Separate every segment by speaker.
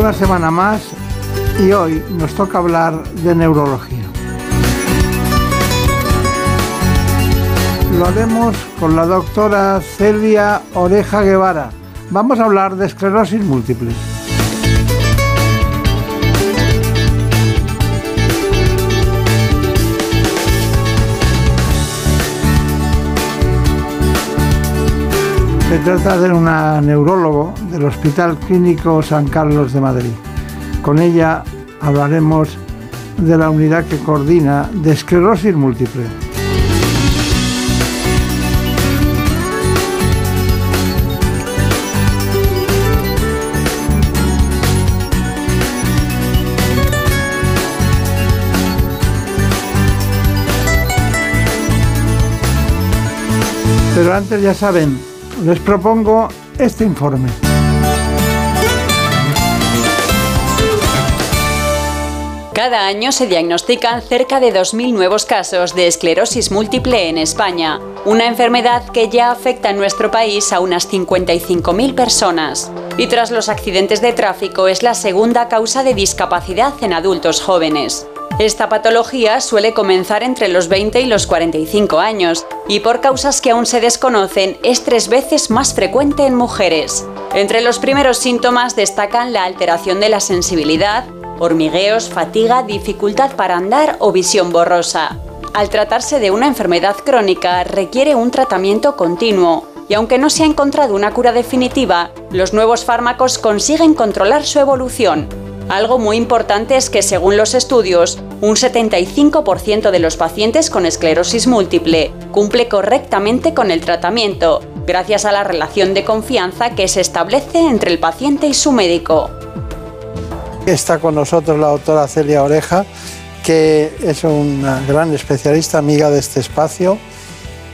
Speaker 1: Una semana más y hoy nos toca hablar de neurología. Lo haremos con la doctora Celia Oreja Guevara. Vamos a hablar de esclerosis múltiple. Se trata de una neurólogo del Hospital Clínico San Carlos de Madrid. Con ella hablaremos de la unidad que coordina de esclerosis múltiple. Pero antes ya saben, les propongo este informe.
Speaker 2: Cada año se diagnostican cerca de 2.000 nuevos casos de esclerosis múltiple en España, una enfermedad que ya afecta en nuestro país a unas 55.000 personas. Y tras los accidentes de tráfico es la segunda causa de discapacidad en adultos jóvenes. Esta patología suele comenzar entre los 20 y los 45 años y por causas que aún se desconocen es tres veces más frecuente en mujeres. Entre los primeros síntomas destacan la alteración de la sensibilidad, hormigueos, fatiga, dificultad para andar o visión borrosa. Al tratarse de una enfermedad crónica requiere un tratamiento continuo y aunque no se ha encontrado una cura definitiva, los nuevos fármacos consiguen controlar su evolución. Algo muy importante es que según los estudios, un 75% de los pacientes con esclerosis múltiple cumple correctamente con el tratamiento, gracias a la relación de confianza que se establece entre el paciente y su médico.
Speaker 1: Está con nosotros la doctora Celia Oreja, que es una gran especialista, amiga de este espacio.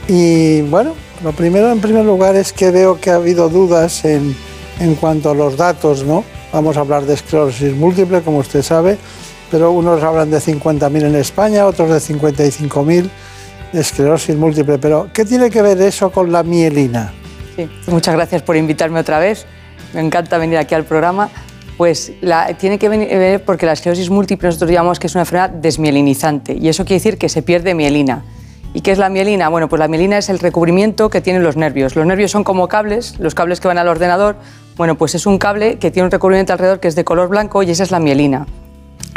Speaker 1: Y bueno, lo primero en primer lugar es que veo que ha habido dudas en, en cuanto a los datos, ¿no? Vamos a hablar de esclerosis múltiple, como usted sabe, pero unos hablan de 50.000 en España, otros de 55.000 de esclerosis múltiple. Pero, ¿qué tiene que ver eso con la mielina?
Speaker 3: Sí, muchas gracias por invitarme otra vez. Me encanta venir aquí al programa. Pues tiene que ver porque la esclerosis múltiple nosotros llamamos que es una enfermedad desmielinizante y eso quiere decir que se pierde mielina. ¿Y qué es la mielina? Bueno, pues la mielina es el recubrimiento que tienen los nervios. Los nervios son como cables, los cables que van al ordenador. Bueno, pues es un cable que tiene un recubrimiento alrededor que es de color blanco y esa es la mielina.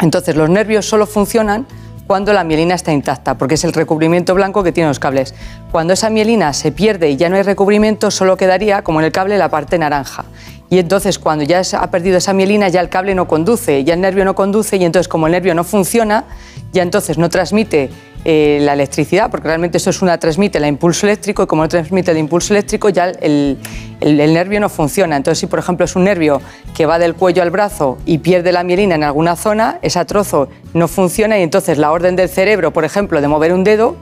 Speaker 3: Entonces, los nervios solo funcionan cuando la mielina está intacta, porque es el recubrimiento blanco que tienen los cables. Cuando esa mielina se pierde y ya no hay recubrimiento, solo quedaría, como en el cable, la parte naranja. Y entonces, cuando ya ha perdido esa mielina, ya el cable no conduce, ya el nervio no conduce, y entonces, como el nervio no funciona, ya entonces no transmite eh, la electricidad, porque realmente eso es una transmite el impulso eléctrico y como no transmite el impulso eléctrico ya el, el, nervio no funciona. Entonces si por ejemplo es un nervio que va del cuello al brazo y pierde la mielina en alguna zona, ese trozo no funciona y entonces la orden del cerebro, por ejemplo, de mover un dedo,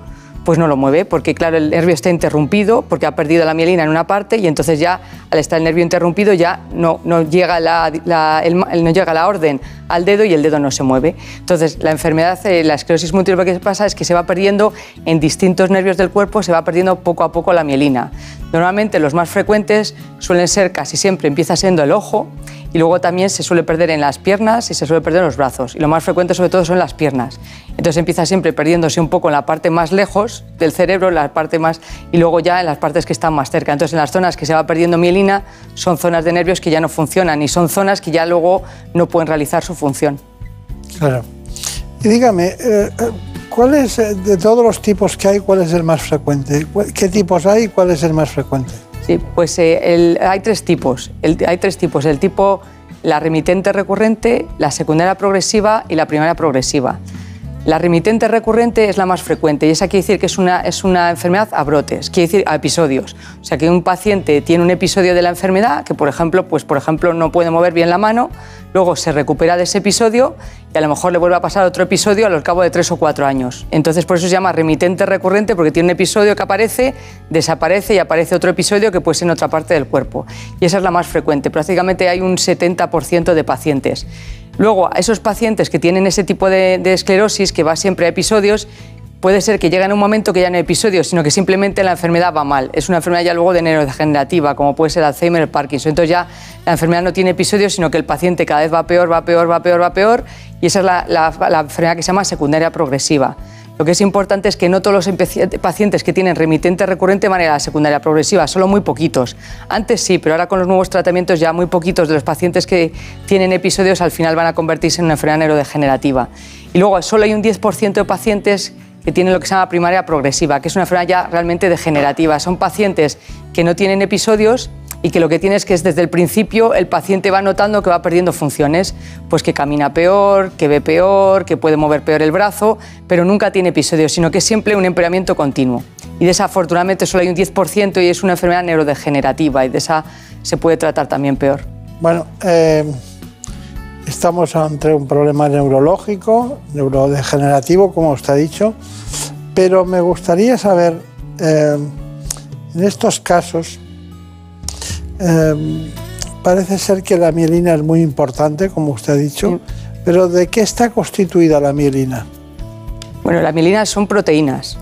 Speaker 3: pues no lo mueve, porque claro, el nervio está interrumpido, porque ha perdido la mielina en una parte y entonces ya al estar el nervio interrumpido ya no, no, llega, la, no llega la orden al dedo y el dedo no se mueve. Entonces la enfermedad, eh, la esclerosis múltiple, lo que pasa es que se va perdiendo en distintos nervios del cuerpo, se va perdiendo poco a poco la mielina. Normalmente los más frecuentes suelen ser casi siempre, empieza siendo el ojo, y luego también se suele perder en las piernas y se suele perder en los brazos. Y lo más frecuente sobre todo son las piernas. Entonces empieza siempre perdiéndose un poco en la parte más lejos del cerebro, la parte más y luego ya en las partes que están más cerca. Entonces en las zonas que se va perdiendo mielina son zonas de nervios que ya no funcionan y son zonas que ya luego no pueden realizar su función.
Speaker 1: Claro. Y dígame, eh, eh, ¿cuál es eh, de todos los tipos que hay, cuál es el más frecuente? ¿Qué tipos hay y cuál es el más frecuente?
Speaker 3: Sí, pues eh, hay tres tipos. hay tres tipos. El tipo, la remitente recurrente, la secundaria progresiva y la primaria progresiva. La remitente recurrente es la más frecuente y esa quiere decir que es una, es una enfermedad a brotes, quiere decir a episodios. O sea, que un paciente tiene un episodio de la enfermedad que, por ejemplo, pues, por ejemplo, no puede mover bien la mano, luego se recupera de ese episodio y a lo mejor le vuelve a pasar otro episodio a lo cabo de tres o cuatro años. Entonces, por eso se llama remitente recurrente porque tiene un episodio que aparece, desaparece y aparece otro episodio que puede ser en otra parte del cuerpo. Y esa es la más frecuente. Prácticamente hay un 70% de pacientes. Luego, a esos pacientes que tienen ese tipo de, esclerosis, que va siempre a episodios, puede ser que lleguen a un momento que ya no hay episodios, sino que simplemente la enfermedad va mal. Es una enfermedad ya luego de neurodegenerativa, como puede ser Alzheimer, el Parkinson. Entonces ya la enfermedad no tiene episodios, sino que el paciente cada vez va peor, va peor, va peor, va peor, y esa es la enfermedad que se llama secundaria progresiva. Lo que es importante es que no todos los pacientes que tienen remitente recurrente van a la secundaria progresiva, solo muy poquitos. Antes sí, pero ahora con los nuevos tratamientos ya muy poquitos de los pacientes que tienen episodios al final van a convertirse en una enfermedad neurodegenerativa. Y luego solo hay un 10% de pacientes que tienen lo que se llama primaria progresiva, que es una enfermedad ya realmente degenerativa. Son pacientes que no tienen episodios y que lo que tiene es que es desde el principio el paciente va notando que va perdiendo funciones, pues que camina peor, que ve peor, que puede mover peor el brazo, pero nunca tiene episodios, sino que es siempre un empeoramiento continuo. Y desafortunadamente solo hay un 10% y es una enfermedad neurodegenerativa y de esa se puede tratar también peor.
Speaker 1: Bueno, eh, estamos ante un problema neurológico, neurodegenerativo, como usted ha dicho, pero me gustaría saber, eh, en estos casos, Em, parece ser que la mielina es muy importante, como usted ha dicho, pero ¿de qué está constituida la mielina?
Speaker 3: Bueno, la mielina son proteínas.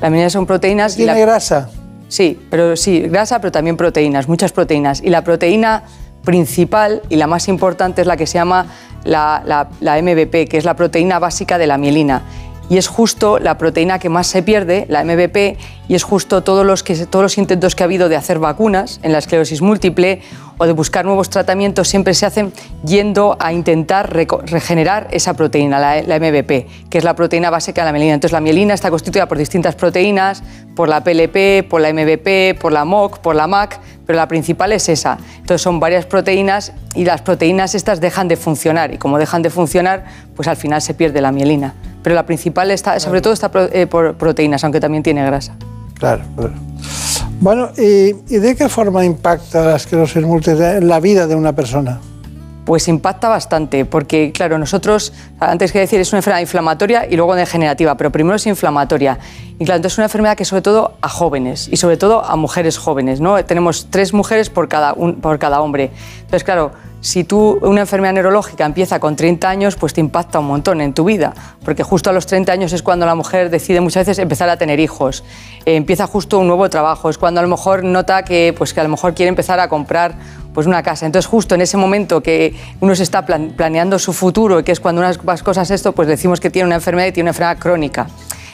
Speaker 3: La mielina son proteínas.
Speaker 1: ¿Tiene grasa?
Speaker 3: Sí, pero sí, grasa, pero también proteínas, muchas proteínas. Y la proteína principal y la más importante es la que se llama la, la MVP, que es la proteína básica de la mielina. Y es justo la proteína que más se pierde, la MVP, y es justo todos los, que, todos los intentos que ha habido de hacer vacunas en la esclerosis múltiple o de buscar nuevos tratamientos siempre se hacen yendo a intentar regenerar esa proteína, la, la, MVP, que es la proteína básica de la mielina. Entonces la mielina está constituida por distintas proteínas, por la PLP, por la MVP, por la MOC, por la MAC, pero la principal es esa. Entonces son varias proteínas y las proteínas estas dejan de funcionar y como dejan de funcionar, pues al final se pierde la mielina. Pero la principal está, sobre todo está eh, por proteínas, aunque también tiene grasa.
Speaker 1: Claro, claro. Bueno, ¿y, de qué forma impacta la esclerosis múltiple en la vida de una persona?
Speaker 3: Pues impacta bastante, porque claro, nosotros, antes que decir, es una enfermedad inflamatoria y luego degenerativa, pero primero es inflamatoria. Y claro, entonces es una enfermedad que sobre todo a jóvenes y sobre todo a mujeres jóvenes, ¿no? Tenemos tres mujeres por cada, por cada hombre. Entonces, claro, si tú una enfermedad neurológica empieza con 30 años, pues te impacta un montón en tu vida, porque justo a los 30 años es cuando la mujer decide muchas veces empezar a tener hijos, eh, empieza justo un nuevo trabajo, es cuando a lo mejor nota que, pues, que a lo mejor quiere empezar a comprar pues una casa. Entonces, justo en ese momento que uno se está planeando su futuro que es cuando unas cosas esto, pues decimos que tiene una enfermedad y tiene una enfermedad crónica.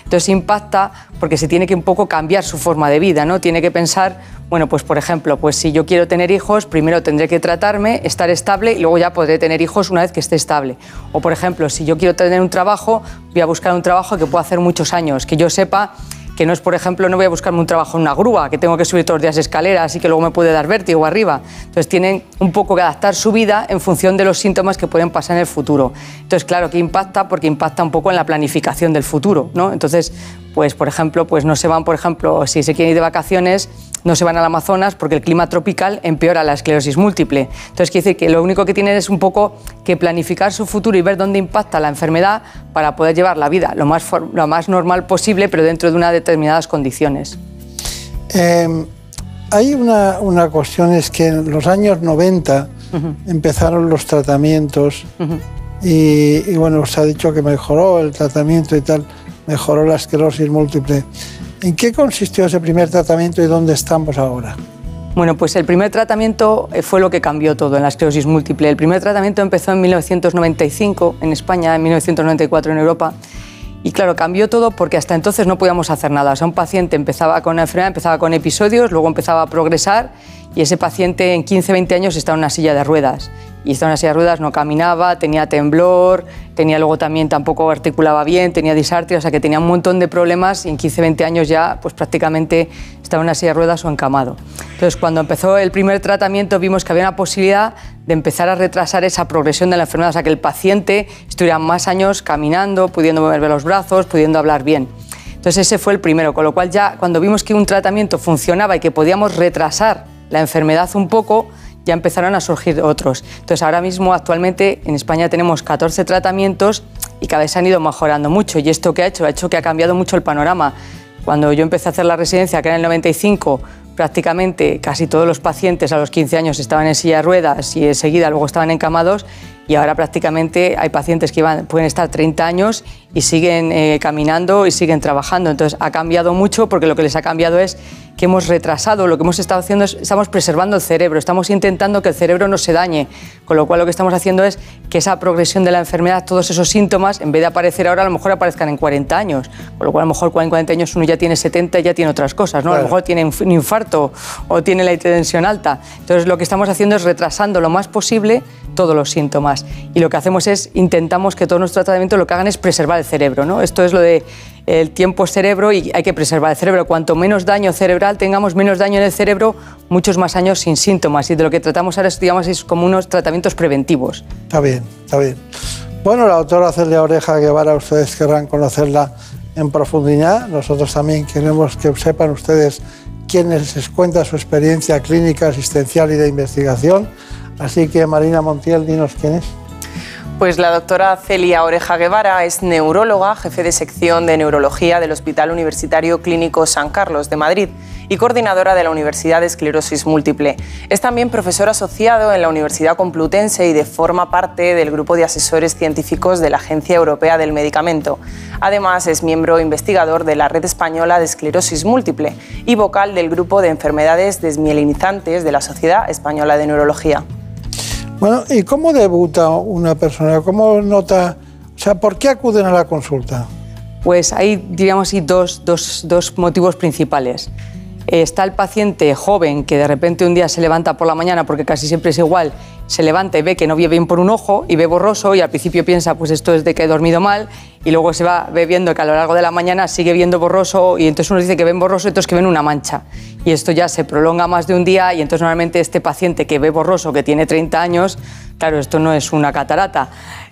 Speaker 3: Entonces impacta porque se tiene que un poco cambiar su forma de vida, ¿no? Tiene que pensar, bueno, pues por ejemplo, pues si yo quiero tener hijos, primero tendré que tratarme, estar estable y luego ya podré tener hijos una vez que esté estable. O por ejemplo, si yo quiero tener un trabajo, voy a buscar un trabajo que pueda hacer muchos años, que yo sepa que no es, por ejemplo, no voy a buscarme un trabajo en una grúa, que tengo que subir todos los días escaleras y que luego me puede dar vértigo arriba. Entonces tienen un poco que adaptar su vida en función de los síntomas que pueden pasar en el futuro. Entonces, claro, que impacta porque impacta un poco en la planificación del futuro, ¿no? Entonces, pues por ejemplo, pues no se van, por ejemplo, si se quieren ir de vacaciones, no se van al Amazonas porque el clima tropical empeora la esclerosis múltiple. Entonces, quiere decir que lo único que tienen es un poco que planificar su futuro y ver dónde impacta la enfermedad para poder llevar la vida lo más, lo más normal posible, pero dentro de unas determinadas condiciones.
Speaker 1: Em, hay una, una, cuestión, es que en los años 90 empezaron los tratamientos y, y, bueno, se ha dicho que mejoró el tratamiento y tal, mejoró la esclerosis múltiple. ¿En qué consistió ese primer tratamiento y dónde estamos ahora?
Speaker 3: Bueno, pues el primer tratamiento eh, fue lo que cambió todo en la esclerosis múltiple. El primer tratamiento empezó en 1995 en España, en 1994 en Europa. Y claro, cambió todo porque hasta entonces no podíamos hacer nada. O sea, un paciente empezaba con una enfermedad, empezaba con episodios, luego empezaba a progresar y ese paciente en 15-20 años estaba en una silla de ruedas y estaba en una silla de ruedas, no caminaba, tenía temblor, tenía luego también tampoco articulaba bien, tenía disartria, o sea que tenía un montón de problemas y en 15, 20 años ya pues prácticamente estaba en una silla de ruedas o encamado. Entonces, cuando empezó el primer tratamiento, vimos que había una posibilidad de empezar a retrasar esa progresión de la enfermedad, o sea, que el paciente estuviera más años caminando, pudiendo mover los brazos, pudiendo hablar bien. Entonces, ese fue el primero, con lo cual ya cuando vimos que un tratamiento funcionaba y que podíamos retrasar la enfermedad un poco, ya empezaron a surgir otros. Entonces, ahora mismo, actualmente, en España tenemos 14 tratamientos y cada vez se han ido mejorando mucho. ¿Y esto qué ha hecho? Ha hecho que ha cambiado mucho el panorama. Cuando yo empecé a hacer la residencia, que era en el 95, prácticamente casi todos los pacientes a los 15 años estaban en silla de ruedas y enseguida luego estaban encamados y ahora prácticamente hay pacientes que pueden estar 30 años y siguen eh, caminando y siguen trabajando. Entonces ha cambiado mucho porque lo que les ha cambiado es que hemos retrasado, lo que hemos estado haciendo es, estamos preservando el cerebro, estamos intentando que el cerebro no se dañe, con lo cual lo que estamos haciendo es que esa progresión de la enfermedad, todos esos síntomas, en vez de aparecer ahora, a lo mejor aparezcan en 40 años, con lo cual a lo mejor en 40 años uno ya tiene 70 y ya tiene otras cosas, ¿no? A lo mejor tiene un infarto o tiene la hipertensión alta. Entonces lo que estamos haciendo es retrasando lo más posible todos los síntomas y lo que hacemos es intentamos que todos nuestros tratamientos lo que hagan es preservar el cerebro, ¿no? Esto es lo de el tiempo cerebro y hay que preservar el cerebro. Cuanto menos daño cerebral tengamos, menos daño en el cerebro, muchos más años sin síntomas. Y de lo que tratamos ahora es, digamos, es como unos tratamientos preventivos.
Speaker 1: Está bien, está bien. Bueno, la doctora Celia Oreja Guevara, ustedes querrán conocerla en profundidad. Nosotros también queremos que sepan ustedes quién les cuenta su experiencia clínica, asistencial y de investigación. Así que, Marina Montiel, dinos quién es.
Speaker 4: Pues la doctora Celia Oreja Guevara es neuróloga, jefe de sección de neurología del Hospital Universitario Clínico San Carlos de Madrid y coordinadora de la Universidad de Esclerosis Múltiple. Es también profesor asociado en la Universidad Complutense y de forma parte del grupo de asesores científicos de la Agencia Europea del Medicamento. Además, es miembro investigador de la Red Española de Esclerosis Múltiple y vocal del grupo de enfermedades desmielinizantes de la Sociedad Española de Neurología.
Speaker 1: Bueno, ¿y cómo debuta una persona? ¿Cómo nota? O sea, ¿por qué acuden a la consulta?
Speaker 3: Pues hay, diríamos dos, dos, dos motivos principales. Está el paciente joven que de repente un día se levanta por la mañana, porque casi siempre es igual, se levanta y ve que no ve bien por un ojo y ve borroso y al principio piensa, pues esto es de que he dormido mal y luego se va viendo que a lo largo de la mañana sigue viendo borroso y entonces uno dice que ven borroso y entonces que ven una mancha. Y esto ya se prolonga más de un día y entonces normalmente este paciente que ve borroso, que tiene 30 años, claro, esto no es una catarata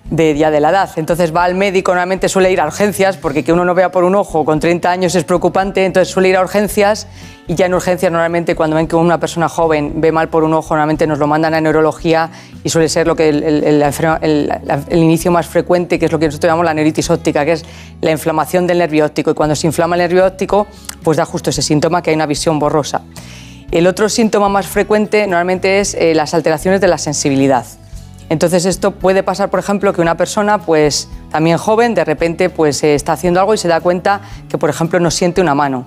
Speaker 3: de día de la edad. Entonces va al médico, normalmente suele ir a urgencias, porque que uno no vea por un ojo con 30 años es preocupante, entonces suele ir a urgencias y ya en urgencias normalmente cuando ven que una persona joven ve mal por un ojo, normalmente nos lo mandan a neurología y suele ser lo que el, inicio más frecuente, que es lo que nosotros llamamos la neuritis óptica, que es la inflamación del nervio óptico. Y cuando se inflama el nervio óptico, pues da justo ese síntoma que hay una visión borrosa. El otro síntoma más frecuente normalmente es eh, las alteraciones de la sensibilidad. Entonces esto puede pasar, por ejemplo, que una persona, pues también joven, de repente pues está haciendo algo y se da cuenta que, por ejemplo, no siente una mano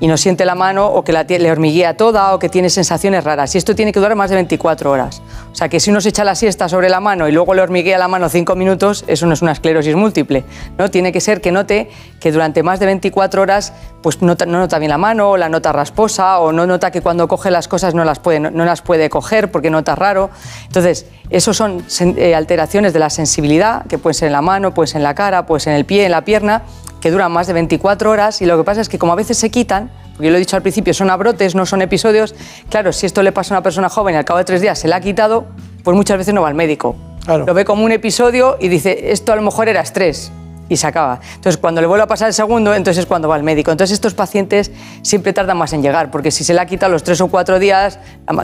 Speaker 3: y no siente la mano o que la, le hormiguea toda o que tiene sensaciones raras. Y esto tiene que durar más de 24 horas. O sea que si uno se echa la siesta sobre la mano y luego le hormiguea la mano 5 minutos, eso no es una esclerosis múltiple. ¿no? Tiene que ser que note que durante más de 24 horas pues no nota bien la mano o la nota rasposa o no nota que cuando coge las cosas no las puede, no, las puede coger porque nota raro. Entonces, esos son eh, alteraciones de la sensibilidad que pueden ser en la mano, pues en la cara, pues en el pie, en la pierna que duran más de 24 horas y lo que pasa es que como a veces se quitan, porque yo lo he dicho al principio, son abrotes, no son episodios, claro, si esto le pasa a una persona joven y al cabo de tres días se le ha quitado, pues muchas veces no va al médico. Lo ve como un episodio y dice, esto a lo mejor era estrés y se acaba. Entonces, cuando le vuelve a pasar el segundo, entonces es cuando va al médico. Entonces, estos pacientes siempre tardan más en llegar, porque si se le ha quitado los tres o cuatro días,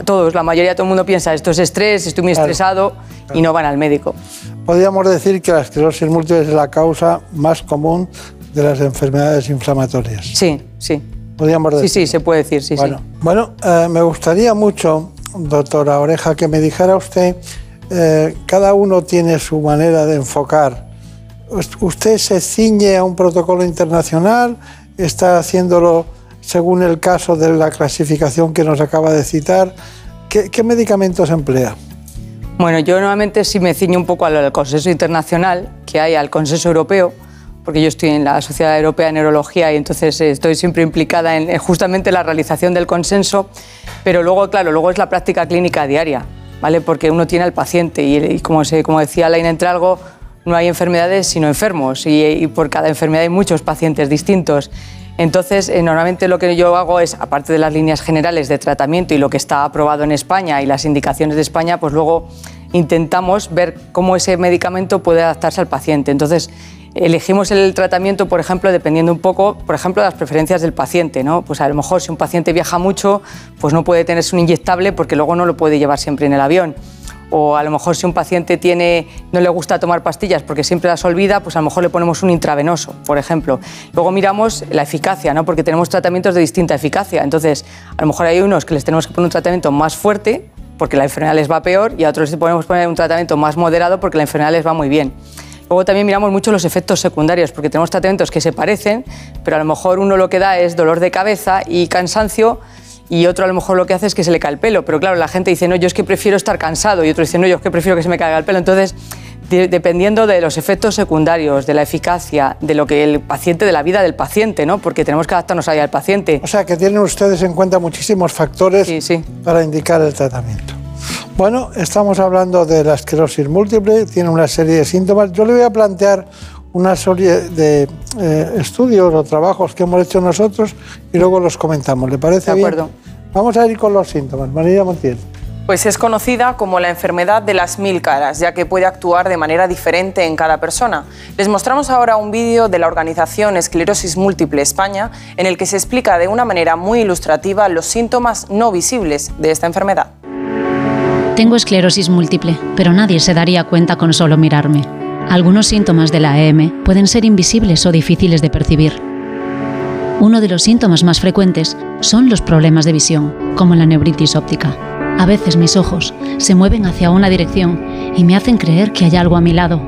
Speaker 3: todos, la mayoría de todo el mundo piensa, esto es estrés, estoy muy estresado y no van al médico.
Speaker 1: Podríamos decir que la esclerosis múltiple es la causa más común de las enfermedades inflamatorias.
Speaker 3: Sí, sí.
Speaker 1: Podríamos decir.
Speaker 3: Sí, sí, se puede decir, sí,
Speaker 1: bueno, sí. Bueno, eh, me gustaría mucho, doctora Oreja, que me dijera usted, eh, cada uno tiene su manera de enfocar. ¿Usted se ciñe a un protocolo internacional? ¿Está haciéndolo según el caso de la clasificación que nos acaba de citar? ¿Qué, qué medicamentos emplea?
Speaker 3: Bueno, yo normalmente sí me ciño un poco al consenso internacional que hay, al consenso europeo, porque yo estoy en la Sociedad Europea de Neurología y entonces eh, estoy siempre implicada en justamente la realización del consenso, pero luego, claro, luego es la práctica clínica diaria, ¿vale? Porque uno tiene al paciente y, como, se, como decía Laina Entralgo, no hay enfermedades sino enfermos y, y, por cada enfermedad hay muchos pacientes distintos. Entonces, eh, normalmente lo que yo hago es, aparte de las líneas generales de tratamiento y lo que está aprobado en España y las indicaciones de España, pues luego intentamos ver cómo ese medicamento puede adaptarse al paciente. Entonces, elegimos el tratamiento, por ejemplo, dependiendo un poco, por ejemplo, de las preferencias del paciente. ¿no? Pues a lo mejor si un paciente viaja mucho, pues no puede tenerse un inyectable porque luego no lo puede llevar siempre en el avión o a lo mejor si un paciente tiene, no le gusta tomar pastillas porque siempre las olvida, pues a lo mejor le ponemos un intravenoso, por ejemplo. Luego miramos la eficacia, ¿no? porque tenemos tratamientos de distinta eficacia. Entonces, a lo mejor hay unos que les tenemos que poner un tratamiento más fuerte porque la enfermedad les va peor y a otros les podemos poner un tratamiento más moderado porque la enfermedad les va muy bien. Luego también miramos mucho los efectos secundarios, porque tenemos tratamientos que se parecen, pero a lo mejor uno lo que da es dolor de cabeza y cansancio y otro a lo mejor lo que hace es que se le cae el pelo. Pero claro, la gente dice, no, yo es que prefiero estar cansado y otro dice, no, yo es que prefiero que se me caiga el pelo. Entonces, dependiendo de los efectos secundarios, de la eficacia, de lo que el paciente, de la vida del paciente, ¿no? Porque tenemos que adaptarnos ahí al paciente.
Speaker 1: O sea, que tienen ustedes en cuenta muchísimos factores para indicar el tratamiento. Bueno, estamos hablando de la esclerosis múltiple, tiene una serie de síntomas. Yo le voy a plantear una serie de eh, estudios o trabajos que hemos hecho nosotros y luego los comentamos. ¿Le parece
Speaker 3: de acuerdo.
Speaker 1: Vamos a ir con los síntomas. María Montiel.
Speaker 4: Pues es conocida como la enfermedad de las mil caras, ya que puede actuar de manera diferente en cada persona. Les mostramos ahora un vídeo de la organización Esclerosis Múltiple España, en el que se explica de una manera muy ilustrativa los síntomas no visibles de esta enfermedad.
Speaker 5: Tengo esclerosis múltiple, pero nadie se daría cuenta con solo mirarme. Algunos síntomas de la EM pueden ser invisibles o difíciles de percibir. Uno de los síntomas más frecuentes son los problemas de visión, como la neuritis óptica. A veces mis ojos se mueven hacia una dirección y me hacen creer que hay algo a mi lado.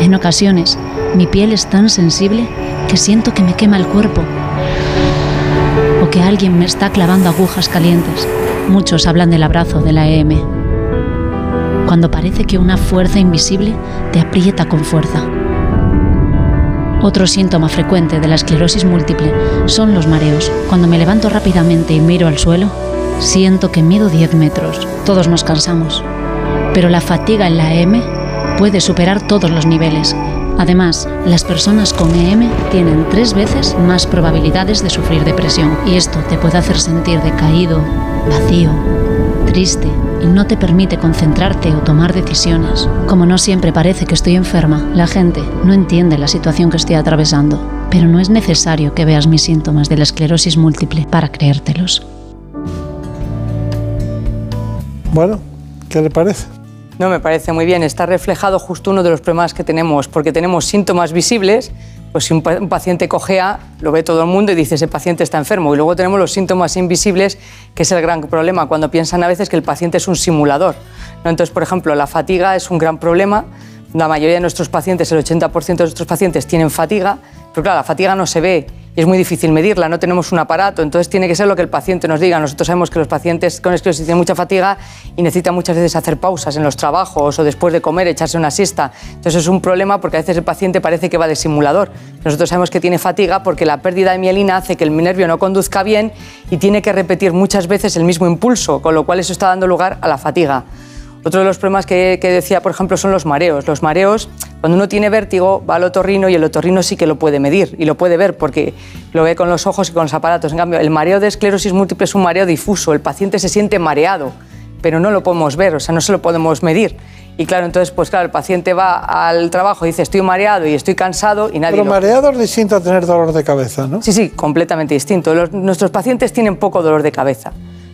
Speaker 5: En ocasiones, mi piel es tan sensible que siento que me quema el cuerpo o que alguien me está clavando agujas calientes. Muchos hablan del abrazo de la EM cuando parece que una fuerza invisible te aprieta con fuerza. Otro síntoma frecuente de la esclerosis múltiple son los mareos. Cuando me levanto rápidamente y miro al suelo, siento que mido 10 metros. Todos nos cansamos. Pero la fatiga en la EM puede superar todos los niveles. Además, las personas con EM tienen tres veces más probabilidades de sufrir depresión y esto te puede hacer sentir decaído, vacío, triste y no te permite concentrarte o tomar decisiones. Como no siempre parece que estoy enferma, la gente no entiende la situación que estoy atravesando. Pero no es necesario que veas mis síntomas de la esclerosis múltiple para creértelos.
Speaker 1: Bueno, ¿qué le parece?
Speaker 3: No, me parece muy bien. Está reflejado justo uno de los problemas que tenemos, porque tenemos síntomas visibles, pues si un, paciente cojea, lo ve todo el mundo y dice ese paciente está enfermo. Y luego tenemos los síntomas invisibles, que es el gran problema, cuando piensan a veces que el paciente es un simulador. Entonces, por ejemplo, la fatiga es un gran problema. La mayoría de nuestros pacientes, el 80% de nuestros pacientes tienen fatiga, pero claro, la fatiga no se ve y es muy difícil medirla, no tenemos un aparato, entonces tiene que ser lo que el paciente nos diga. Nosotros sabemos que los pacientes con esclerosis tienen mucha fatiga y necesitan muchas veces hacer pausas en los trabajos o después de comer echarse una siesta. Entonces es un problema porque a veces el paciente parece que va de simulador. Nosotros sabemos que tiene fatiga porque la pérdida de mielina hace que el nervio no conduzca bien y tiene que repetir muchas veces el mismo impulso, con lo cual eso está dando lugar a la fatiga. Otro de los problemas que, decía, por ejemplo, son los mareos. Los mareos, cuando uno tiene vértigo, va al otorrino y el otorrino sí que lo puede medir y lo puede ver porque lo ve con los ojos y con los aparatos. En cambio, el mareo de esclerosis múltiple es un mareo difuso. El paciente se siente mareado, pero no lo podemos ver, o sea, no se lo podemos medir. Y claro, entonces, pues claro, el paciente va al trabajo y dice, estoy mareado y estoy cansado y nadie...
Speaker 1: Pero mareado es distinto a tener dolor de cabeza, ¿no?
Speaker 3: Sí, sí, completamente distinto. nuestros pacientes tienen poco dolor de cabeza.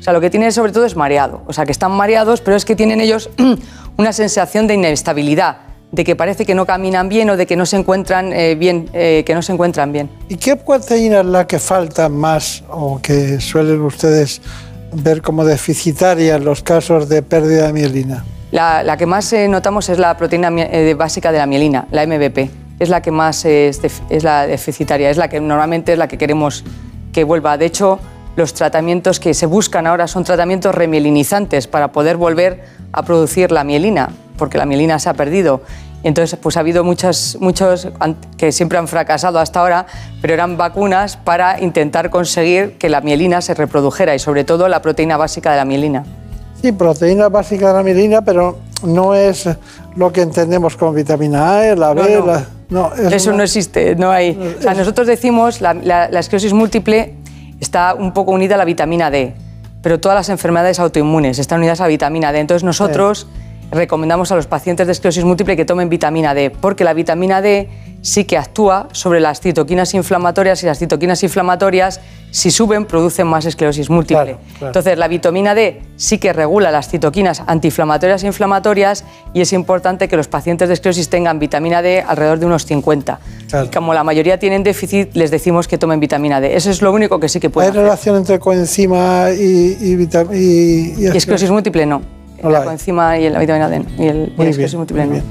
Speaker 3: Sea, lo que tienen sobre todo es mareado. O sea, que están mareados, pero es que tienen ellos una sensación de inestabilidad, de que parece que no caminan bien o de que no se encuentran eh, bien, eh, que no se encuentran bien.
Speaker 1: ¿Y qué proteína es la que falta más o que suelen ustedes ver como deficitaria en los casos de pérdida de mielina?
Speaker 3: La, que más eh, notamos es la proteína básica de la mielina, la MVP. Es la que más es, es la deficitaria, es la que normalmente es la que queremos que vuelva. De hecho, los tratamientos que se buscan ahora son tratamientos remielinizantes para poder volver a producir la mielina, porque la mielina se ha perdido. Entonces, pues ha habido muchos, muchos que siempre han fracasado hasta ahora, pero eran vacunas para intentar conseguir que la mielina se reprodujera y sobre todo la proteína básica de la mielina.
Speaker 1: Sí, proteína básica de la mielina, pero no es lo que entendemos como vitamina A, la B, la...
Speaker 3: No, eso no existe, no hay. O sea, nosotros decimos, la, la esclerosis múltiple está un poco unida a la vitamina D, pero todas las enfermedades autoinmunes están unidas a la vitamina D. Entonces nosotros recomendamos a los pacientes de esclerosis múltiple que tomen vitamina D, porque la vitamina D sí que actúa sobre las citoquinas inflamatorias y las citoquinas inflamatorias, si suben, producen más esclerosis múltiple. Entonces, la vitamina D sí que regula las citoquinas antiinflamatorias e inflamatorias y es importante que los pacientes de esclerosis tengan vitamina D alrededor de unos 50. como la mayoría tienen déficit, les decimos que tomen vitamina D. Eso es lo único que sí que pueden
Speaker 1: ¿Hay relación entre coenzima y, y,
Speaker 3: y, y esclerosis múltiple? No la coenzima y la vitamina D y el, esclerosis múltiple. Bien.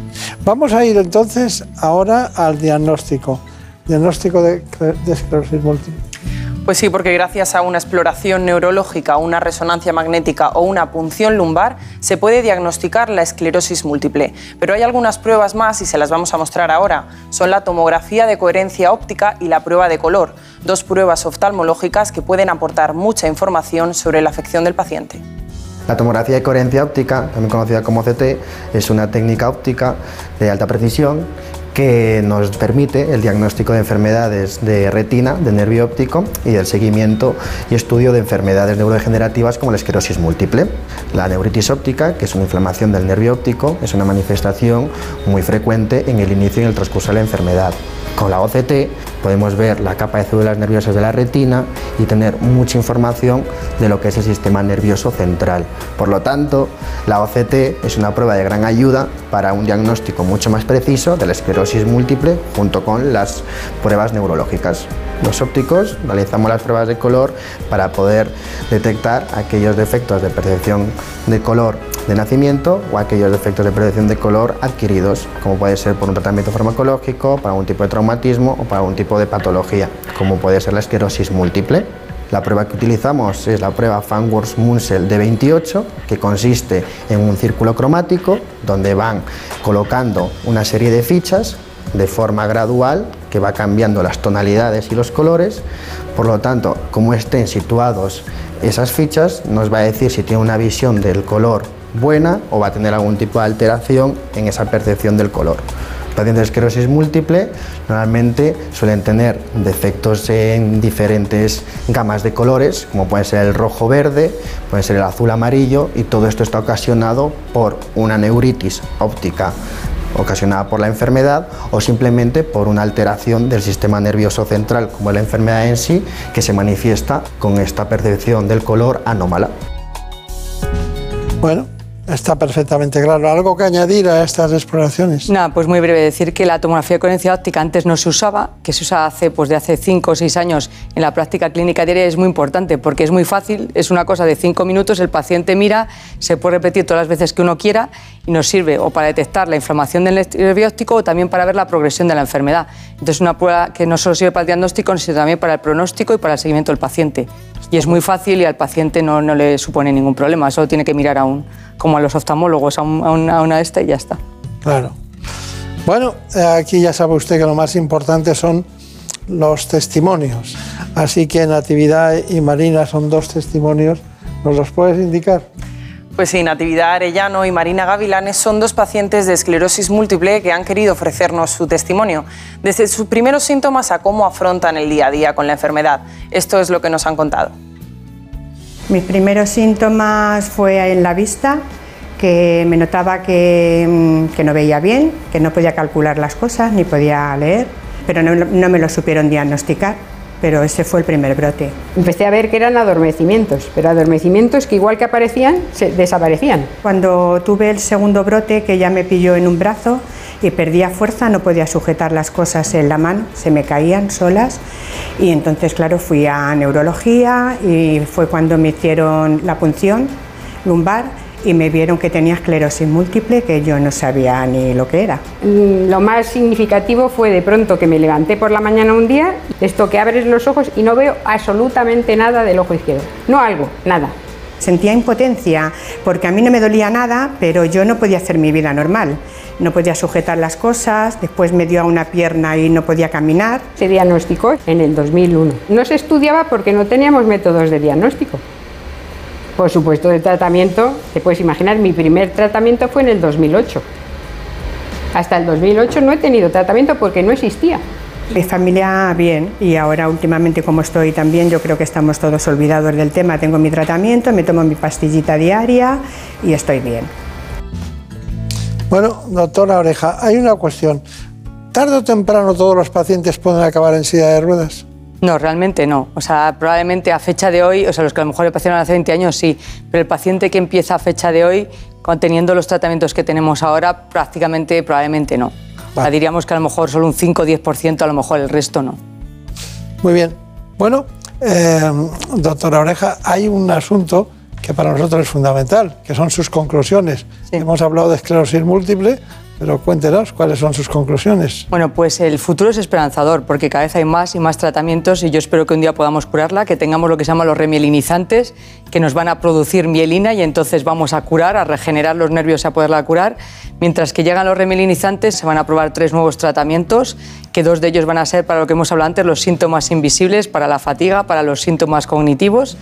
Speaker 1: Vamos a ir entonces ahora al diagnóstico. Diagnóstico de, de esclerosis múltiple.
Speaker 4: Pues sí, porque gracias a una exploración neurológica, una resonancia magnética o una punción lumbar se puede diagnosticar la esclerosis múltiple. Pero hay algunas pruebas más y se las vamos a mostrar ahora. Son la tomografía de coherencia óptica y la prueba de color, dos pruebas oftalmológicas que pueden aportar mucha información sobre la afección del paciente.
Speaker 6: La tomografía de coherencia óptica, también conocida como CT, es una técnica óptica de alta precisión que nos permite el diagnóstico de enfermedades de retina, de nervio óptico y el seguimiento y estudio de enfermedades neurodegenerativas como la esclerosis múltiple. La neuritis óptica, que es una inflamación del nervio óptico, es una manifestación muy frecuente en el inicio y en el transcurso de la enfermedad. Con la OCT podemos ver la capa de células nerviosas de la retina y tener mucha información de lo que es el sistema nervioso central. Por lo tanto, la OCT es una prueba de gran ayuda para un diagnóstico mucho más preciso de la esclerosis múltiple junto con las pruebas neurológicas. Los ópticos realizamos las pruebas de color para poder detectar aquellos defectos de percepción de color de nacimiento o aquellos defectos de percepción de color adquiridos, como puede ser por un tratamiento farmacológico, para algún tipo de traumatismo o para algún tipo de patología, como puede ser la esclerosis múltiple. La prueba que utilizamos es la prueba Fanworth-Munsell de 28, que consiste en un círculo cromático donde van colocando una serie de fichas de forma gradual que va cambiando las tonalidades y los colores. Por lo tanto, como estén situados esas fichas, nos va a decir si tiene una visión del color buena o va a tener algún tipo de alteración en esa percepción del color pacientes de esclerosis múltiple normalmente suelen tener defectos en diferentes gamas de colores, como puede ser el rojo verde, puede ser el azul amarillo, y todo esto está ocasionado por una neuritis óptica ocasionada por la enfermedad o simplemente por una alteración del sistema nervioso central, como la enfermedad en sí, que se manifiesta con esta percepción del color anómala.
Speaker 1: Bueno, Está perfectamente claro. ¿Algo que añadir a estas exploraciones?
Speaker 3: Nada, pues muy breve. Decir que la tomografía de coherencia óptica antes no se usaba, que se usa hace, pues de hace 5 o 6 años en la práctica clínica diaria es muy importante porque es muy fácil, es una cosa de 5 minutos, el paciente mira, se puede repetir todas las veces que uno quiera y nos sirve o para detectar la inflamación del nervio óptico o también para ver la progresión de la enfermedad. Entonces, una prueba que no solo sirve para el diagnóstico, sino también para el pronóstico y para el seguimiento del paciente. Y es muy fácil y al paciente no, no le supone ningún problema, solo tiene que mirar a un como a los oftalmólogos, a, una, esta y ya está.
Speaker 1: Claro. Bueno, aquí ya sabe usted que lo más importante son los testimonios. Así que Natividad y Marina son dos testimonios. ¿Nos los puedes indicar?
Speaker 4: Pues sí, Natividad Arellano y Marina Gavilanes son dos pacientes de esclerosis múltiple que han querido ofrecernos su testimonio, desde sus primeros síntomas a cómo afrontan el día a día con la enfermedad. Esto es lo que nos han contado.
Speaker 7: Mis primeros síntomas fue en la vista, que me notaba que, mm, no veía bien, que no podía calcular las cosas ni podía leer, pero no, me lo supieron diagnosticar pero ese fue el primer brote.
Speaker 8: Empecé a ver que eran adormecimientos, pero adormecimientos que igual que aparecían, se desaparecían.
Speaker 7: Cuando tuve el segundo brote, que ya me pilló en un brazo y perdía fuerza, no podía sujetar las cosas en la mano, se me caían solas y entonces, claro, fui a neurología y fue cuando me hicieron la punción lumbar y me vieron que tenía esclerosis múltiple, que yo no sabía ni lo que era.
Speaker 8: Mm, lo más significativo fue de pronto que me levanté por la mañana un día, esto que abres los ojos y no veo absolutamente nada del ojo izquierdo. No algo, nada.
Speaker 7: Sentía impotencia, porque a mí no me dolía nada, pero yo no podía hacer mi vida normal. No podía sujetar las cosas, después me dio a una pierna y no podía caminar.
Speaker 8: Se diagnosticó en el 2001. No se estudiaba porque no teníamos métodos de diagnóstico. Por supuesto, de tratamiento, te puedes imaginar, mi primer tratamiento fue en el 2008. Hasta el 2008 no he tenido tratamiento porque no existía.
Speaker 7: Mi familia bien y ahora últimamente como estoy también yo creo que estamos todos olvidados del tema. Tengo mi tratamiento, me tomo mi pastillita diaria y estoy bien.
Speaker 1: Bueno, doctora Oreja, hay una cuestión. ¿Tarde o temprano todos los pacientes pueden acabar en silla de ruedas?
Speaker 3: No, realmente no. O sea, probablemente a fecha de hoy, o sea, los que a lo mejor paciente hace 20 años sí, pero el paciente que empieza a fecha de hoy, teniendo los tratamientos que tenemos ahora, prácticamente, probablemente no. O sea, diríamos que a lo mejor solo un 5 o 10%, a lo mejor el resto no.
Speaker 1: Muy bien. Bueno, eh, doctora Oreja, hay un asunto que para nosotros es fundamental, que son sus conclusiones. Hemos hablado de esclerosis múltiple, pero cuéntenos cuáles son sus conclusiones.
Speaker 3: Bueno, pues el futuro es esperanzador porque cada vez hay más y más tratamientos y yo espero que un día podamos curarla, que tengamos lo que se llama los remielinizantes, que nos van a producir mielina y entonces vamos a curar, a regenerar los nervios y a poderla curar. Mientras que llegan los remielinizantes, se van a probar tres nuevos tratamientos, que dos de ellos van a ser para lo que hemos hablado antes, los síntomas invisibles, para la fatiga, para los síntomas cognitivos.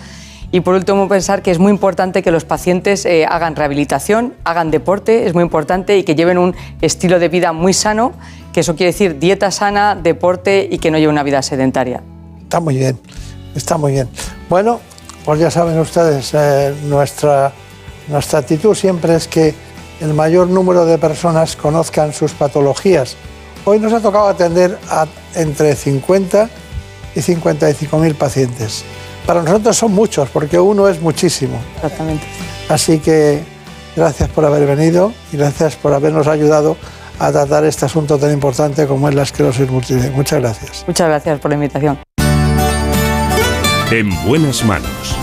Speaker 3: Y por último, pensar que es muy importante que los pacientes eh, hagan rehabilitación, hagan deporte, es muy importante, y que lleven un estilo de vida muy sano, que eso quiere decir dieta sana, deporte y que no lleven una vida sedentaria.
Speaker 1: Está muy bien, está muy bien. Bueno, pues ya saben ustedes, eh, nuestra, nuestra actitud siempre es que el mayor número de personas conozcan sus patologías. Hoy nos ha tocado atender a entre 50 y 55 mil pacientes. Para nosotros son muchos, porque uno es muchísimo.
Speaker 3: Exactamente.
Speaker 1: Así que gracias por haber venido y gracias por habernos ayudado a tratar este asunto tan importante como es la esclerosis múltiple. Muchas gracias.
Speaker 3: Muchas gracias por la invitación.
Speaker 9: En buenas manos.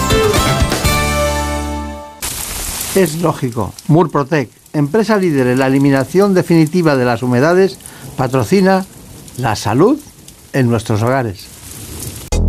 Speaker 1: Es lógico. Murprotec, empresa líder en la eliminación definitiva de las humedades, patrocina la salud en nuestros hogares.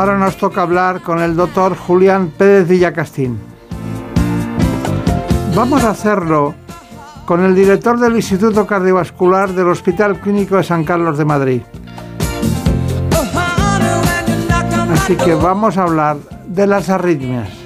Speaker 1: Ahora nos toca hablar con el doctor Julián Pérez Villacastín. Vamos a hacerlo con el director del Instituto Cardiovascular del Hospital Clínico de San Carlos de Madrid. Así que vamos a hablar de las arritmias.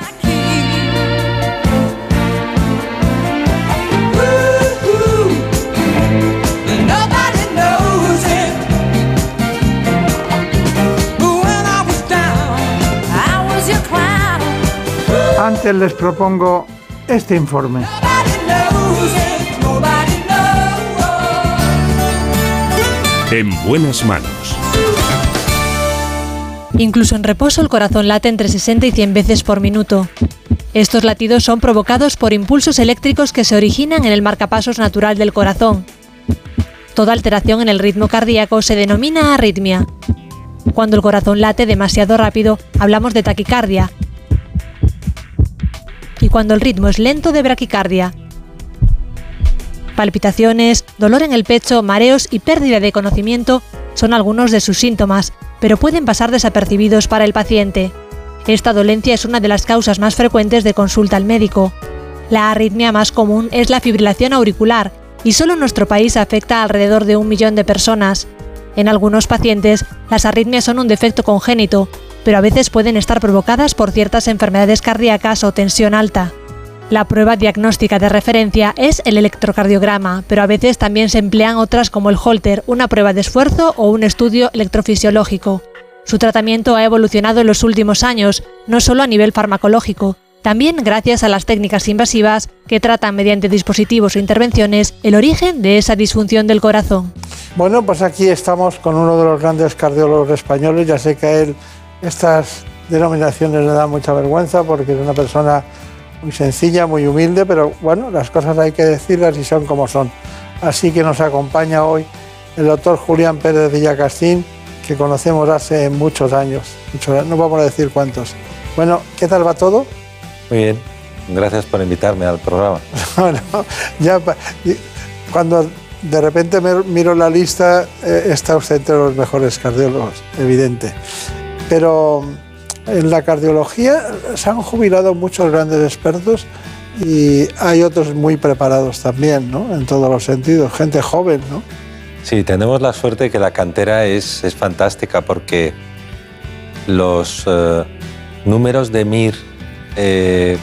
Speaker 1: Les propongo este informe.
Speaker 9: En buenas manos.
Speaker 10: Incluso en reposo el corazón late entre 60 y 100 veces por minuto. Estos latidos son provocados por impulsos eléctricos que se originan en el marcapasos natural del corazón. Toda alteración en el ritmo cardíaco se denomina arritmia. Cuando el corazón late demasiado rápido, hablamos de taquicardia. Cuando el ritmo es lento, de braquicardia. Palpitaciones, dolor en el pecho, mareos y pérdida de conocimiento son algunos de sus síntomas, pero pueden pasar desapercibidos para el paciente. Esta dolencia es una de las causas más frecuentes de consulta al médico. La arritmia más común es la fibrilación auricular y solo en nuestro país afecta a alrededor de un millón de personas. En algunos pacientes, las arritmias son un defecto congénito, pero a veces pueden estar provocadas por ciertas enfermedades cardíacas o tensión alta. La prueba diagnóstica de referencia es el electrocardiograma, pero a veces también se emplean otras como el Holter, una prueba de esfuerzo o un estudio electrofisiológico. Su tratamiento ha evolucionado en los últimos años, no solo a nivel farmacológico, también gracias a las técnicas invasivas que tratan mediante dispositivos o intervenciones el origen de esa disfunción del corazón.
Speaker 1: Bueno, pues aquí estamos con uno de los grandes cardiólogos españoles. Ya sé que él estas denominaciones le dan mucha vergüenza porque es una persona muy sencilla, muy humilde, pero bueno, las cosas hay que decirlas y son como son. Así que nos acompaña hoy el doctor Julián Pérez Villacastín, que conocemos hace muchos años, muchos, no vamos a decir cuántos. Bueno, ¿qué tal va todo?
Speaker 11: Muy bien, gracias por invitarme al programa.
Speaker 1: bueno, ya cuando de repente miro la lista, eh, está usted entre los mejores cardiólogos, evidente. Pero en la cardiología se han jubilado muchos grandes expertos y hay otros muy preparados también, ¿no? En todos los sentidos, gente joven, ¿no?
Speaker 11: Sí, tenemos la suerte que la cantera es, es fantástica porque los eh, números de MIR eh,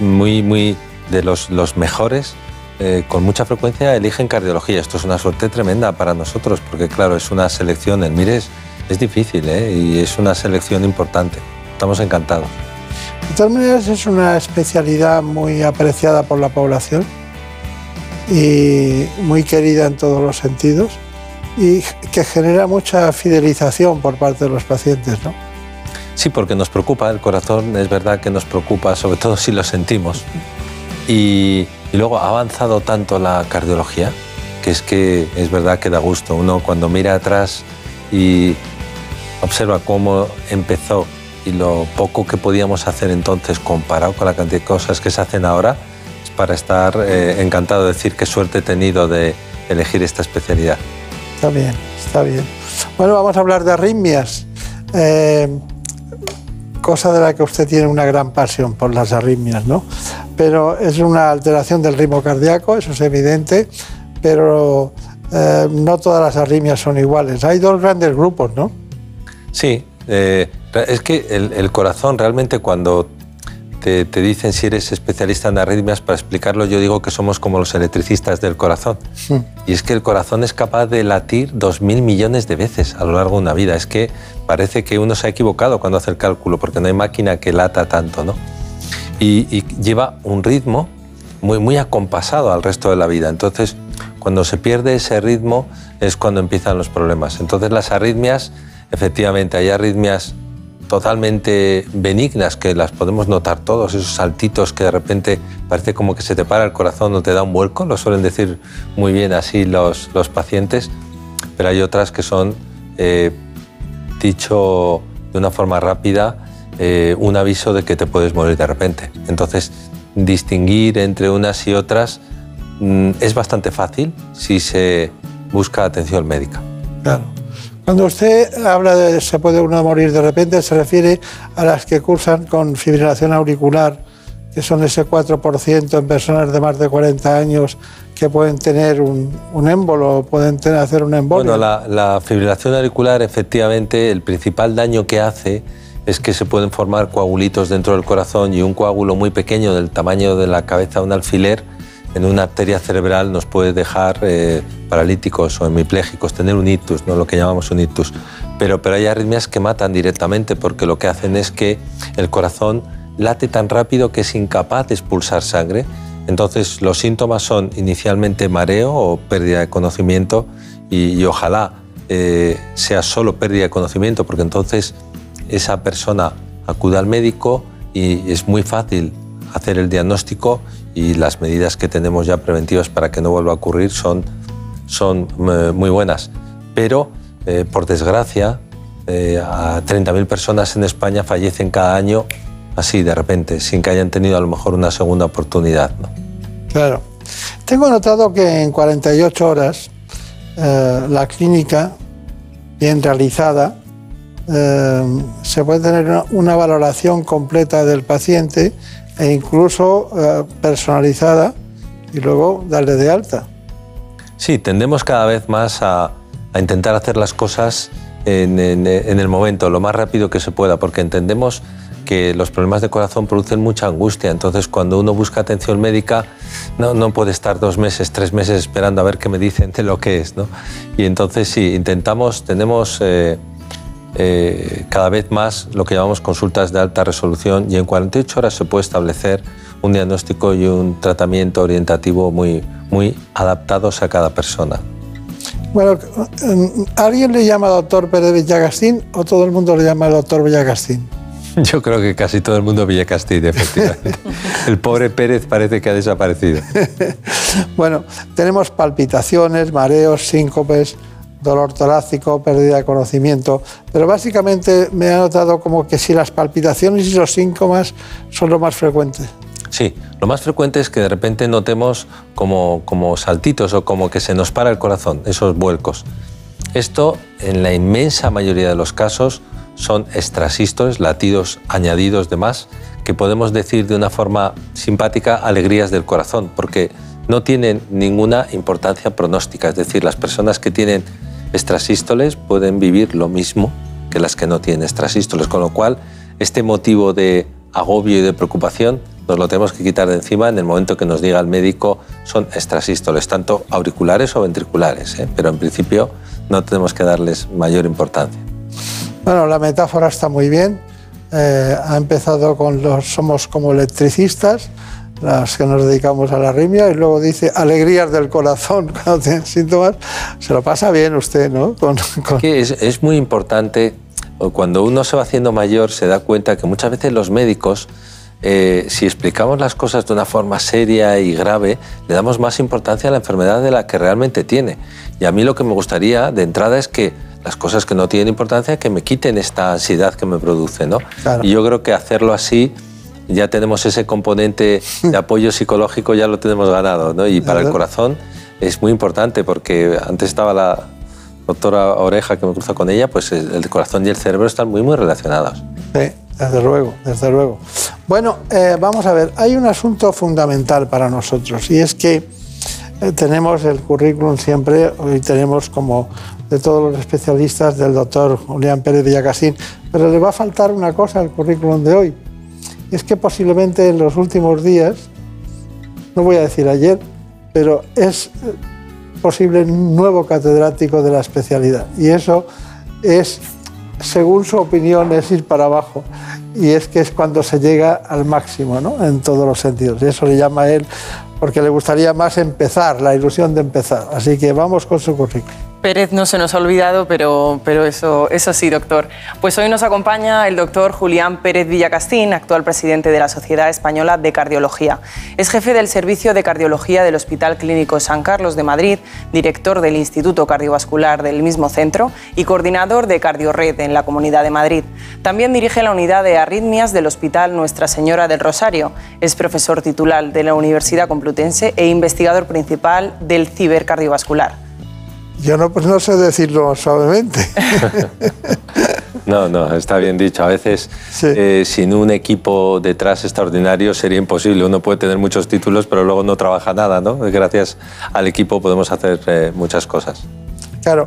Speaker 11: muy, muy de los, los mejores eh, con mucha frecuencia eligen cardiología. Esto es una suerte tremenda para nosotros porque, claro, es una selección. El MIR es, es difícil y es una selección importante. Estamos encantados.
Speaker 1: De todas maneras, es una especialidad muy apreciada por la población y muy querida en todos los sentidos y que genera mucha fidelización por parte de los pacientes, ¿no?
Speaker 11: Sí, porque nos preocupa el corazón, es verdad que nos preocupa, sobre todo si lo sentimos. Y, y luego ha avanzado tanto la cardiología que es que es verdad que da gusto. Uno cuando mira atrás y observa cómo empezó y lo poco que podíamos hacer entonces comparado con la cantidad de cosas que se hacen ahora, es para estar eh, encantado de decir qué suerte he tenido de elegir esta especialidad.
Speaker 1: Está bien, está bien. Bueno, vamos a hablar de arritmias, eh, cosa de la que usted tiene una gran pasión por las arritmias, ¿no? Pero es una alteración del ritmo cardíaco, eso es evidente, pero eh, no todas las arritmias son iguales. Hay dos grandes grupos, ¿no?
Speaker 11: Sí, es que el, corazón realmente cuando te, dicen si eres especialista en arritmias, para explicarlo yo digo que somos como los electricistas del corazón. Y es que el corazón es capaz de latir dos mil millones de veces a lo largo de una vida. Es que parece que uno se ha equivocado cuando hace el cálculo, porque no hay máquina que lata tanto, ¿no? Y, lleva un ritmo muy, muy acompasado al resto de la vida. Entonces, cuando se pierde ese ritmo es cuando empiezan los problemas. Entonces, las arritmias, efectivamente, hay arritmias totalmente benignas que las podemos notar todos, esos saltitos que de repente parece como que se te para el corazón o te da un vuelco, lo suelen decir muy bien así los, los pacientes, pero hay otras que son, eh, dicho de una forma rápida, eh, un aviso de que te puedes morir de repente. Entonces, distinguir entre unas y otras mm, es bastante fácil si se busca atención médica.
Speaker 1: Claro. Cuando usted habla de se puede uno morir de repente, se refiere a las que cursan con fibrilación auricular, que son ese 4% en personas de más de 40 años que pueden tener un, un émbolo, pueden hacer un embolio.
Speaker 11: Bueno, la, la fibrilación auricular, efectivamente, el principal daño que hace es que se pueden formar coagulitos dentro del corazón y un coágulo muy pequeño del tamaño de la cabeza de un alfiler en una arteria cerebral nos puede dejar eh, paralíticos o hemipléjicos, tener un ictus, ¿no? lo que llamamos un ictus. Pero, pero hay arritmias que matan directamente porque lo que hacen es que el corazón late tan rápido que es incapaz de expulsar sangre. Entonces los síntomas son inicialmente mareo o pérdida de conocimiento y, ojalá eh, sea solo pérdida de conocimiento porque entonces esa persona acude al médico y es muy fácil hacer el diagnóstico y las medidas que tenemos ya preventivas para que no vuelva a ocurrir son, son eh, muy buenas. Pero, eh, por desgracia, eh, a 30.000 personas en España fallecen cada año así de repente, sin que hayan tenido a lo mejor una segunda oportunidad.
Speaker 1: Claro. Tengo notado que en 48 horas la clínica, bien realizada, se puede tener una valoración completa del paciente e incluso eh, personalizada y luego darle de alta.
Speaker 11: Sí, tendemos cada vez más a, intentar hacer las cosas en, el momento, lo más rápido que se pueda, porque entendemos que los problemas de corazón producen mucha angustia. Entonces, cuando uno busca atención médica, no, no, puede estar dos meses, tres meses esperando a ver qué me dicen de lo que es. ¿no? Y entonces, sí, intentamos, tenemos eh, eh, cada vez más lo que llamamos consultas de alta resolución y en 48 horas se puede establecer un diagnóstico y un tratamiento orientativo muy, muy adaptados a cada persona.
Speaker 1: Bueno, ¿alguien le llama doctor Pérez Villagastín o todo el mundo le llama doctor Villagastín?
Speaker 11: Yo creo que casi todo el mundo Villacastín, efectivamente. el pobre Pérez parece que ha desaparecido.
Speaker 1: Bueno, tenemos palpitaciones, mareos, síncopes, dolor torácico, pérdida de conocimiento, pero básicamente me ha notado como que si las palpitaciones y los síntomas son lo más frecuente.
Speaker 11: Sí, lo más frecuente es que de repente notemos como, como saltitos o como que se nos para el corazón, esos vuelcos. Esto, en la inmensa mayoría de los casos, son extrasístoles, latidos añadidos de más, que podemos decir de una forma simpática alegrías del corazón, porque no tienen ninguna importancia pronóstica. Es decir, las personas que tienen extrasístoles pueden vivir lo mismo que las que no tienen extrasístoles, con lo cual este motivo de agobio y de preocupación nos lo tenemos que quitar de encima en el momento que nos diga el médico son extrasístoles, tanto auriculares o ventriculares, ¿eh? pero en principio no tenemos que darles mayor importancia.
Speaker 1: Bueno, la metáfora está muy bien. Eh, ha empezado con los somos como electricistas, las que nos dedicamos a la arritmia, y luego dice alegrías del corazón cuando tienen síntomas. Se lo pasa bien usted, ¿no?
Speaker 11: Es, es muy importante, cuando uno se va haciendo mayor, se da cuenta que muchas veces los médicos eh, si explicamos las cosas de una forma seria y grave, le damos más importancia a la enfermedad de la que realmente tiene. Y a mí lo que me gustaría de entrada es que las cosas que no tienen importancia, que me quiten esta ansiedad que me produce. ¿no? Y yo creo que hacerlo así, ya tenemos ese componente de apoyo psicológico, ya lo tenemos ganado. ¿no? Y para el corazón es muy importante porque antes estaba la doctora Oreja que me cruza con ella, pues el corazón y el cerebro están muy, muy relacionados.
Speaker 1: Sí. Desde luego, desde luego. Bueno, eh, vamos a ver, hay un asunto fundamental para nosotros y es que eh, tenemos el currículum siempre, hoy tenemos como de todos los especialistas del doctor Julián Pérez Villacasín, pero le va a faltar una cosa al currículum de hoy. Es que posiblemente en los últimos días, no voy a decir ayer, pero es eh, posible un nuevo catedrático de la especialidad. Y eso es según su opinión, es ir para abajo. Y es que es cuando se llega al máximo, ¿no? En todos los sentidos. Y eso le llama a él, porque le gustaría más empezar, la ilusión de empezar. Así que vamos con su currículum.
Speaker 4: Pérez no se nos ha olvidado, pero, pero eso, eso sí, doctor. Pues hoy nos acompaña el doctor Julián Pérez Villacastín, actual presidente de la Sociedad Española de Cardiología. Es jefe del Servicio de Cardiología del Hospital Clínico San Carlos de Madrid, director del Instituto Cardiovascular del mismo centro y coordinador de Cardiored en la Comunidad de Madrid. También dirige la unidad de arritmias del Hospital Nuestra Señora del Rosario. Es profesor titular de la Universidad Complutense e investigador principal del cibercardiovascular.
Speaker 1: Yo no, pues no sé decirlo suavemente.
Speaker 11: No, no, está bien dicho. A veces eh, sin un equipo detrás extraordinario sería imposible. Uno puede tener muchos títulos, pero luego no trabaja nada, ¿no? Gracias al equipo podemos hacer eh, muchas cosas.
Speaker 1: Claro,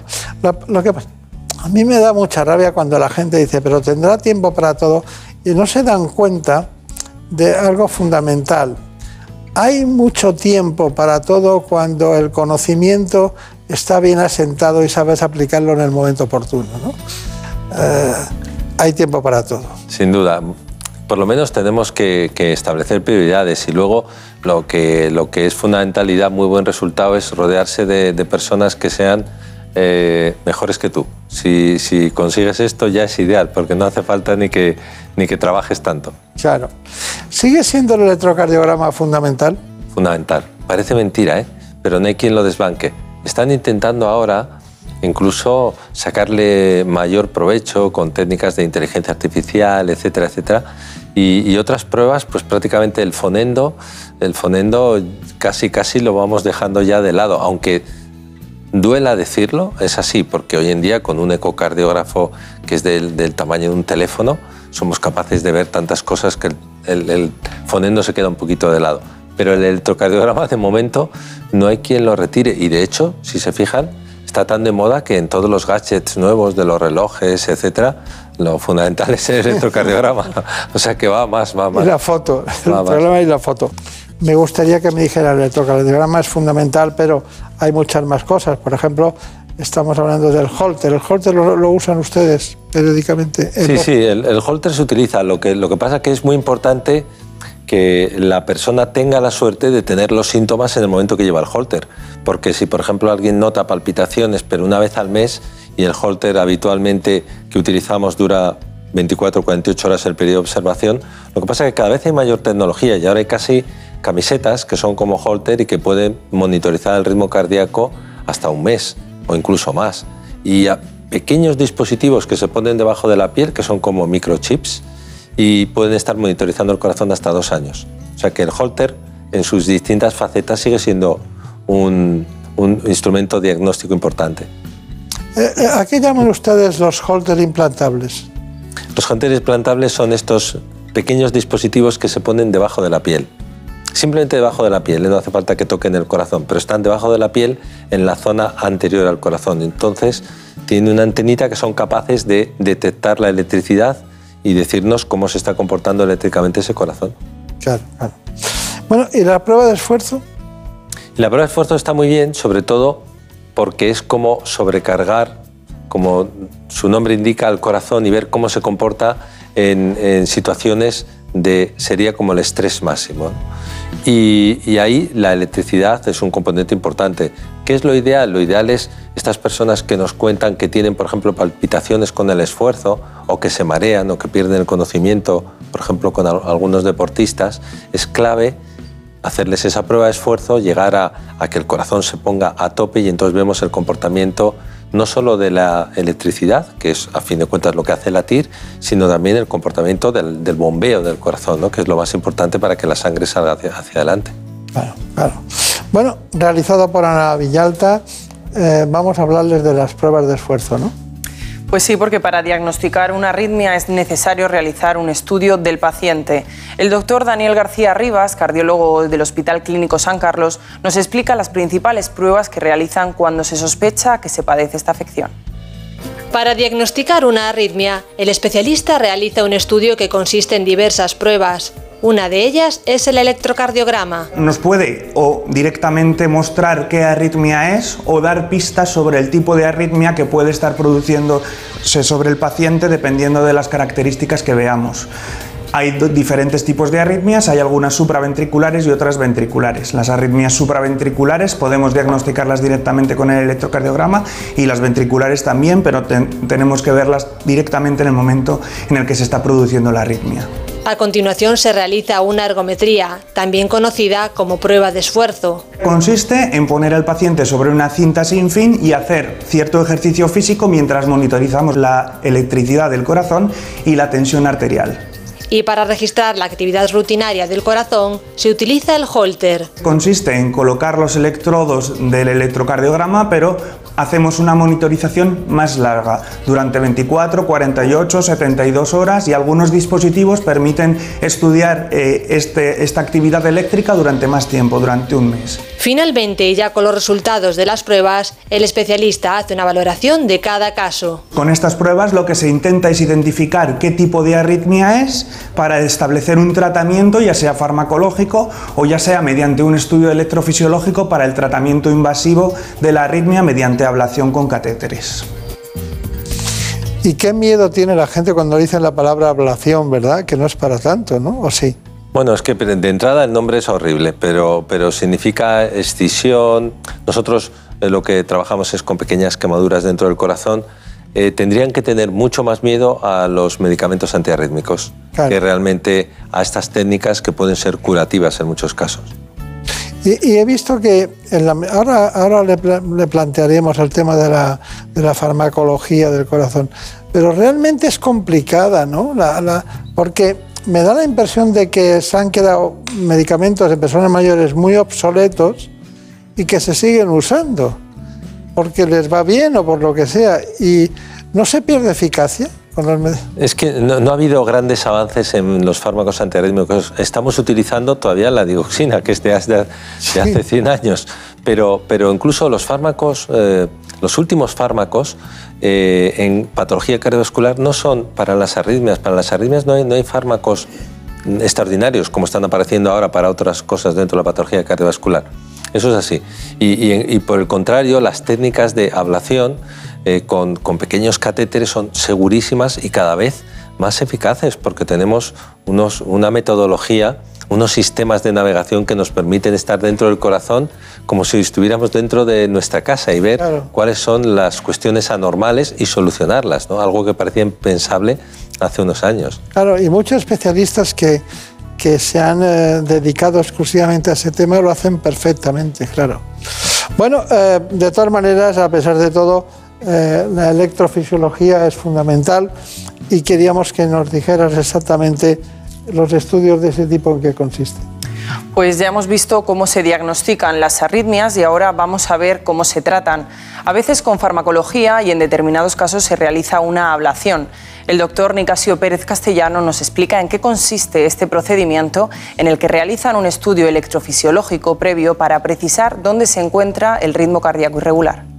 Speaker 1: lo, que a mí me da mucha rabia cuando la gente dice, pero tendrá tiempo para todo, y no se dan cuenta de algo fundamental. Hay mucho tiempo para todo cuando el conocimiento está bien asentado y sabes aplicarlo en el momento oportuno. ¿no? Eh, hay tiempo para todo.
Speaker 11: Sin duda. Por lo menos tenemos que, establecer prioridades y luego lo que, lo que es fundamental y da muy buen resultado es rodearse de, personas que sean eh, mejores que tú. Si, si, consigues esto ya es ideal, porque no hace falta ni que, ni que trabajes tanto.
Speaker 1: Claro. ¿Sigue siendo el electrocardiograma fundamental?
Speaker 11: Fundamental. Parece mentira, ¿eh? pero no hay quien lo desbanque. Están intentando ahora incluso sacarle mayor provecho con técnicas de inteligencia artificial, etcétera, etcétera. Y, otras pruebas, pues prácticamente el fonendo, el fonendo casi casi lo vamos dejando ya de lado, aunque duela decirlo, es así, porque hoy en día con un ecocardiógrafo que es del, tamaño de un teléfono, somos capaces de ver tantas cosas que el, el fonendo se queda un poquito de lado pero el electrocardiograma de momento no hay quien lo retire y de hecho, si se fijan, está tan de moda que en todos los gadgets nuevos de los relojes, etcétera, lo fundamental es el electrocardiograma. o sea que va más, va más.
Speaker 1: Y la foto, el problema es la foto. Me gustaría que me dijera el electrocardiograma es fundamental, pero hay muchas más cosas. Por ejemplo, estamos hablando del holter. ¿El holter lo, usan ustedes periódicamente?
Speaker 11: Sí, sí, el, el, holter se utiliza. Lo que, lo que pasa es que es muy importante que la persona tenga la suerte de tener los síntomas en el momento que lleva el holter. Porque si, por ejemplo, alguien nota palpitaciones, pero una vez al mes, y el holter habitualmente que utilizamos dura 24 48 horas el periodo de observación. Lo que pasa es que cada vez hay mayor tecnología y ahora hay casi camisetas que son como holter y que pueden monitorizar el ritmo cardíaco hasta un mes o incluso más. Y pequeños dispositivos que se ponen debajo de la piel, que son como microchips, y pueden estar monitorizando el corazón hasta dos años. O sea que el holter en sus distintas facetas sigue siendo un, un instrumento diagnóstico importante.
Speaker 1: Eh, eh, ¿A qué llaman ustedes los holter implantables?
Speaker 11: Los holters implantables son estos pequeños dispositivos que se ponen debajo de la piel. Simplemente debajo de la piel, ¿eh? no hace falta que toquen el corazón, pero están debajo de la piel en la zona anterior al corazón. Entonces, tiene una antenita que son capaces de detectar la electricidad y decirnos cómo se está comportando eléctricamente ese corazón.
Speaker 1: Claro, claro. Bueno, ¿y la prueba de esfuerzo?
Speaker 11: La prueba de esfuerzo está muy bien, sobre todo porque es como sobrecargar, como su nombre indica, al corazón y ver cómo se comporta en, situaciones de, sería como el estrés máximo. Y, y, ahí la electricidad es un componente importante. ¿Qué es lo ideal? Lo ideal es estas personas que nos cuentan que tienen, por ejemplo, palpitaciones con el esfuerzo o que se marean o que pierden el conocimiento, por ejemplo, con algunos deportistas, es clave hacerles esa prueba de esfuerzo, llegar a, que el corazón se ponga a tope y entonces vemos el comportamiento no solo de la electricidad, que es a fin de cuentas lo que hace latir, sino también el comportamiento del, bombeo del corazón, que es lo más importante para que la sangre salga hacia, adelante.
Speaker 1: Claro, claro. Bueno, realizado por Ana Villalta, eh, vamos a hablarles de las pruebas de esfuerzo, ¿no?
Speaker 4: Pues sí, porque para diagnosticar una arritmia es necesario realizar un estudio del paciente. El doctor Daniel García Rivas, cardiólogo del Hospital Clínico San Carlos, nos explica las principales pruebas que realizan cuando se sospecha que se padece esta afección.
Speaker 10: Para diagnosticar una arritmia, el especialista realiza un estudio que consiste en diversas pruebas. Una de ellas es el electrocardiograma.
Speaker 12: Nos puede o directamente mostrar qué arritmia es o dar pistas sobre el tipo de arritmia que puede estar produciéndose sobre el paciente dependiendo de las características que veamos. Hay diferentes tipos de arritmias, hay algunas supraventriculares y otras ventriculares. Las arritmias supraventriculares podemos diagnosticarlas directamente con el electrocardiograma y las ventriculares también, pero tenemos que verlas directamente en el momento en el que se está produciendo la arritmia.
Speaker 10: A continuación se realiza una ergometría, también conocida como prueba de esfuerzo.
Speaker 12: Consiste en poner al paciente sobre una cinta sin fin y hacer cierto ejercicio físico mientras monitorizamos la electricidad del corazón y la tensión arterial.
Speaker 10: Y para registrar la actividad rutinaria del corazón se utiliza el holter.
Speaker 12: Consiste en colocar los electrodos del electrocardiograma, pero hacemos una monitorización más larga, durante 24, 48, 72 horas y algunos dispositivos permiten estudiar eh, este, esta actividad eléctrica durante más tiempo, durante un mes.
Speaker 10: Finalmente, ya con los resultados de las pruebas, el especialista hace una valoración de cada caso.
Speaker 12: Con estas pruebas lo que se intenta es identificar qué tipo de arritmia es para establecer un tratamiento, ya sea farmacológico o ya sea mediante un estudio electrofisiológico para el tratamiento invasivo de la arritmia mediante ablación con catéteres.
Speaker 1: ¿Y qué miedo tiene la gente cuando dicen la palabra ablación, verdad? Que no es para tanto, ¿no? ¿O sí?
Speaker 11: Bueno, es que de entrada el nombre es horrible, pero, pero significa escisión. Nosotros eh, lo que trabajamos es con pequeñas quemaduras dentro del corazón. Eh, tendrían que tener mucho más miedo a los medicamentos antiarrítmicos que realmente a estas técnicas que pueden ser curativas en muchos casos.
Speaker 1: Y, he visto que ahora, ahora le, plantearemos el tema de la, de la, farmacología del corazón, pero realmente es complicada, ¿no? la, porque me da la impresión de que se han quedado medicamentos en personas mayores muy obsoletos y que se siguen usando, porque les va bien o por lo que sea, y no se pierde eficacia. Con los
Speaker 11: es que no, ha habido grandes avances en los fármacos antiarrítmicos. Estamos utilizando todavía la dioxina, que es de, hace 100 años, pero, pero incluso los fármacos, eh, los últimos fármacos eh, en patología cardiovascular no son para las arritmias. Para las arritmias no hay, no hay fármacos extraordinarios como están apareciendo ahora para otras cosas dentro de la patología cardiovascular. Eso es así. Y, por el contrario, las técnicas de ablación eh, con, pequeños catéteres son segurísimas y cada vez más eficaces porque tenemos una metodología unos sistemas de navegación que nos permiten estar dentro del corazón como si estuviéramos dentro de nuestra casa y ver cuáles son las cuestiones anormales y solucionarlas, ¿no? algo que parecía impensable hace unos años.
Speaker 1: Claro, y muchos especialistas que, que se han eh, dedicado exclusivamente a ese tema lo hacen perfectamente, claro. Bueno, eh, de todas maneras, a pesar de todo, eh, la electrofisiología es fundamental y queríamos que nos dijeras exactamente los estudios de ese tipo en qué consisten.
Speaker 4: Pues ya hemos visto cómo se diagnostican las arritmias y ahora vamos a ver cómo se tratan. A veces con farmacología y en determinados casos se realiza una ablación. El doctor Nicasio Pérez Castellano nos explica en qué consiste este procedimiento en el que realizan un estudio electrofisiológico previo para precisar dónde se encuentra el ritmo cardíaco irregular.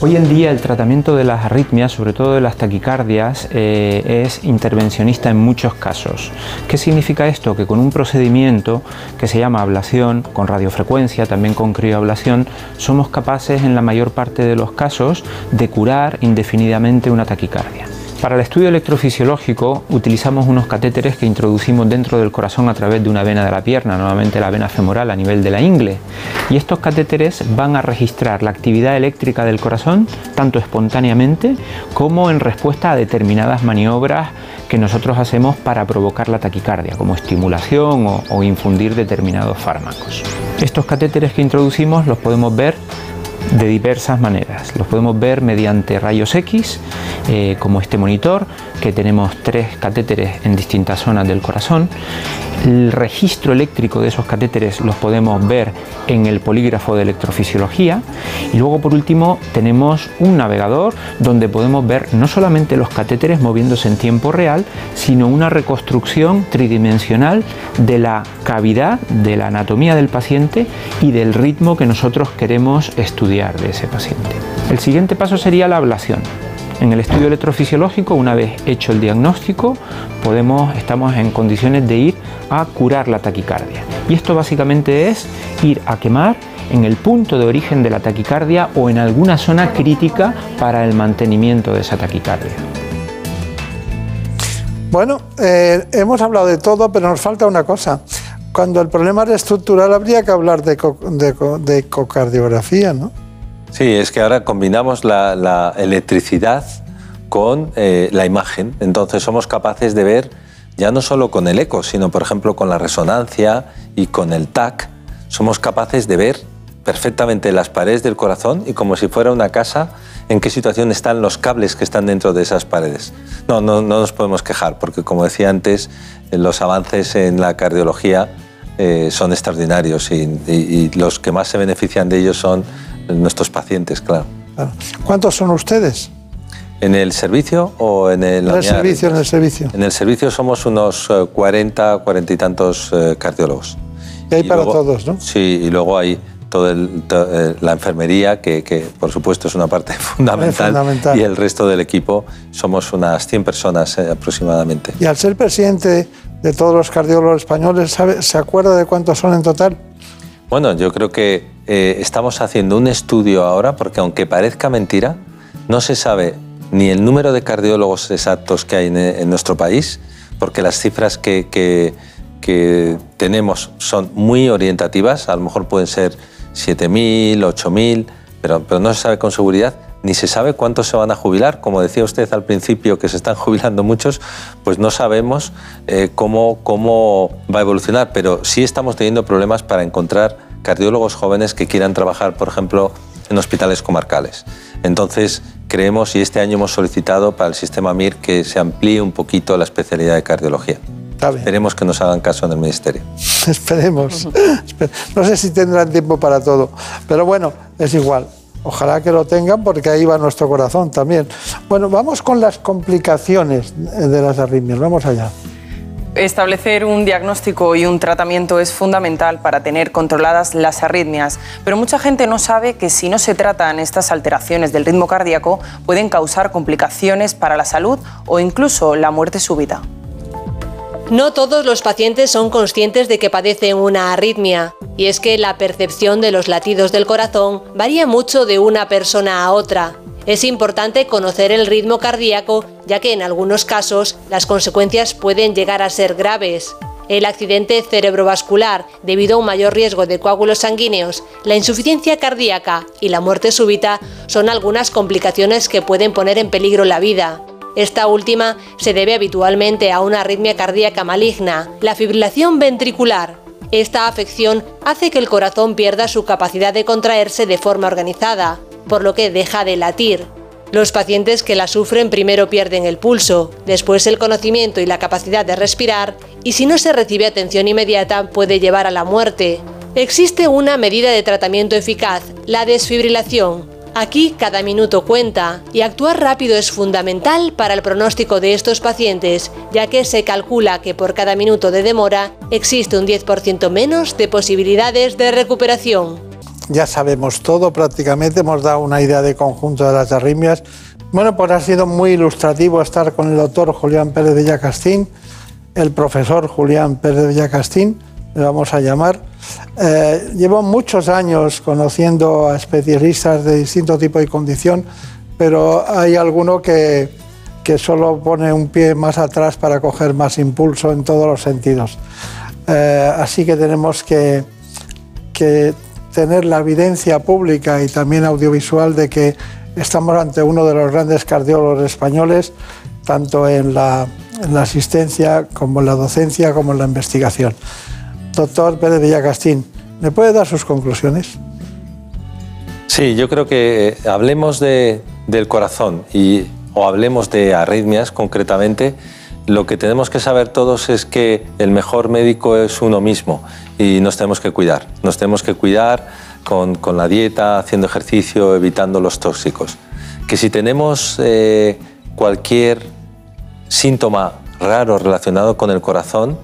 Speaker 13: Hoy en día el tratamiento de las arritmias, sobre todo de las taquicardias, eh, es intervencionista en muchos casos. ¿Qué significa esto? Que con un procedimiento que se llama ablación, con radiofrecuencia, también con crioablación, somos capaces en la mayor parte de los casos de curar indefinidamente una taquicardia. Para el estudio electrofisiológico utilizamos unos catéteres que introducimos dentro del corazón a través de una vena de la pierna, normalmente la vena femoral a nivel de la ingle. Y estos catéteres van a registrar la actividad eléctrica del corazón tanto espontáneamente como en respuesta a determinadas maniobras que nosotros hacemos para provocar la taquicardia, como estimulación o, o infundir determinados fármacos. Estos catéteres que introducimos los podemos ver de diversas maneras. Los podemos ver mediante rayos X, eh, como este monitor, que tenemos tres catéteres en distintas zonas del corazón. El registro eléctrico de esos catéteres los podemos ver en el polígrafo de electrofisiología. Y luego, por último, tenemos un navegador donde podemos ver no solamente los catéteres moviéndose en tiempo real, sino una reconstrucción tridimensional de la cavidad, de la anatomía del paciente y del ritmo que nosotros queremos estudiar de ese paciente. El siguiente paso sería la ablación. En el estudio electrofisiológico, una vez hecho el diagnóstico, podemos, estamos en condiciones de ir a curar la taquicardia. Y esto básicamente es ir a quemar en el punto de origen de la taquicardia o en alguna zona crítica para el mantenimiento de esa taquicardia.
Speaker 1: Bueno, eh, hemos hablado de todo, pero nos falta una cosa. Cuando el problema es estructural, habría que hablar de, co- de de ecocardiografía, ¿no?
Speaker 11: Sí, es que ahora combinamos la, electricidad con eh, la imagen. Entonces somos capaces de ver ya no solo con el eco, sino por ejemplo con la resonancia y con el TAC. Somos capaces de ver perfectamente las paredes del corazón y como si fuera una casa, en qué situación están los cables que están dentro de esas paredes. No, no, no nos podemos quejar, porque como decía antes, eh, los avances en la cardiología eh, son extraordinarios y los que más se benefician de ellos son nuestros pacientes, claro.
Speaker 1: Claro. ¿Cuántos son ustedes?
Speaker 11: ¿En el servicio o en el,
Speaker 1: En el servicio, en el servicio.
Speaker 11: En el servicio somos unos eh, 40, 40 y tantos eh, cardiólogos.
Speaker 1: Y hay para
Speaker 11: luego-
Speaker 1: todos, ¿no?
Speaker 11: Sí, y luego hay toda la enfermería, que, que, por supuesto es una parte fundamental,
Speaker 1: fundamental.
Speaker 11: y el resto del equipo somos unas 100 personas eh, aproximadamente.
Speaker 1: Y al ser presidente de todos los cardiólogos españoles, ¿sabe- ¿se acuerda de cuántos son en total?
Speaker 11: Bueno, yo creo que eh, estamos haciendo un estudio ahora, porque aunque parezca mentira, no se sabe ni el número de cardiólogos exactos que hay en, en nuestro país, porque las cifras que, que- que tenemos son muy orientativas, a lo mejor pueden ser 7.000, 8.000, pero, pero no se sabe con seguridad, ni se sabe cuántos se van a jubilar. Como decía usted al principio, que se están jubilando muchos, pues no sabemos eh, cómo, cómo va a evolucionar, pero sí estamos teniendo problemas para encontrar cardiólogos jóvenes que quieran trabajar, por ejemplo, en hospitales comarcales. Entonces, creemos y este año hemos solicitado para el sistema MIR que se amplíe un poquito la especialidad de cardiología. Esperemos que nos hagan caso en el Ministerio.
Speaker 1: Esperemos. Espe- No sé si tendrán tiempo para todo, pero bueno, es igual. Ojalá que lo tengan porque ahí va nuestro corazón también. Bueno, vamos con las complicaciones de las arritmias. Vamos allá.
Speaker 4: Establecer un diagnóstico y un tratamiento es fundamental para tener controladas las arritmias, pero mucha gente no sabe que si no se tratan estas alteraciones del ritmo cardíaco pueden causar complicaciones para la salud o incluso la muerte súbita.
Speaker 10: No todos los pacientes son conscientes de que padecen una arritmia, y es que la percepción de los latidos del corazón varía mucho de una persona a otra. Es importante conocer el ritmo cardíaco, ya que en algunos casos las consecuencias pueden llegar a ser graves. El accidente cerebrovascular, debido a un mayor riesgo de coágulos sanguíneos, la insuficiencia cardíaca y la muerte súbita son algunas complicaciones que pueden poner en peligro la vida.
Speaker 14: Esta última se debe habitualmente a una arritmia cardíaca maligna, la fibrilación ventricular. Esta afección hace que el corazón pierda su capacidad de contraerse de forma organizada, por lo que deja de latir. Los pacientes que la sufren primero pierden el pulso, después el conocimiento y la capacidad de respirar, y si no se recibe atención inmediata puede llevar a la muerte. Existe una medida de tratamiento eficaz, la desfibrilación. Aquí cada minuto cuenta y actuar rápido es fundamental para el pronóstico de estos pacientes, ya que se calcula que por cada minuto de demora existe un 10% menos de posibilidades de recuperación.
Speaker 1: Ya sabemos todo prácticamente, hemos dado una idea de conjunto de las arritmias. Bueno, pues ha sido muy ilustrativo estar con el doctor Julián Pérez de Villacastín, el profesor Julián Pérez de Villacastín, le vamos a llamar. Eh, llevo muchos años conociendo a especialistas de distinto tipo y condición, pero hay alguno que, que solo pone un pie más atrás para coger más impulso en todos los sentidos. Eh, así que tenemos que, que tener la evidencia pública y también audiovisual de que estamos ante uno de los grandes cardiólogos españoles, tanto en la, en la asistencia como en la docencia como en la investigación. Doctor Pérez Villacastín, ¿me puede dar sus conclusiones?
Speaker 11: Sí, yo creo que eh, hablemos de, del corazón y, o hablemos de arritmias concretamente. Lo que tenemos que saber todos es que el mejor médico es uno mismo y nos tenemos que cuidar. Nos tenemos que cuidar con, la dieta, haciendo ejercicio, evitando los tóxicos. Que si tenemos eh, cualquier síntoma raro relacionado con el corazón,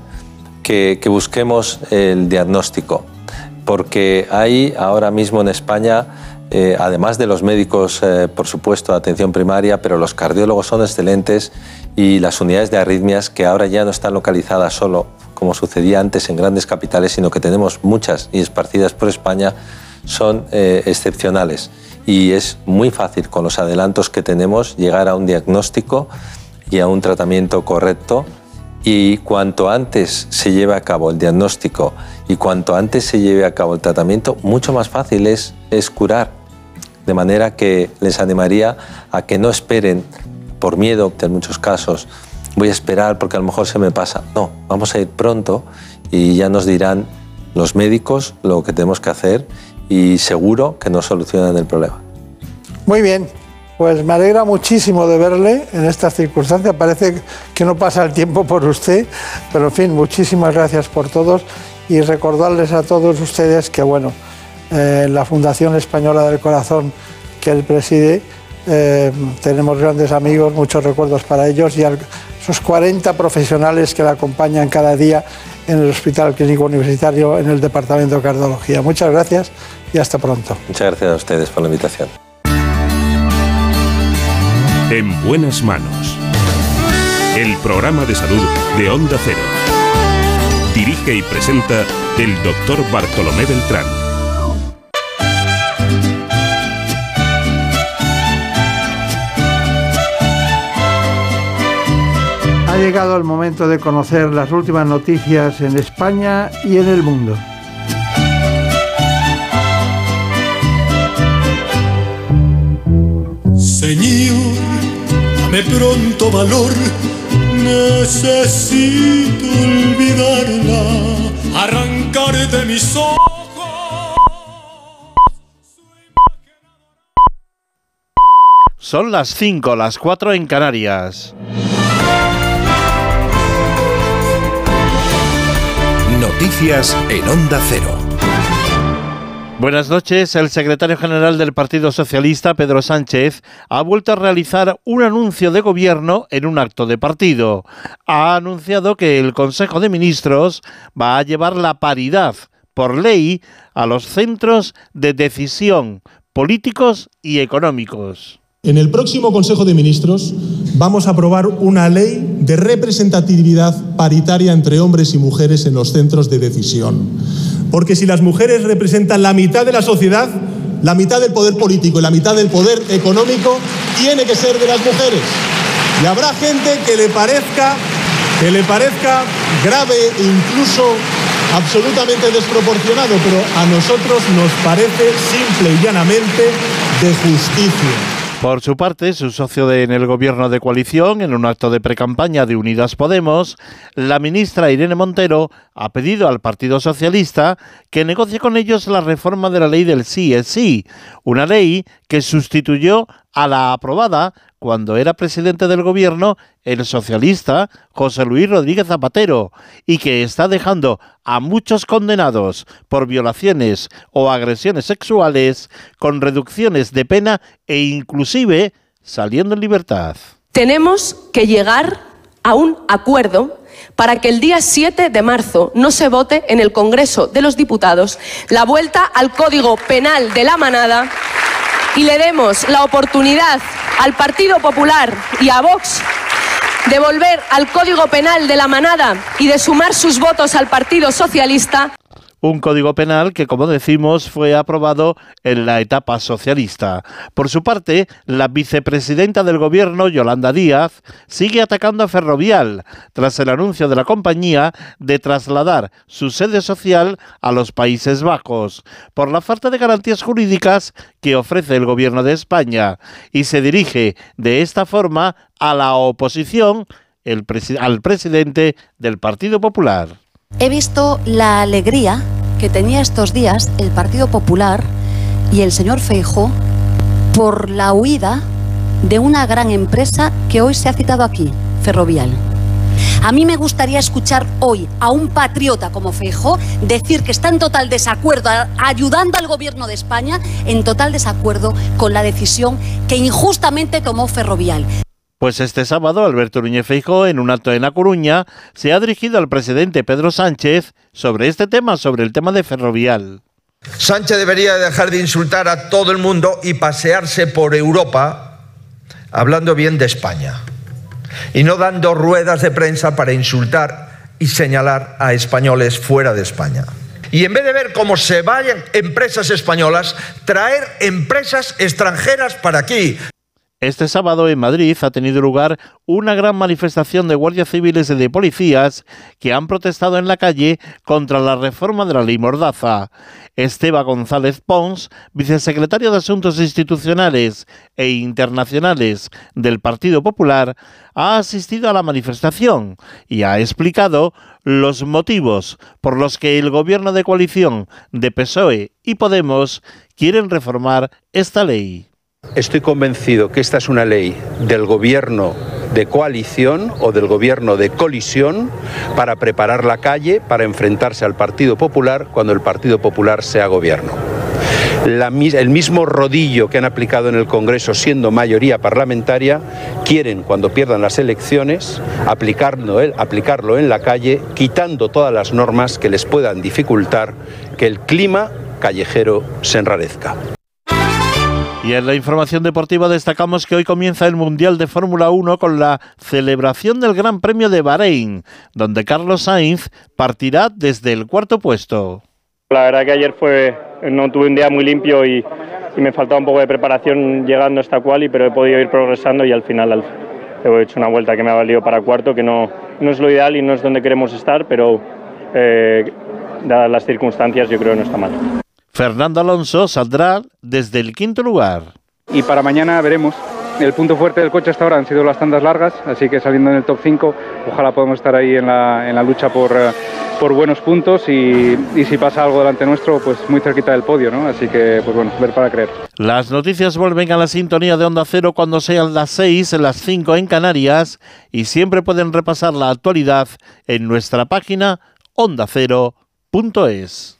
Speaker 11: que, que busquemos el diagnóstico, porque hay ahora mismo en España eh, además de los médicos, eh, por supuesto, de atención primaria, pero los cardiólogos son excelentes y las unidades de arritmias, que ahora ya no están localizadas solo, como sucedía antes en grandes capitales, sino que tenemos muchas y esparcidas por España, son eh, excepcionales. Y es muy fácil, con los adelantos que tenemos, llegar a un diagnóstico y a un tratamiento correcto. Y cuanto antes se lleve a cabo el diagnóstico y cuanto antes se lleve a cabo el tratamiento, mucho más fácil es, es curar de manera que les animaría a que no esperen por miedo, en muchos casos, voy a esperar porque a lo mejor se me pasa. No, vamos a ir pronto y ya nos dirán los médicos lo que tenemos que hacer y seguro que nos solucionan el problema.
Speaker 1: Muy bien, pues me alegra muchísimo de verle en estas circunstancias. Parece que no pasa el tiempo por usted, pero en fin, muchísimas gracias por todos y recordarles a todos ustedes que, bueno, eh, la Fundación Española del Corazón que él preside, eh, tenemos grandes amigos, muchos recuerdos para ellos y a esos 40 profesionales que la acompañan cada día en el Hospital Clínico Universitario en el Departamento de Cardiología. Muchas gracias y hasta pronto.
Speaker 11: Muchas gracias a ustedes por la invitación.
Speaker 9: En buenas manos. El programa de salud de Onda Cero. Dirige y presenta el doctor Bartolomé Beltrán.
Speaker 1: Llegado el momento de conocer las últimas noticias en España y en el mundo.
Speaker 15: Señor, dame pronto valor, necesito olvidarla, arrancar de mis ojos.
Speaker 16: Son las 5, las 4 en Canarias.
Speaker 9: Noticias en Onda Cero.
Speaker 16: Buenas noches. El secretario general del Partido Socialista, Pedro Sánchez, ha vuelto a realizar un anuncio de gobierno en un acto de partido. Ha anunciado que el Consejo de Ministros va a llevar la paridad por ley a los centros de decisión políticos y económicos.
Speaker 17: En el próximo Consejo de Ministros vamos a aprobar una ley de representatividad paritaria entre hombres y mujeres en los centros de decisión. Porque si las mujeres representan la mitad de la sociedad, la mitad del poder político y la mitad del poder económico tiene que ser de las mujeres. Y habrá gente que le parezca que le parezca grave e incluso absolutamente desproporcionado, pero a nosotros nos parece simple y llanamente de justicia.
Speaker 16: Por su parte, su socio de- en el gobierno de coalición, en un acto de precampaña de Unidas Podemos, la ministra Irene Montero ha pedido al Partido Socialista que negocie con ellos la reforma de la ley del sí es sí, una ley que sustituyó a la aprobada cuando era presidente del gobierno el socialista José Luis Rodríguez Zapatero y que está dejando a muchos condenados por violaciones o agresiones sexuales con reducciones de pena e inclusive saliendo en libertad.
Speaker 18: Tenemos que llegar a un acuerdo para que el día 7 de marzo no se vote en el Congreso de los Diputados la vuelta al Código Penal de la Manada y le demos la oportunidad al Partido Popular y a Vox de volver al Código Penal de la Manada y de sumar sus votos al Partido Socialista
Speaker 16: Un código penal que, como decimos, fue aprobado en la etapa socialista. Por su parte, la vicepresidenta del gobierno, Yolanda Díaz, sigue atacando a Ferrovial tras el anuncio de la compañía de trasladar su sede social a los Países Bajos por la falta de garantías jurídicas que ofrece el gobierno de España y se dirige de esta forma a la oposición, al presidente del Partido Popular.
Speaker 19: He visto la alegría que tenía estos días el Partido Popular y el señor Feijó por la huida de una gran empresa que hoy se ha citado aquí, Ferrovial. A mí me gustaría escuchar hoy a un patriota como Feijó decir que está en total desacuerdo, ayudando al gobierno de España, en total desacuerdo con la decisión que injustamente tomó Ferrovial.
Speaker 16: Pues este sábado Alberto Núñez Feijóo, en un acto en La Coruña, se ha dirigido al presidente Pedro Sánchez sobre este tema, sobre el tema de Ferrovial.
Speaker 20: Sánchez debería dejar de insultar a todo el mundo y pasearse por Europa hablando bien de España y no dando ruedas de prensa para insultar y señalar a españoles fuera de España. Y en vez de ver cómo se vayan empresas españolas, traer empresas extranjeras para aquí.
Speaker 16: Este sábado en Madrid ha tenido lugar una gran manifestación de guardias civiles y de policías que han protestado en la calle contra la reforma de la ley Mordaza. Esteban González Pons, vicesecretario de Asuntos Institucionales e Internacionales del Partido Popular, ha asistido a la manifestación y ha explicado los motivos por los que el gobierno de coalición de PSOE y Podemos quieren reformar esta ley.
Speaker 21: Estoy convencido que esta es una ley del gobierno de coalición o del gobierno de colisión para preparar la calle para enfrentarse al Partido Popular cuando el Partido Popular sea gobierno. El mismo rodillo que han aplicado en el Congreso siendo mayoría parlamentaria, quieren cuando pierdan las elecciones aplicarlo, aplicarlo en la calle, quitando todas las normas que les puedan dificultar que el clima callejero se enrarezca.
Speaker 16: Y en la información deportiva destacamos que hoy comienza el Mundial de Fórmula 1 con la celebración del Gran Premio de Bahrein, donde Carlos Sainz partirá desde el cuarto puesto.
Speaker 22: La verdad que ayer fue, no tuve un día muy limpio y, y me faltaba un poco de preparación llegando a esta quali, pero he podido ir progresando y al final al- he hecho una vuelta que me ha valido para cuarto, que no, no es lo ideal y no es donde queremos estar, pero eh, dadas las circunstancias yo creo que no está mal.
Speaker 16: Fernando Alonso saldrá desde el quinto lugar.
Speaker 23: y para mañana veremos. El punto fuerte del coche hasta ahora han sido las tandas largas, así que saliendo en el top 5, ojalá podamos estar ahí en la, en la lucha por, eh, por buenos puntos y, y si pasa algo delante nuestro, pues muy cerquita del podio, ¿no? Así que, pues bueno, ver para creer.
Speaker 16: Las noticias vuelven a la sintonía de Onda Cero cuando sean las 6, las 5 en Canarias y siempre pueden repasar la actualidad en nuestra página ondacero.es.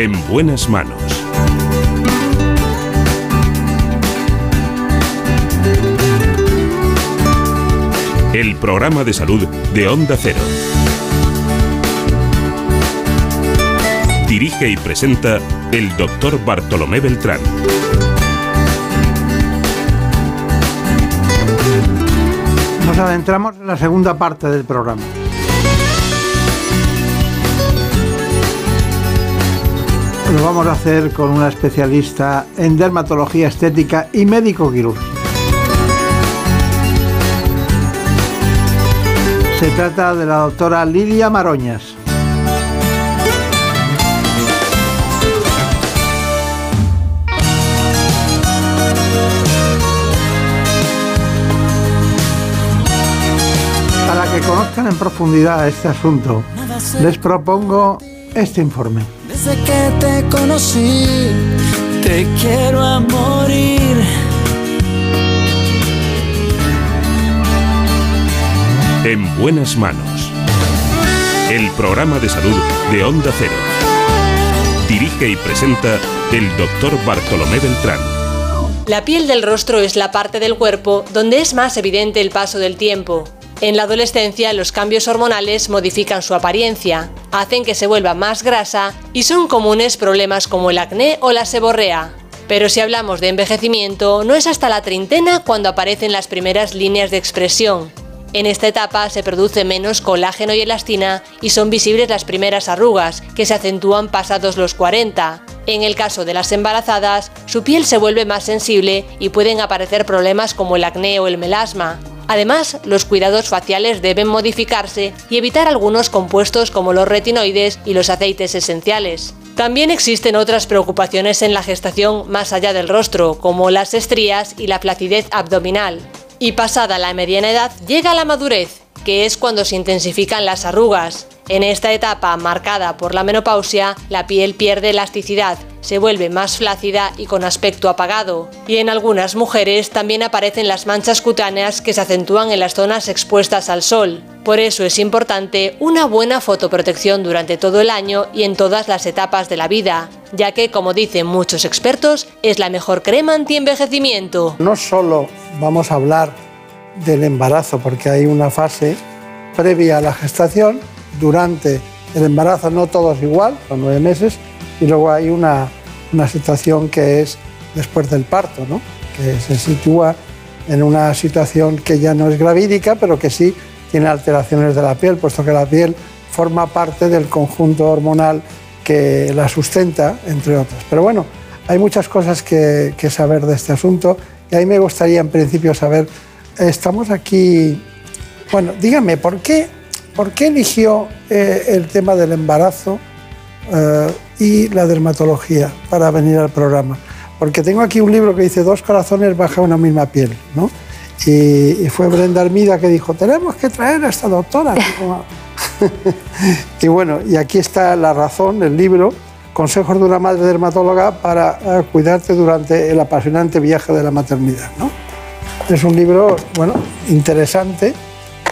Speaker 9: En buenas manos. El programa de salud de Onda Cero. Dirige y presenta el doctor Bartolomé Beltrán.
Speaker 1: Nos adentramos en la segunda parte del programa. Lo vamos a hacer con una especialista en dermatología estética y médico quirúrgico. Se trata de la doctora Lidia Maroñas. Para que conozcan en profundidad este asunto, les propongo este informe.
Speaker 24: Desde que te conocí, te quiero a morir.
Speaker 9: En buenas manos. El programa de salud de Onda Cero. Dirige y presenta el doctor Bartolomé Beltrán.
Speaker 14: La piel del rostro es la parte del cuerpo donde es más evidente el paso del tiempo. En la adolescencia los cambios hormonales modifican su apariencia, hacen que se vuelva más grasa y son comunes problemas como el acné o la seborrea. Pero si hablamos de envejecimiento, no es hasta la treintena cuando aparecen las primeras líneas de expresión. En esta etapa se produce menos colágeno y elastina y son visibles las primeras arrugas, que se acentúan pasados los 40. En el caso de las embarazadas, su piel se vuelve más sensible y pueden aparecer problemas como el acné o el melasma. Además, los cuidados faciales deben modificarse y evitar algunos compuestos como los retinoides y los aceites esenciales. También existen otras preocupaciones en la gestación más allá del rostro, como las estrías y la flacidez abdominal. Y pasada la mediana edad llega la madurez, que es cuando se intensifican las arrugas. En esta etapa marcada por la menopausia, la piel pierde elasticidad, se vuelve más flácida y con aspecto apagado. Y en algunas mujeres también aparecen las manchas cutáneas que se acentúan en las zonas expuestas al sol. Por eso es importante una buena fotoprotección durante todo el año y en todas las etapas de la vida, ya que, como dicen muchos expertos, es la mejor crema anti-envejecimiento.
Speaker 1: No solo vamos a hablar del embarazo, porque hay una fase previa a la gestación, durante el embarazo no todo es igual, son nueve meses, y luego hay una, una situación que es después del parto, ¿no? que se sitúa en una situación que ya no es gravídica, pero que sí tiene alteraciones de la piel, puesto que la piel forma parte del conjunto hormonal que la sustenta, entre otras. Pero bueno, hay muchas cosas que, que saber de este asunto y a me gustaría en principio saber, estamos aquí, bueno, dígame, ¿por qué, por qué eligió eh, el tema del embarazo eh, y la dermatología para venir al programa? Porque tengo aquí un libro que dice Dos corazones bajo una misma piel, ¿no? Y, y fue Brenda Armida que dijo, tenemos que traer a esta doctora. y bueno, y aquí está la razón, el libro, Consejos de una madre dermatóloga para eh, cuidarte durante el apasionante viaje de la maternidad. ¿no? Es un libro, bueno, interesante,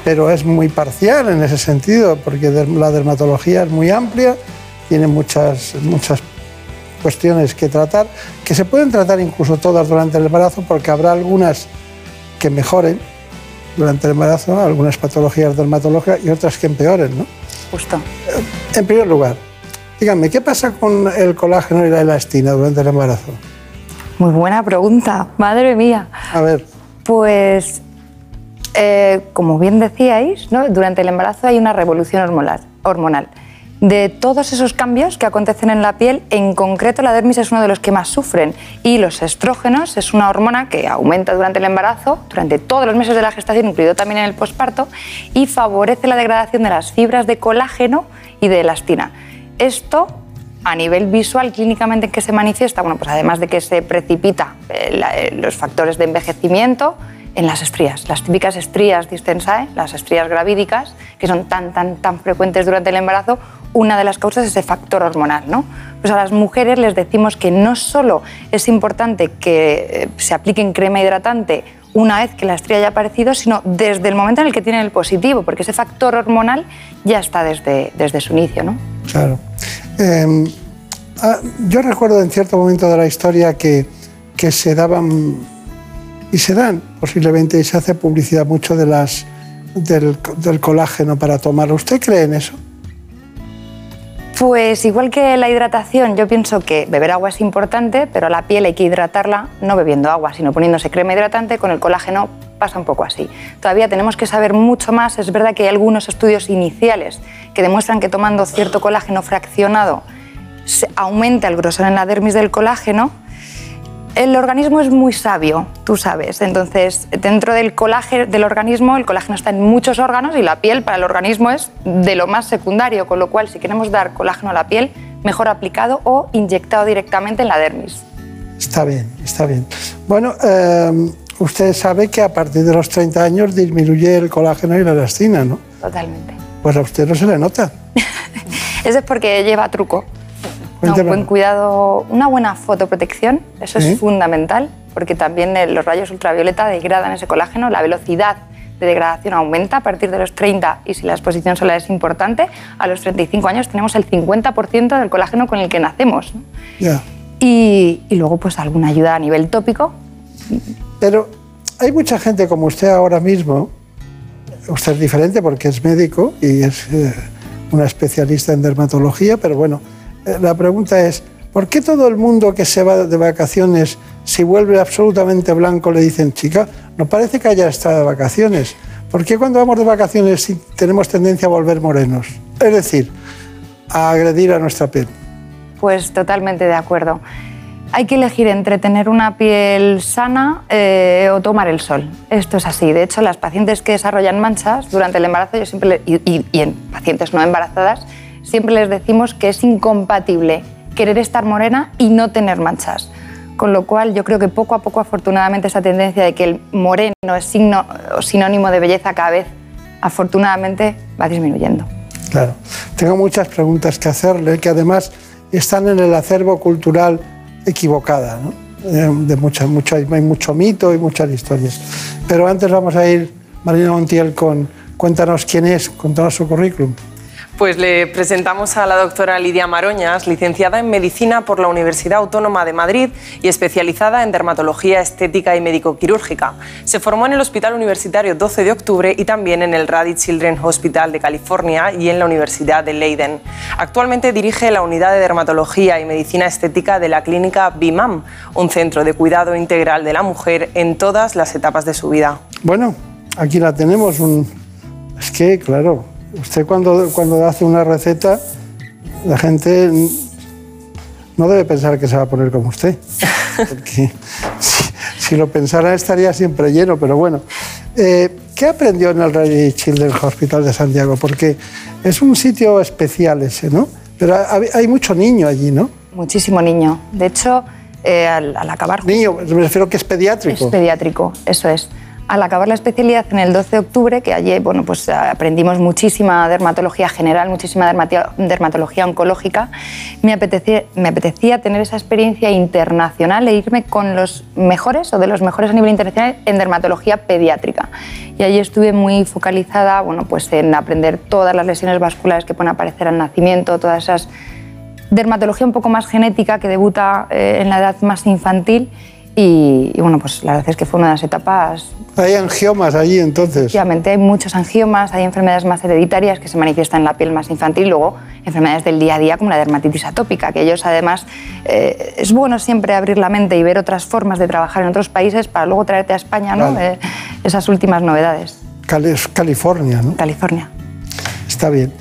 Speaker 1: pero es muy parcial en ese sentido, porque la dermatología es muy amplia, tiene muchas, muchas cuestiones que tratar, que se pueden tratar incluso todas durante el embarazo, porque habrá algunas que mejoren durante el embarazo, algunas patologías dermatológicas y otras que empeoren. ¿no?
Speaker 3: Justo.
Speaker 1: En primer lugar, díganme, ¿qué pasa con el colágeno y la elastina durante el embarazo?
Speaker 25: Muy buena pregunta, madre mía.
Speaker 1: A ver.
Speaker 25: Pues, eh, como bien decíais, durante el embarazo hay una revolución hormonal. De todos esos cambios que acontecen en la piel, en concreto la dermis es uno de los que más sufren y los estrógenos es una hormona que aumenta durante el embarazo, durante todos los meses de la gestación, incluido también en el posparto, y favorece la degradación de las fibras de colágeno y de elastina. Esto a nivel visual, clínicamente, ¿en qué se manifiesta? Bueno, pues además de que se precipita eh, eh, los factores de envejecimiento en las estrías, las típicas estrías distensae, las estrías gravídicas, que son tan, tan, tan frecuentes durante el embarazo, una de las causas es ese factor hormonal, ¿no? Pues a las mujeres les decimos que no solo es importante que eh, se apliquen crema hidratante una vez que la estría haya aparecido, sino desde el momento en el que tienen el positivo, porque ese factor hormonal ya está desde, desde su inicio, ¿no?
Speaker 1: Claro. Eh, yo recuerdo en cierto momento de la historia que, que se daban, y se dan posiblemente, se hace publicidad mucho de las, del, del colágeno para tomarlo. ¿Usted cree en eso?
Speaker 25: Pues igual que la hidratación, yo pienso que beber agua es importante, pero a la piel hay que hidratarla no bebiendo agua, sino poniéndose crema hidratante. Con el colágeno pasa un poco así. Todavía tenemos que saber mucho más. Es verdad que hay algunos estudios iniciales que demuestran que tomando cierto colágeno fraccionado se aumenta el grosor en la dermis del colágeno. El organismo es muy sabio, tú sabes. Entonces, dentro del colágeno del organismo, el colágeno está en muchos órganos y la piel para el organismo es de lo más secundario, con lo cual si queremos dar colágeno a la piel, mejor aplicado o inyectado directamente en la dermis.
Speaker 1: Está bien, está bien. Bueno, eh, usted sabe que a partir de los 30 años disminuye el colágeno y la elastina, ¿no?
Speaker 25: Totalmente.
Speaker 1: Pues a usted no se le nota.
Speaker 25: Eso es porque lleva truco. No, buen cuidado, una buena fotoprotección, eso es fundamental, porque también eh, los rayos ultravioleta degradan ese colágeno, la velocidad de degradación aumenta a partir de los 30 y si la exposición solar es importante, a los 35 años tenemos el 50% del colágeno con el que nacemos. ¿no? Y, y luego pues alguna ayuda a nivel tópico.
Speaker 1: Pero hay mucha gente como usted ahora mismo, usted es diferente porque es médico y es eh, una especialista en dermatología, pero bueno, eh, la pregunta es, ¿por qué todo el mundo que se va de vacaciones, si vuelve absolutamente blanco, le dicen, chica, no parece que haya estado de vacaciones? ¿Por qué cuando vamos de vacaciones tenemos tendencia a volver morenos? Es decir, a agredir a nuestra piel.
Speaker 25: Pues totalmente de acuerdo. Hay que elegir entre tener una piel sana eh, o tomar el sol. Esto es así. De hecho, las pacientes que desarrollan manchas durante el embarazo, yo siempre y en pacientes no embarazadas, siempre les decimos que es incompatible querer estar morena y no tener manchas. Con lo cual, yo creo que poco a poco, afortunadamente, esa tendencia de que el moreno es signo o sinónimo de belleza cada vez, afortunadamente, va disminuyendo.
Speaker 1: Claro. Tengo muchas preguntas que hacerle que además están en el acervo cultural equivocada, ¿no? Eh, De mucha, mucho, hay mucho mito y muchas historias. Pero antes vamos a ir, Marina Montiel, con cuéntanos quién es, cuéntanos su currículum.
Speaker 4: Pues le presentamos a la doctora Lidia Maroñas, licenciada en Medicina por la Universidad Autónoma de Madrid y especializada en dermatología estética y médico-quirúrgica. Se formó en el Hospital Universitario 12 de Octubre y también en el Rady Children's Hospital de California y en la Universidad de Leiden. Actualmente dirige la unidad de dermatología y medicina estética de la clínica BIMAM, un centro de cuidado integral de la mujer en todas las etapas de su vida.
Speaker 1: Bueno, aquí la tenemos. Un... Es que, claro, usted cuando, cuando hace una receta, la gente no debe pensar que se va a poner como usted. Porque si, si lo pensara estaría siempre lleno, pero bueno. Eh, ¿Qué aprendió en el Rady Children's Hospital de Santiago? Porque es un sitio especial ese, ¿no? Pero hay, hay mucho niño allí, ¿no?
Speaker 25: Muchísimo niño. De hecho, eh, al, al acabar...
Speaker 1: Niño, me refiero que es pediátrico.
Speaker 25: Es pediátrico, eso es. Al acabar la especialidad en el 12 de octubre, que allí bueno, pues, aprendimos muchísima dermatología general, muchísima dermatología oncológica, me apetecía, me apetecía tener esa experiencia internacional e irme con los mejores o de los mejores a nivel internacional en dermatología pediátrica. Y allí estuve muy focalizada bueno, pues en aprender todas las lesiones vasculares que pueden aparecer al nacimiento, todas esas dermatología un poco más genética que debuta eh, en la edad más infantil y, y, bueno, pues la verdad es que fue una de las etapas.
Speaker 1: Hay angiomas allí entonces.
Speaker 25: Efectivamente, hay muchos angiomas, hay enfermedades más hereditarias que se manifiestan en la piel más infantil luego enfermedades del día a día como la dermatitis atópica, que ellos además eh, es bueno siempre abrir la mente y ver otras formas de trabajar en otros países para luego traerte a España ¿no?
Speaker 1: Vale.
Speaker 25: Eh, esas últimas novedades.
Speaker 1: Cali- es California, ¿no?
Speaker 25: California,
Speaker 1: Está bien.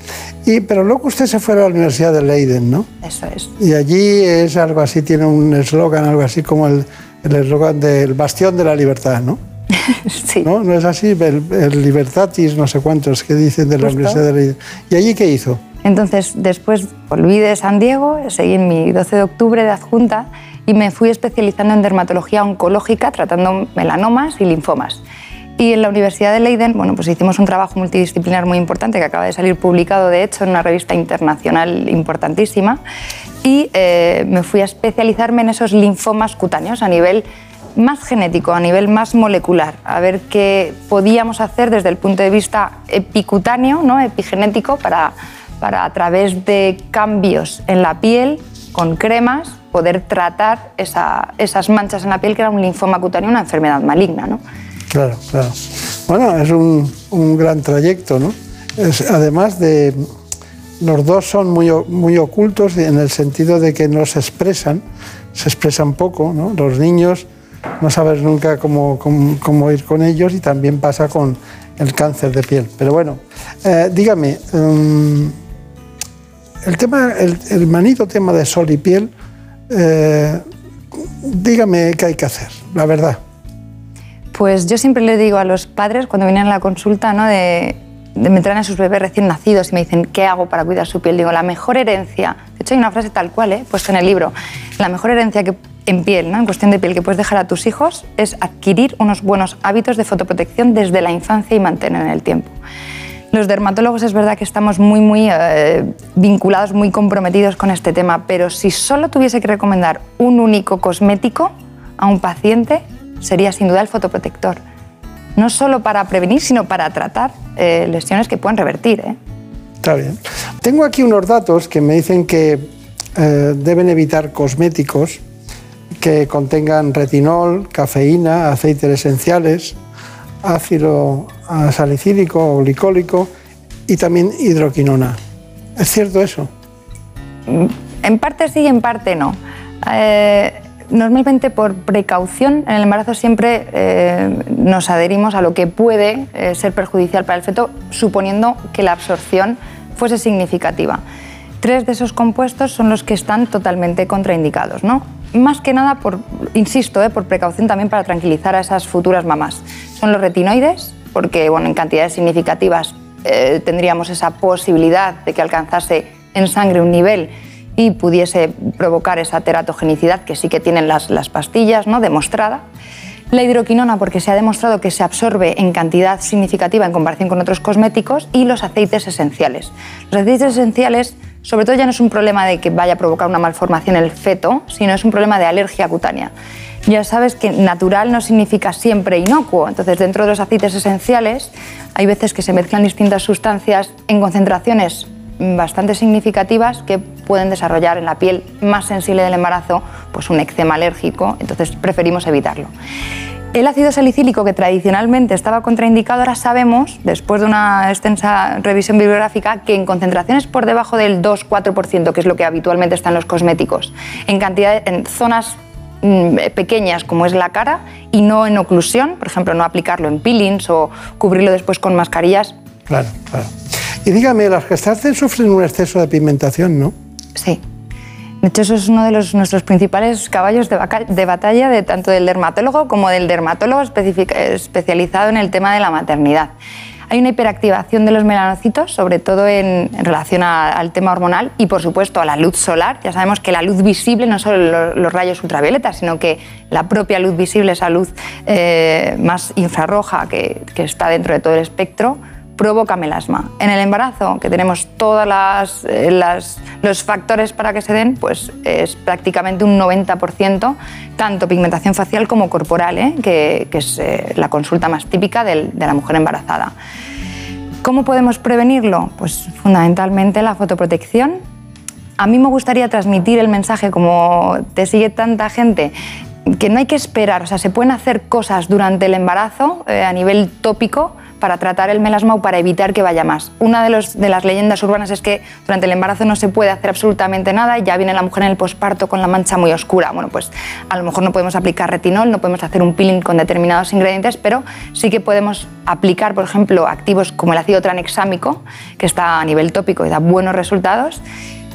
Speaker 1: Y, pero luego usted se fue a la Universidad de Leiden, ¿no?
Speaker 25: eso es.
Speaker 1: Y allí es algo así, tiene un eslogan, algo así como el el eslogan del bastión de la libertad, ¿no?
Speaker 25: sí.
Speaker 1: ¿No? ¿No es así? El, el libertatis, no sé cuántos que dicen de la
Speaker 25: Justo.
Speaker 1: Universidad de Leiden. ¿Y allí qué hizo?
Speaker 25: Entonces, después volví de San Diego, seguí en mi 12 de octubre de adjunta y me fui especializando en dermatología oncológica, tratando melanomas y linfomas. Y en la Universidad de Leiden, bueno, pues hicimos un trabajo multidisciplinar muy importante que acaba de salir publicado, de hecho, en una revista internacional importantísima. Y eh, me fui a especializarme en esos linfomas cutáneos a nivel más genético, a nivel más molecular, a ver qué podíamos hacer desde el punto de vista epicutáneo, ¿no? epigenético, para, para a través de cambios en la piel, con cremas, poder tratar esa- esas manchas en la piel, que era un linfoma cutáneo, una enfermedad maligna. ¿no?
Speaker 1: Claro, claro. Bueno, es un, un gran trayecto, ¿no? Es, además de, Los dos son muy, muy ocultos en el sentido de que no se expresan, se expresan poco. ¿no? Los niños no sabes nunca cómo, cómo- cómo ir con ellos y también pasa con el cáncer de piel. Pero bueno, eh, dígame, mm, el, tema, el, el manito tema de sol y piel, eh, dígame qué hay que hacer, la verdad.
Speaker 25: Pues yo siempre le digo a los padres cuando vienen a la consulta, ¿no? De, de me a sus bebés recién nacidos y me dicen, ¿qué hago para cuidar su piel? Digo, la mejor herencia, de hecho hay una frase tal cual, ¿eh? puesta en el libro, la mejor herencia que, en piel, ¿no? en cuestión de piel, que puedes dejar a tus hijos es adquirir unos buenos hábitos de fotoprotección desde la infancia y mantener en el tiempo. Los dermatólogos es verdad que estamos muy, muy eh, vinculados, muy comprometidos con este tema, pero si solo tuviese que recomendar un único cosmético a un paciente, sería sin duda el fotoprotector. No solo para prevenir, sino para tratar eh, lesiones que pueden revertir. ¿eh?
Speaker 1: Está bien. Tengo aquí unos datos que me dicen que eh, deben evitar cosméticos que contengan retinol, cafeína, aceites esenciales, ácido salicílico o glicólico y también hidroquinona. ¿Es cierto eso?
Speaker 25: En parte sí, en parte no. Eh, normalmente por precaución en el embarazo siempre eh, nos adherimos a lo que puede eh, ser perjudicial para el feto, suponiendo que la absorción fuese significativa. Tres de esos compuestos son los que están totalmente contraindicados, ¿no? Más que nada, por, insisto, eh, por precaución también para tranquilizar a esas futuras mamás. Son los retinoides, porque bueno, en cantidades significativas tendríamos esa posibilidad de que alcanzase en sangre un nivel y pudiese provocar esa teratogenicidad que sí que tienen las, las pastillas ¿no? demostrada. La hidroquinona, porque se ha demostrado que se absorbe en cantidad significativa en comparación con otros cosméticos, y los aceites esenciales. Los aceites esenciales, sobre todo, ya no es un problema de que vaya a provocar una malformación en el feto, sino es un problema de alergia cutánea. Ya sabes que natural no significa siempre inocuo, entonces dentro de los aceites esenciales hay veces que se mezclan distintas sustancias en concentraciones bastante significativas que pueden desarrollar en la piel más sensible del embarazo pues un eczema alérgico, entonces preferimos evitarlo. El ácido salicílico, que tradicionalmente estaba contraindicado, ahora sabemos, después de una extensa revisión bibliográfica, que en concentraciones por debajo del 2-4%, que es lo que habitualmente está en los cosméticos, en, cantidad, en zonas mm, pequeñas como es la cara y no en oclusión, por ejemplo, no aplicarlo en peelings o cubrirlo después con mascarillas,
Speaker 1: Claro, claro. Y dígame, las gestantes sufren un exceso de pigmentación, ¿no?
Speaker 25: Sí. De hecho, eso es uno de nuestros principales caballos de, batalla de tanto del dermatólogo como del dermatólogo especializado en el tema de la maternidad. Hay una hiperactivación de los melanocitos, sobre todo en, relación a- al tema hormonal y, por supuesto, a la luz solar. Ya sabemos que la luz visible, no solo lo- los, rayos ultravioletas, sino que la propia luz visible, esa luz eh, más infrarroja que está dentro de todo el espectro, provoca melasma. En el embarazo, que tenemos todos los factores para que se den, pues es prácticamente un 90%, tanto pigmentación facial como corporal, ¿eh? que, es eh, la consulta más típica de la mujer embarazada. ¿Cómo podemos prevenirlo? Pues fundamentalmente la fotoprotección. A mí me gustaría transmitir el mensaje, como te sigue tanta gente, que no hay que esperar, o sea, se pueden hacer cosas durante el embarazo eh, a nivel tópico para tratar el melasma o para evitar que vaya más. Una de, las leyendas urbanas es que durante el embarazo no se puede hacer absolutamente nada y ya viene la mujer en el posparto con la mancha muy oscura. Bueno, pues a lo mejor no podemos aplicar retinol, no podemos hacer un peeling con determinados ingredientes, pero sí que podemos aplicar, por ejemplo, activos como el ácido tranexámico, que está a nivel tópico y da buenos resultados,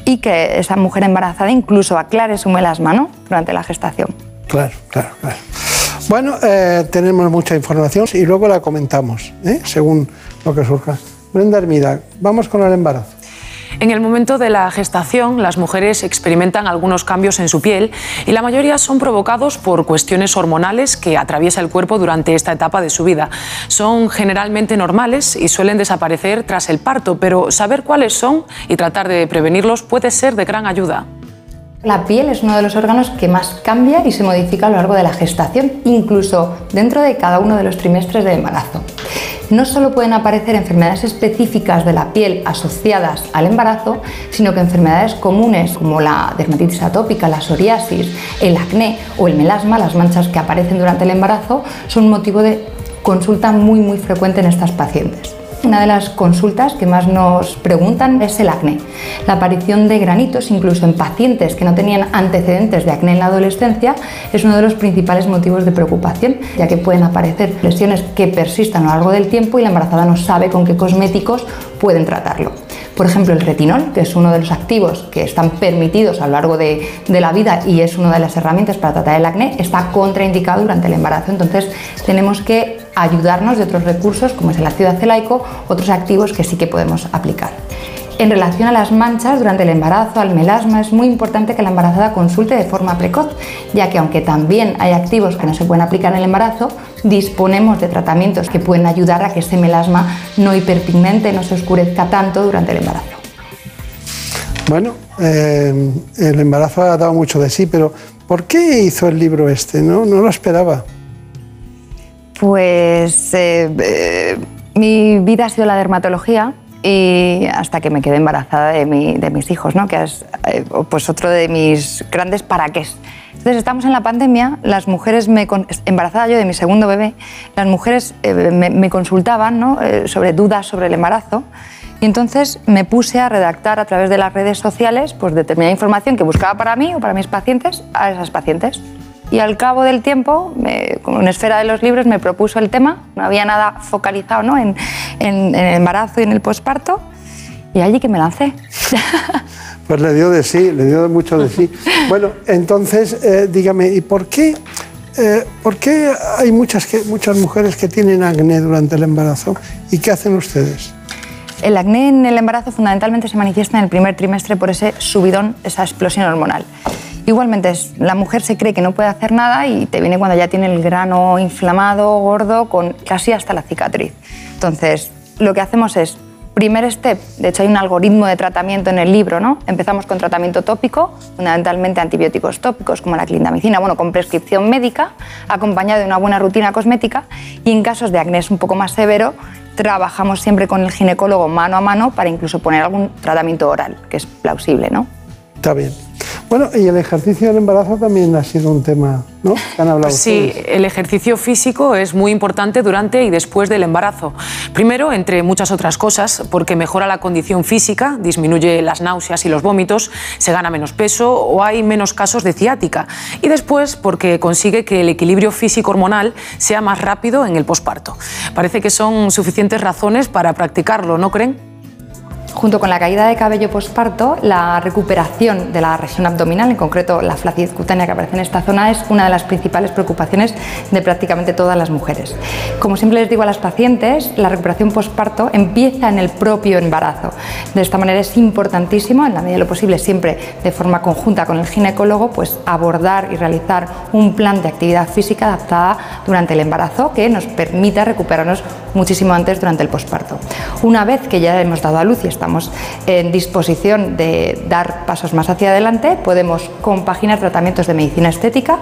Speaker 25: y que esa mujer embarazada incluso aclare su melasma durante la gestación.
Speaker 1: Claro, claro, claro. Bueno, eh, tenemos mucha información y luego la comentamos, ¿eh? según lo que surja. Brenda Hermida, vamos con el embarazo.
Speaker 26: En el momento de la gestación, las mujeres experimentan algunos cambios en su piel y la mayoría son provocados por cuestiones hormonales que atraviesa el cuerpo durante esta etapa de su vida. Son generalmente normales y suelen desaparecer tras el parto, pero saber cuáles son y tratar de prevenirlos puede ser de gran ayuda.
Speaker 25: La piel es uno de los órganos que más cambia y se modifica a lo largo de la gestación, incluso dentro de cada uno de los trimestres de embarazo. No solo pueden aparecer enfermedades específicas de la piel asociadas al embarazo, sino que enfermedades comunes como la dermatitis atópica, la psoriasis, el acné o el melasma, las manchas que aparecen durante el embarazo, son motivo de consulta muy muy frecuente en estas pacientes. Una de las consultas que más nos preguntan es el acné. La aparición de granitos, incluso en pacientes que no tenían antecedentes de acné en la adolescencia, es uno de los principales motivos de preocupación, ya que pueden aparecer lesiones que persistan a lo largo del tiempo y la embarazada no sabe con qué cosméticos pueden tratarlo. Por ejemplo, el retinol, que es uno de los activos que están permitidos a lo largo de, de la vida y es una de las herramientas para tratar el acné, está contraindicado durante el embarazo. Entonces, tenemos que ayudarnos de otros recursos, como es el ácido acelaico, otros activos que sí que podemos aplicar. En relación a las manchas durante el embarazo, al melasma, es muy importante que la embarazada consulte de forma precoz, ya que aunque también hay activos que no se pueden aplicar en el embarazo, disponemos de tratamientos que pueden ayudar a que ese melasma no hiperpigmente, no se oscurezca tanto durante el embarazo.
Speaker 1: Bueno, eh, el embarazo ha dado mucho de sí, pero ¿por qué hizo el libro este? No, no lo esperaba.
Speaker 25: Pues eh, eh, mi vida ha sido la dermatología y hasta que me quedé embarazada de, mi- de mis hijos, ¿no? que es eh, pues otro de mis grandes paraqués. Entonces estamos en la pandemia, las mujeres, me, embarazada yo de mi segundo bebé, las mujeres eh, me, me consultaban ¿no? Eh, sobre dudas sobre el embarazo y entonces me puse a redactar a través de las redes sociales pues, determinada información que buscaba para mí o para mis pacientes a esas pacientes. Y al cabo del tiempo, como en esfera de los libros, me propuso el tema, no había nada focalizado ¿no? en, en- en el embarazo y en el posparto, y allí que me lancé.
Speaker 1: Pues le dio de sí, le dio mucho de sí. Bueno, entonces, eh, dígame, ¿y por qué, eh, por qué hay muchas, que, muchas mujeres que tienen acné durante el embarazo? ¿Y qué hacen ustedes?
Speaker 25: El acné en el embarazo fundamentalmente se manifiesta en el primer trimestre por ese subidón, esa explosión hormonal. Igualmente, la mujer se cree que no puede hacer nada y te viene cuando ya tiene el grano inflamado, gordo, con casi hasta la cicatriz. Entonces, lo que hacemos es, primer step, de hecho hay un algoritmo de tratamiento en el libro, ¿no? Empezamos con tratamiento tópico, fundamentalmente antibióticos tópicos como la clindamicina, bueno, con prescripción médica, acompañado de una buena rutina cosmética y en casos de acné un poco más severo, trabajamos siempre con el ginecólogo mano a mano para incluso poner algún tratamiento oral, que es plausible, ¿no?
Speaker 1: Está bien. Bueno, y el ejercicio del embarazo también ha sido un tema, ¿no? Que han hablado
Speaker 26: sí,
Speaker 1: ustedes.
Speaker 26: el ejercicio físico es muy importante durante y después del embarazo. Primero, entre muchas otras cosas, porque mejora la condición física, disminuye las náuseas y los vómitos, se gana menos peso o hay menos casos de ciática. Y después, porque consigue que el equilibrio físico-hormonal sea más rápido en el posparto. Parece que son suficientes razones para practicarlo, ¿no creen?
Speaker 25: Junto con la caída de cabello posparto, la recuperación de la región abdominal, en concreto la flacidez cutánea que aparece en esta zona, es una de las principales preocupaciones de prácticamente todas las mujeres. Como siempre les digo a las pacientes, la recuperación posparto empieza en el propio embarazo. De esta manera es importantísimo, en la medida de lo posible, siempre de forma conjunta con el ginecólogo, pues abordar y realizar un plan de actividad física adaptada durante el embarazo que nos permita recuperarnos muchísimo antes durante el posparto. Una vez que ya hemos dado a luz y estamos en disposición de dar pasos más hacia adelante, podemos compaginar tratamientos de medicina estética,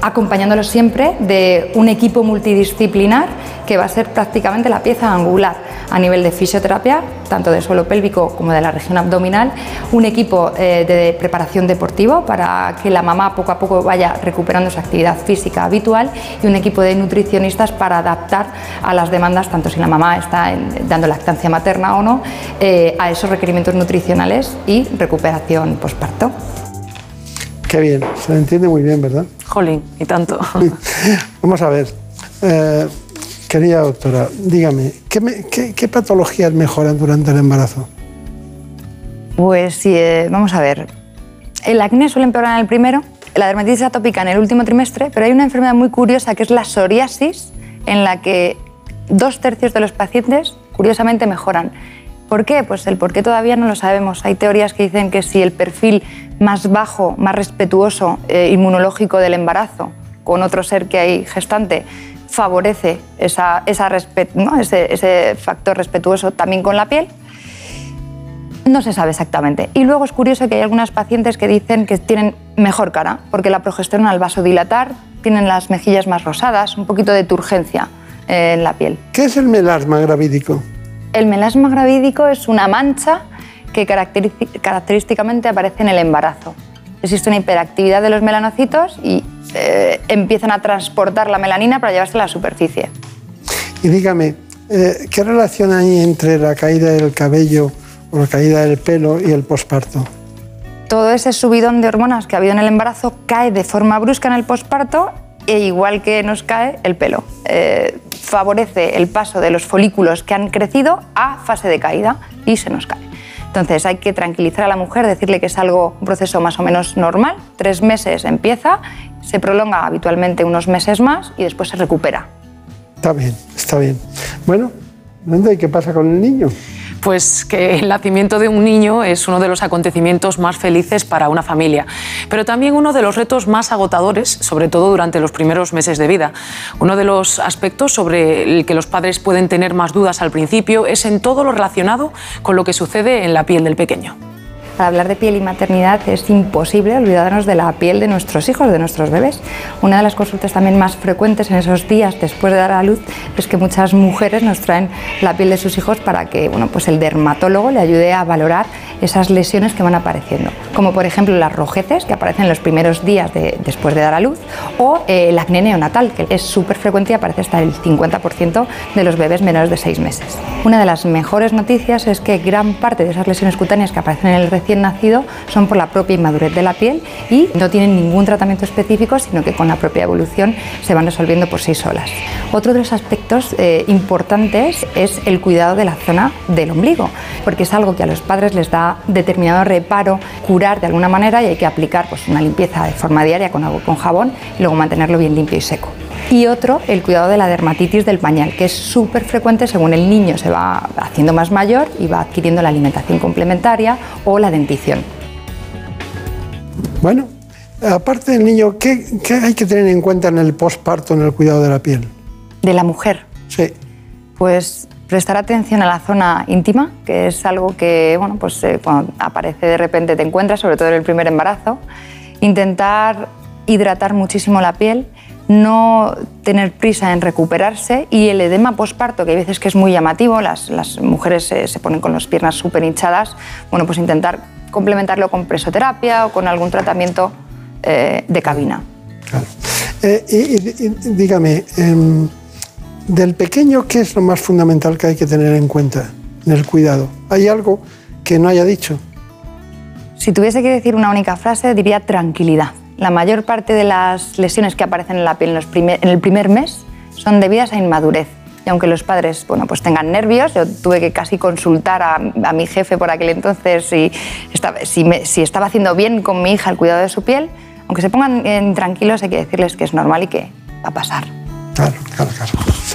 Speaker 25: acompañándolos siempre de un equipo multidisciplinar que va a ser prácticamente la pieza angular a nivel de fisioterapia, tanto de suelo pélvico como de la región abdominal, un equipo eh, de preparación deportivo para que la mamá poco a poco vaya recuperando su actividad física habitual y un equipo de nutricionistas para adaptar a las demandas, tanto si la mamá está en- dando lactancia materna o no, eh, a esos requerimientos nutricionales y recuperación posparto.
Speaker 1: Qué bien, se entiende muy bien, ¿verdad?
Speaker 26: Jolín, y tanto.
Speaker 1: Vamos a ver, eh, querida doctora, dígame, ¿qué, patologías mejoran durante el embarazo?
Speaker 25: Pues sí, eh, vamos a ver. El acné suele empeorar en el primero, la dermatitis atópica en el último trimestre, pero hay una enfermedad muy curiosa que es la psoriasis, en la que dos tercios de los pacientes, curiosamente, mejoran. ¿Por qué? Pues el por qué todavía no lo sabemos. Hay teorías que dicen que si el perfil más bajo, más respetuoso, eh, inmunológico del embarazo con otro ser que hay gestante, favorece esa, ¿no? ese, ese factor respetuoso también con la piel, no se sabe exactamente. Y luego es curioso que hay algunas pacientes que dicen que tienen mejor cara, porque la progesterona al vasodilatar tienen las mejillas más rosadas, un poquito de turgencia eh, en la piel.
Speaker 1: ¿Qué es el melasma gravídico?
Speaker 25: El melasma gravídico es una mancha que característicamente aparece en el embarazo. Existe una hiperactividad de los melanocitos y eh, empiezan a transportar la melanina para llevarse a la superficie.
Speaker 1: Y dígame, eh, ¿qué relación hay entre la caída del cabello o la caída del pelo y el posparto?
Speaker 25: Todo ese subidón de hormonas que ha habido en el embarazo cae de forma brusca en el posparto e igual que nos cae el pelo. Eh, favorece el paso de los folículos que han crecido a fase de caída y se nos cae. Entonces hay que tranquilizar a la mujer, decirle que es algo, un proceso más o menos normal. Tres meses empieza, se prolonga habitualmente unos meses más y después se recupera.
Speaker 1: Está bien, está bien. Bueno, ¿y qué pasa con el niño?
Speaker 26: Pues que el nacimiento de un niño es uno de los acontecimientos más felices para una familia, pero también uno de los retos más agotadores, sobre todo durante los primeros meses de vida. Uno de los aspectos sobre el que los padres pueden tener más dudas al principio es en todo lo relacionado con lo que sucede en la piel del pequeño.
Speaker 25: Al hablar de piel y maternidad es imposible olvidarnos de la piel de nuestros hijos, de nuestros bebés. Una de las consultas también más frecuentes en esos días después de dar a luz es que muchas mujeres nos traen la piel de sus hijos para que bueno, pues el dermatólogo le ayude a valorar esas lesiones que van apareciendo, como por ejemplo las rojeces que aparecen en los primeros días después de dar a luz o eh, el acné neonatal, que es súper frecuente y aparece hasta el 50% de los bebés menores de 6 meses. Una de las mejores noticias es que gran parte de esas lesiones cutáneas que aparecen en el recién nacido son por la propia inmadurez de la piel y no tienen ningún tratamiento específico, sino que con la propia evolución se van resolviendo por sí solas. Otro de los aspectos eh, importantes es el cuidado de la zona del ombligo, porque es algo que a los padres les da determinado reparo curar de alguna manera y hay que aplicar pues, una limpieza de forma diaria con agua con jabón y luego mantenerlo bien limpio y seco. Y otro, el cuidado de la dermatitis del pañal, que es súper frecuente según el niño se va haciendo más mayor y va adquiriendo la alimentación complementaria o la dentición.
Speaker 1: Bueno, aparte del niño, ¿qué, hay que tener en cuenta en el posparto, en el cuidado de la piel?
Speaker 25: De la mujer.
Speaker 1: Sí.
Speaker 25: Pues prestar atención a la zona íntima, que es algo que, bueno, pues eh, cuando aparece de repente te encuentras, sobre todo en el primer embarazo. Intentar hidratar muchísimo la piel no tener prisa en recuperarse y el edema posparto, que hay veces que es muy llamativo, las, mujeres se, ponen con las piernas súper hinchadas, bueno, pues intentar complementarlo con presoterapia o con algún tratamiento eh, de cabina.
Speaker 1: Claro. Eh, y, dígame, em, del pequeño, ¿qué es lo más fundamental que hay que tener en cuenta en el cuidado? ¿Hay algo que no haya dicho?
Speaker 25: Si tuviese que decir una única frase, diría tranquilidad. La mayor parte de las lesiones que aparecen en la piel en, el primer mes son debidas a inmadurez. Y aunque los padres bueno, pues tengan nervios, yo tuve que casi consultar a, mi jefe por aquel entonces si estaba, si, estaba haciendo bien con mi hija el cuidado de su piel, aunque se pongan tranquilos hay que decirles que es normal y que va a pasar.
Speaker 1: Claro, claro, claro.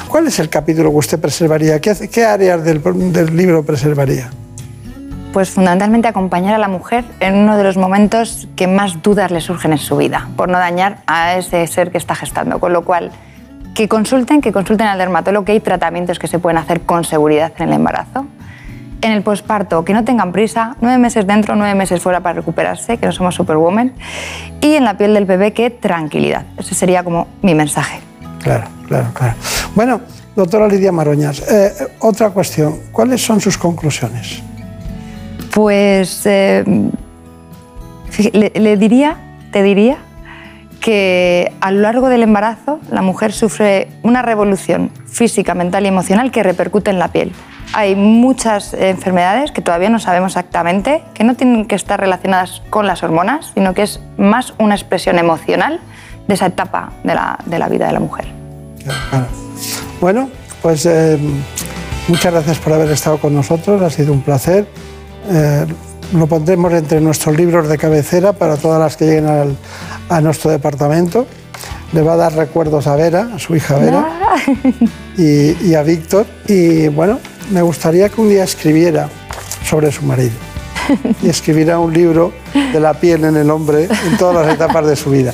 Speaker 1: ¿Cuál es el capítulo que usted preservaría? ¿Qué, qué áreas del, del libro preservaría?
Speaker 25: Pues fundamentalmente acompañar a la mujer en uno de los momentos que más dudas le surgen en su vida, por no dañar a ese ser que está gestando. Con lo cual, que consulten, que consulten al dermatólogo, que hay tratamientos que se pueden hacer con seguridad en el embarazo. En el posparto, que no tengan prisa, nueve meses dentro, nueve meses fuera para recuperarse, que no somos superwoman. Y en la piel del bebé, que tranquilidad. Ese sería como mi mensaje.
Speaker 1: Claro, claro, claro. Bueno, doctora Lidia Maroñas, eh, otra cuestión. ¿Cuáles son sus conclusiones?
Speaker 25: Pues eh, le, diría, te diría, que a lo largo del embarazo la mujer sufre una revolución física, mental y emocional que repercute en la piel. Hay muchas enfermedades que todavía no sabemos exactamente, que no tienen que estar relacionadas con las hormonas, sino que es más una expresión emocional de esa etapa de la, vida de la mujer.
Speaker 1: Bueno, pues eh, muchas gracias por haber estado con nosotros, ha sido un placer. Eh, lo pondremos entre nuestros libros de cabecera para todas las que lleguen a nuestro departamento. Le va a dar recuerdos a Vera, a su hija Vera, y, y a Víctor. Y bueno, me gustaría que un día escribiera sobre su marido y escribiera un libro de la piel en el hombre en todas las etapas de su vida.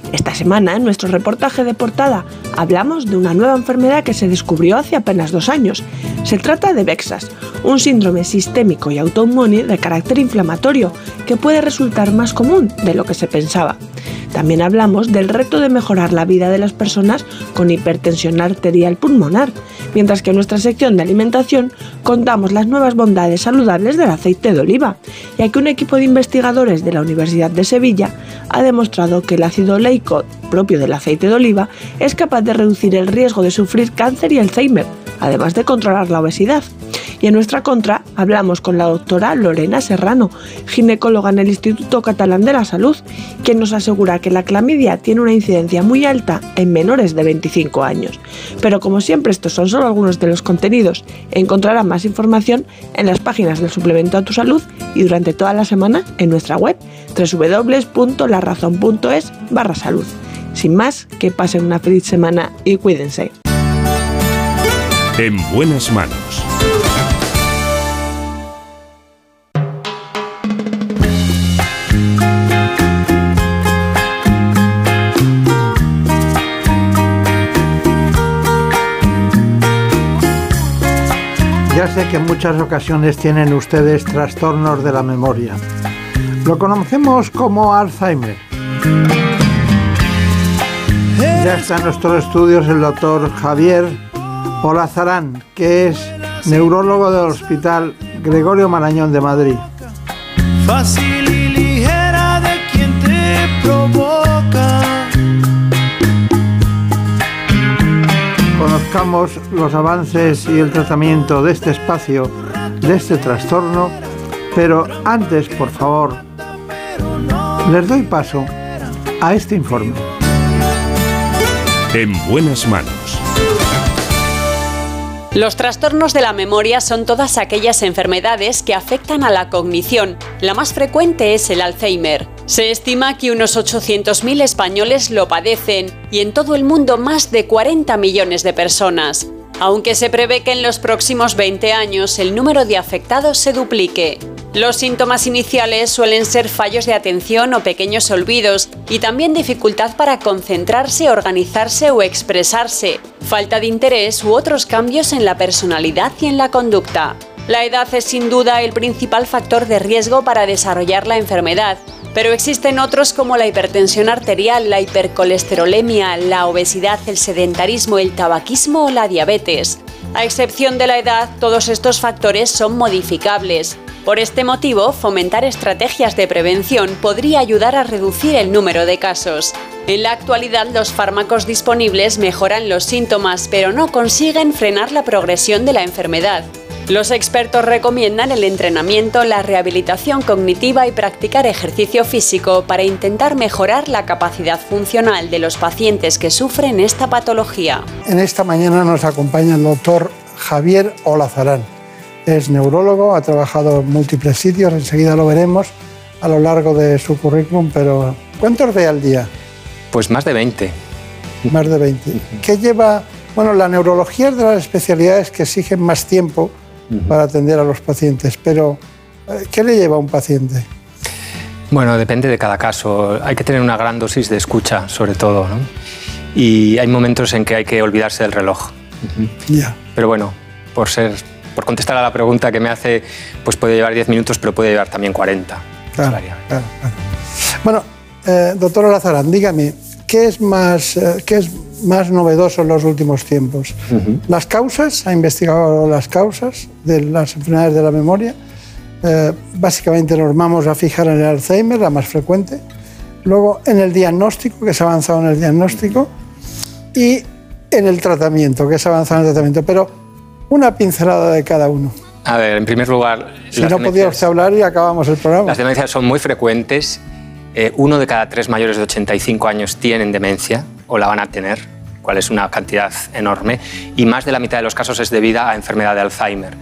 Speaker 27: Esta semana, en nuestro reportaje de portada, hablamos de una nueva enfermedad que se descubrió hace apenas dos años. Se trata de VEXAS, un síndrome sistémico y autoinmune de carácter inflamatorio que puede resultar más común de lo que se pensaba. También hablamos del reto de mejorar la vida de las personas con hipertensión arterial pulmonar, mientras que en nuestra sección de alimentación contamos las nuevas bondades saludables del aceite de oliva, ya que un equipo de investigadores de la Universidad de Sevilla ha demostrado que el ácido oleico propio del aceite de oliva es capaz de reducir el riesgo de sufrir cáncer y Alzheimer, además de controlar la obesidad. Y en nuestra contra hablamos con la doctora Lorena Serrano, ginecóloga en el Instituto Catalán de la Salud, quien nos asegura que la clamidia tiene una incidencia muy alta en menores de 25 años. Pero como siempre estos son solo algunos de los contenidos, encontrarán más información en las páginas del suplemento a tu salud y durante toda la semana en nuestra web www.larazón.es barra salud. Sin más, que pasen una feliz semana y cuídense.
Speaker 9: En buenas manos.
Speaker 1: Ya sé que en muchas ocasiones tienen ustedes trastornos de la memoria. Lo conocemos como Alzheimer. Ya está en nuestros estudios el doctor Javier Olazarán, que es neurólogo del Hospital Gregorio Marañón de Madrid.
Speaker 24: Fácil y ligera de quien te provoca.
Speaker 1: Conozcamos los avances y el tratamiento de este espacio, de este trastorno, pero antes, por favor, les doy paso a este informe.
Speaker 9: En buenas manos.
Speaker 2: Los trastornos de la memoria son todas aquellas enfermedades que afectan a la cognición. La más frecuente es el Alzheimer. Se estima que unos 800.000 españoles lo padecen y en todo el mundo más de 40 millones de personas. Aunque se prevé que en los próximos 20 años el número de afectados se duplique. Los síntomas iniciales suelen ser fallos de atención o pequeños olvidos y también dificultad para concentrarse, organizarse o expresarse, falta de interés u otros cambios en la personalidad y en la conducta. La edad es sin duda el principal factor de riesgo para desarrollar la enfermedad, pero existen otros como la hipertensión arterial, la hipercolesterolemia, la obesidad, el sedentarismo, el tabaquismo o la diabetes. A excepción de la edad, todos estos factores son modificables. Por este motivo, fomentar estrategias de prevención podría ayudar a reducir el número de casos. En la actualidad, los fármacos disponibles mejoran los síntomas, pero no consiguen frenar la progresión de la enfermedad. Los expertos recomiendan el entrenamiento, la rehabilitación cognitiva y practicar ejercicio físico para intentar mejorar la capacidad funcional de los pacientes que sufren esta patología.
Speaker 1: En esta mañana nos acompaña el doctor Javier Olazarán. Es neurólogo, ha trabajado en múltiples sitios, enseguida lo veremos a lo largo de su currículum, pero ¿cuántos ve al día?
Speaker 28: Pues más de 20.
Speaker 1: Más de 20. ¿Qué lleva? Bueno, la neurología es de las especialidades que exigen más tiempo para atender a los pacientes, pero eh, ¿qué le lleva a un paciente?
Speaker 28: Bueno, depende de cada caso. Hay que tener una gran dosis de escucha, sobre todo, ¿no? Y hay momentos en que hay que olvidarse del reloj.
Speaker 1: Ya.
Speaker 28: Pero bueno, por ser, por contestar a la pregunta que me hace, pues puede llevar 10 minutos, pero puede llevar también 40.
Speaker 1: Claro, claro, claro. Bueno, eh, doctor Olazarán, dígame, ¿qué es, más, eh, ¿qué es más novedoso en los últimos tiempos? ¿Las causas? ¿Ha investigado las causas de las enfermedades de la memoria? Eh, básicamente nos vamos a fijar en el Alzheimer, la más frecuente. Luego en el diagnóstico, que se ha avanzado en el diagnóstico. Y en el tratamiento, que se ha avanzado en el tratamiento. Pero una pincelada de cada uno.
Speaker 28: A ver, en primer lugar...
Speaker 1: Si no podía
Speaker 28: demencias-
Speaker 1: usted hablar y acabamos el programa.
Speaker 28: Las demencias son muy frecuentes. Eh, uno de cada tres mayores de 85 años tienen demencia o la van a tener, cual es una cantidad enorme, y más de la mitad de los casos es debida a enfermedad de Alzheimer.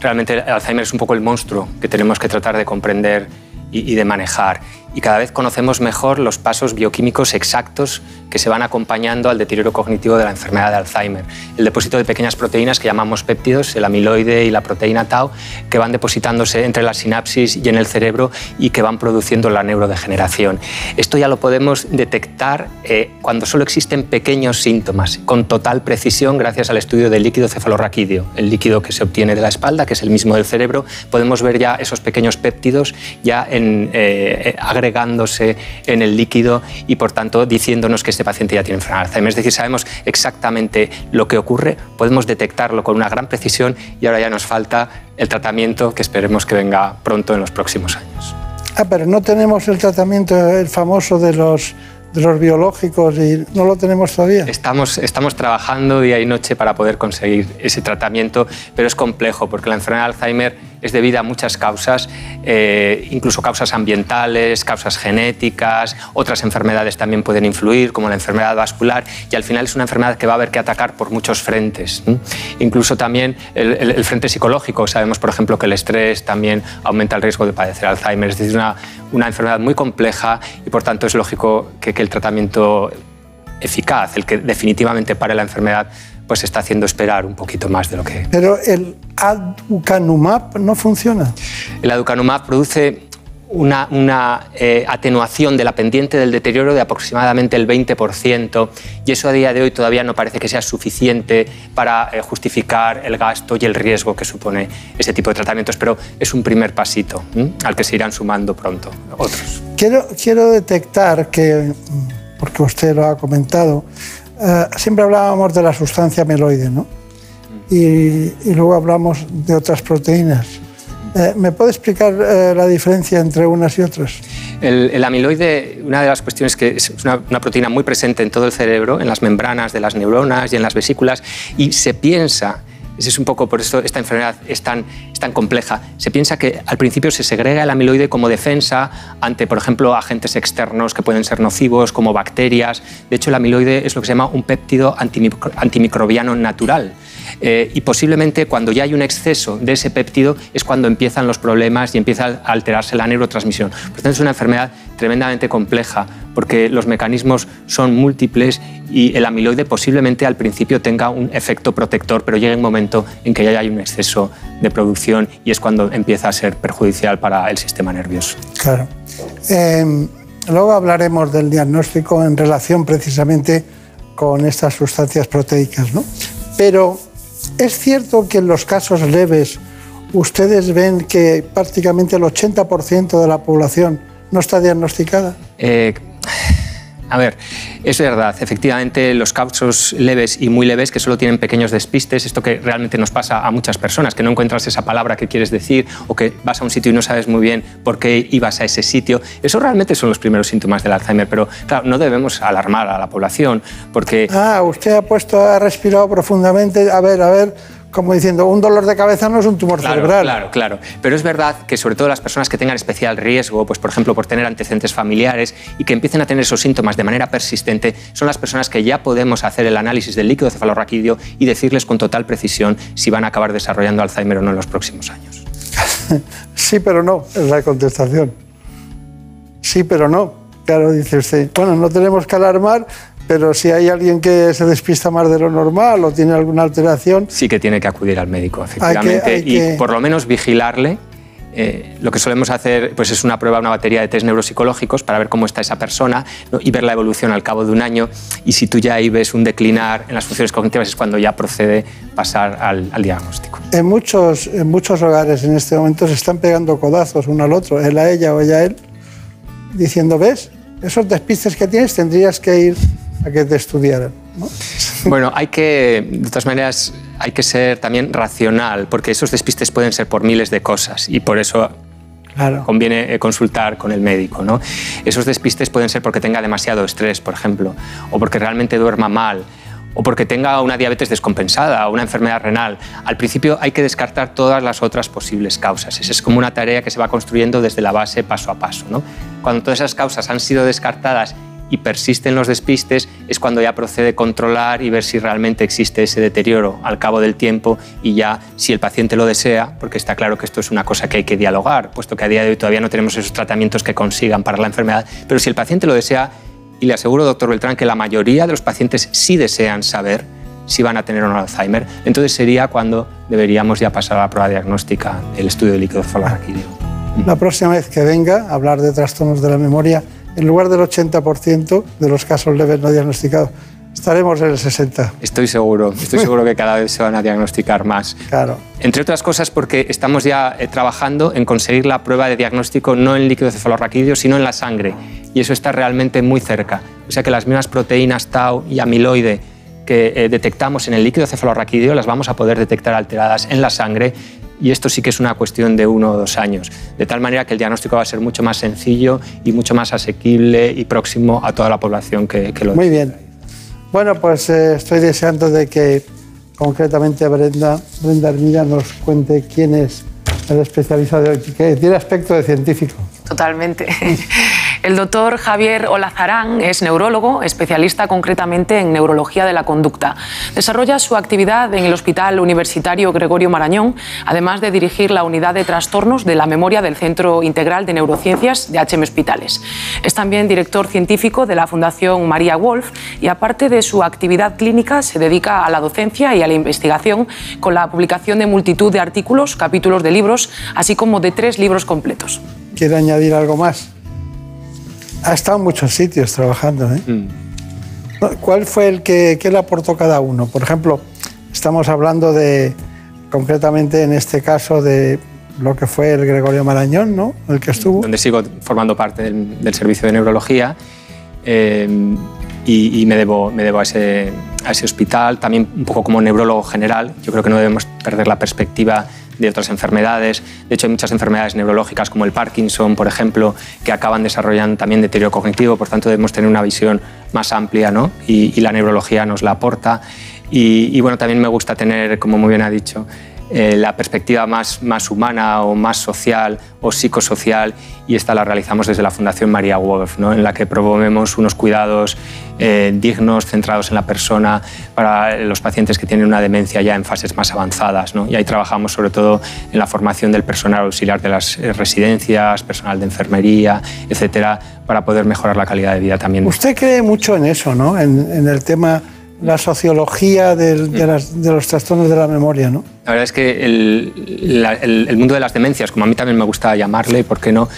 Speaker 28: Realmente Alzheimer es un poco el monstruo que tenemos que tratar de comprender y de manejar. Y cada vez conocemos mejor los pasos bioquímicos exactos que se van acompañando al deterioro cognitivo de la enfermedad de Alzheimer. El depósito de pequeñas proteínas que llamamos péptidos, el amiloide y la proteína tau, que van depositándose entre la sinapsis y en el cerebro y que van produciendo la neurodegeneración. Esto ya lo podemos detectar eh, cuando solo existen pequeños síntomas, con total precisión gracias al estudio del líquido cefalorraquídeo, el líquido que se obtiene de la espalda, que es el mismo del cerebro. Podemos ver ya esos pequeños péptidos ya en, eh, eh, agregándose en el líquido y por tanto diciéndonos que este paciente ya tiene enfermedad de Alzheimer. Es decir, sabemos exactamente lo que ocurre, podemos detectarlo con una gran precisión y ahora ya nos falta el tratamiento que esperemos que venga pronto en los próximos años.
Speaker 1: Ah, pero no tenemos el tratamiento, el famoso de los de los biológicos y no lo tenemos todavía.
Speaker 28: Estamos, estamos trabajando día y noche para poder conseguir ese tratamiento, pero es complejo porque la enfermedad de Alzheimer es debida a muchas causas, eh, incluso causas ambientales, causas genéticas, otras enfermedades también pueden influir, como la enfermedad vascular, y al final es una enfermedad que va a haber que atacar por muchos frentes. Incluso también el, frente psicológico. Sabemos, por ejemplo, que el estrés también aumenta el riesgo de padecer Alzheimer. Es decir, una, una enfermedad muy compleja y por tanto es lógico que, que el tratamiento eficaz, el que definitivamente pare la enfermedad, pues está haciendo esperar un poquito más de lo que...
Speaker 1: Pero el aducanumab no funciona.
Speaker 28: El aducanumab produce una, una eh, atenuación de la pendiente del deterioro de aproximadamente el 20% y eso a día de hoy todavía no parece que sea suficiente para eh, justificar el gasto y el riesgo que supone ese tipo de tratamientos, pero es un primer pasito al que se irán sumando pronto otros.
Speaker 1: Quiero, quiero detectar que, porque usted lo ha comentado, eh, siempre hablábamos de la sustancia meloide, ¿no? Y, luego hablamos de otras proteínas. Eh, ¿Me puede explicar eh, la diferencia entre unas y otras?
Speaker 28: El, amiloide, una de las cuestiones que es una, proteína muy presente en todo el cerebro, en las membranas de las neuronas y en las vesículas, y se piensa es un poco por eso esta enfermedad es tan, es tan compleja. Se piensa que al principio se segrega el amiloide como defensa ante, por ejemplo, agentes externos que pueden ser nocivos, como bacterias. De hecho, el amiloide es lo que se llama un péptido antimicrobiano natural. Eh, y posiblemente cuando ya hay un exceso de ese péptido es cuando empiezan los problemas y empieza a alterarse la neurotransmisión. Por tanto, es una enfermedad tremendamente compleja porque los mecanismos son múltiples y el amiloide posiblemente al principio tenga un efecto protector, pero llega un momento en que ya hay un exceso de producción y es cuando empieza a ser perjudicial para el sistema nervioso.
Speaker 1: Claro. Em, luego hablaremos del diagnóstico en relación precisamente con estas sustancias proteicas, ¿no? Pero es cierto que en los casos leves ustedes ven que prácticamente el 80% de la población no está diagnosticada.
Speaker 28: Eh, a ver, es verdad, efectivamente los casos leves y muy leves que solo tienen pequeños despistes, esto que realmente nos pasa a muchas personas, que no encuentras esa palabra que quieres decir o que vas a un sitio y no sabes muy bien por qué ibas a ese sitio, eso realmente son los primeros síntomas del Alzheimer, pero claro, no debemos alarmar a la población porque...
Speaker 1: Ah, usted ha puesto, ha respirado profundamente, a ver, a ver como diciendo, un dolor de cabeza no es un tumor cerebral.
Speaker 28: Claro, claro. Pero es verdad que sobre todo las personas que tengan especial riesgo, pues por ejemplo por tener antecedentes familiares y que empiecen a tener esos síntomas de manera persistente, son las personas que ya podemos hacer el análisis del líquido cefalorraquídeo y decirles con total precisión si van a acabar desarrollando Alzheimer o no en los próximos años.
Speaker 1: sí, pero no, es la contestación. Sí, pero no. Claro, dice usted, bueno, no tenemos que alarmar, pero si hay alguien que se despista más de lo normal o tiene alguna alteración...
Speaker 28: Sí que tiene que acudir al médico, efectivamente, y por lo menos vigilarle. Eh, lo que solemos hacer pues es una prueba, una batería de test neuropsicológicos para ver cómo está esa persona y ver la evolución al cabo de un año. Y si tú ya ahí ves un declinar en las funciones cognitivas es cuando ya procede pasar al, al diagnóstico.
Speaker 1: En muchos, en muchos hogares en este momento se están pegando codazos uno al otro, él a ella o ella a él, diciendo, ¿ves? Esos despistes que tienes tendrías que ir a que te estudiaran.
Speaker 28: Bueno, hay que, de todas maneras, hay que ser también racional, porque esos despistes pueden ser por miles de cosas y por eso conviene eh, consultar con el médico. ¿no? Esos despistes pueden ser porque tenga demasiado estrés, por ejemplo, o porque realmente duerma mal, o porque tenga una diabetes descompensada o una enfermedad renal. Al principio hay que descartar todas las otras posibles causas. Esa es como una tarea que se va construyendo desde la base paso a paso. ¿no? Cuando todas esas causas han sido descartadas y persisten los despistes, es cuando ya procede controlar y ver si realmente existe ese deterioro al cabo del tiempo y ya si el paciente lo desea, porque está claro que esto es una cosa que hay que dialogar, puesto que a día de hoy todavía no tenemos esos tratamientos que consigan para la enfermedad, pero si el paciente lo desea, y le aseguro, doctor Beltrán, que la mayoría de los pacientes sí desean saber si van a tener o Alzheimer, entonces sería cuando deberíamos ya pasar a la prueba diagnóstica, el estudio de líquido cefalorraquídeo.
Speaker 1: La próxima vez que venga a hablar de trastornos de la memoria, en lugar del 80% de los casos leves no diagnosticados, estaremos en el 60%.
Speaker 28: Estoy seguro, estoy seguro que cada vez se van a diagnosticar más.
Speaker 1: Claro.
Speaker 28: Entre otras cosas porque estamos ya eh, trabajando en conseguir la prueba de diagnóstico no en líquido cefalorraquídeo, sino en la sangre. Y eso está realmente muy cerca. O sea que las mismas proteínas tau y amiloide que eh, detectamos en el líquido cefalorraquídeo las vamos a poder detectar alteradas en la sangre y esto sí que es una cuestión de uno o dos años, de tal manera que el diagnóstico va a ser mucho más sencillo y mucho más asequible y próximo a toda la población que, que lo
Speaker 1: Muy bien. Bueno, pues eh, estoy deseando de que concretamente Brenda, Brenda Hermida nos cuente quién es el especialista de hoy, que tiene aspecto de científico.
Speaker 26: Totalmente. El doctor Javier Olazarán es neurólogo, especialista concretamente en neurología de la conducta. Desarrolla su actividad en el Hospital Universitario Gregorio Marañón, además de dirigir la unidad de trastornos de la memoria del Centro Integral de Neurociencias de HM Hospitales. Es también director científico de la Fundación María Wolf y aparte de su actividad clínica se dedica a la docencia y a la investigación con la publicación de multitud de artículos, capítulos de libros, así como de tres libros completos.
Speaker 1: ¿Quiere añadir algo más? Ha estado en muchos sitios trabajando. ¿eh? ¿Cuál fue el que, que le aportó cada uno? Por ejemplo, estamos hablando de, concretamente en este caso, de lo que fue el Gregorio Marañón, ¿no? El que estuvo.
Speaker 28: Donde sigo formando parte del, del servicio de neurología eh, y, y me, debo, me debo a ese, a ese hospital, también un poco como neurólogo general. Yo creo que no debemos perder la perspectiva de otras enfermedades. De hecho, hay muchas enfermedades neurológicas como el Parkinson, por ejemplo, que acaban desarrollando también deterioro cognitivo, por tanto debemos tener una visión más amplia ¿no? y, la neurología nos la aporta. Y, bueno, también me gusta tener, como muy bien ha dicho, eh, la perspectiva más, más humana o más social o psicosocial y esta la realizamos desde la Fundación María Wolf, ¿no? en la que promovemos unos cuidados eh, dignos, centrados en la persona para los pacientes que tienen una demencia ya en fases más avanzadas. Y ahí trabajamos sobre todo en la formación del personal auxiliar de las eh, residencias, personal de enfermería, etcétera, para poder mejorar la calidad de vida también.
Speaker 1: Usted cree mucho en eso, ¿no? en el tema la sociología del, de, las, de, los trastornos de la memoria, ¿no?
Speaker 28: La verdad es que el, la, el, el, mundo de las demencias, como a mí también me gusta llamarle, ¿por qué no?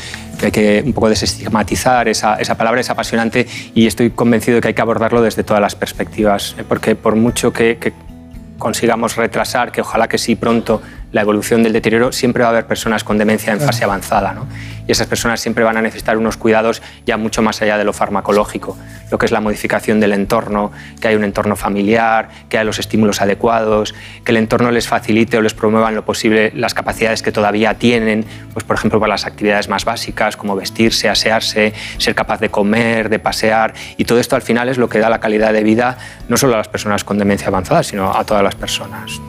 Speaker 28: Hay que un poco desestigmatizar esa, esa palabra, es apasionante y estoy convencido de que hay que abordarlo desde todas las perspectivas, porque por mucho que, que consigamos retrasar, que ojalá que sí pronto, la evolución del deterioro, siempre va a haber personas con demencia en fase avanzada. ¿no? Y esas personas siempre van a necesitar unos cuidados ya mucho más allá de lo farmacológico, lo que es la modificación del entorno, que hay un entorno familiar, que hay los estímulos adecuados, que el entorno les facilite o les promueva en lo posible las capacidades que todavía tienen, pues por ejemplo para las actividades más básicas como vestirse, asearse, ser capaz de comer, de pasear, y todo esto al final es lo que da la calidad de vida no solo a las personas con demencia avanzada, sino a todas las personas.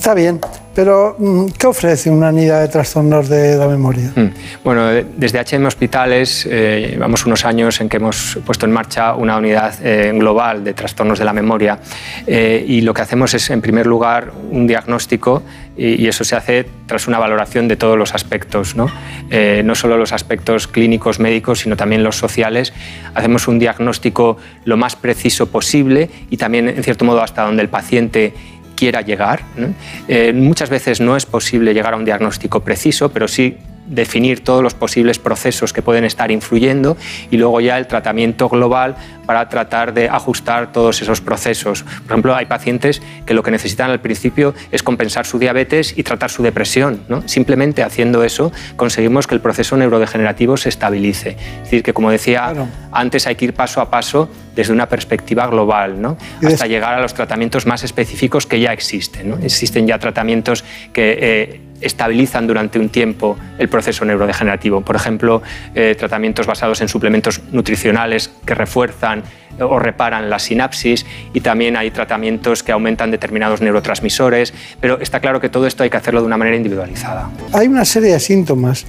Speaker 1: Está bien, pero mm, ¿qué ofrece una unidad de trastornos de la memoria?
Speaker 28: Mm. Bueno, desde HM Hospitales eh, llevamos unos años en que hemos puesto en marcha una unidad eh, global de trastornos de la memoria eh, y lo que hacemos es, en primer lugar, un diagnóstico y, y eso se hace tras una valoración de todos los aspectos, ¿no? Eh, no solo los aspectos clínicos, médicos, sino también los sociales. Hacemos un diagnóstico lo más preciso posible y también, en cierto modo, hasta donde el paciente quiera llegar. Eh, muchas veces no es posible llegar a un diagnóstico preciso, pero sí definir todos los posibles procesos que pueden estar influyendo y luego ya el tratamiento global para tratar de ajustar todos esos procesos. Por ejemplo, hay pacientes que lo que necesitan al principio es compensar su diabetes y tratar su depresión. ¿no? Simplemente haciendo eso conseguimos que el proceso neurodegenerativo se estabilice. Es decir, que como decía claro. antes hay que ir paso a paso desde una perspectiva global, ¿no? hasta llegar a los tratamientos más específicos que ya existen. ¿no? Existen ya tratamientos que eh, estabilizan durante un tiempo el proceso neurodegenerativo. Por ejemplo, eh, tratamientos basados en suplementos nutricionales que refuerzan o reparan la sinapsis y también hay tratamientos que aumentan determinados neurotransmisores, pero está claro que todo esto hay que hacerlo de una manera individualizada.
Speaker 1: Hay una serie de síntomas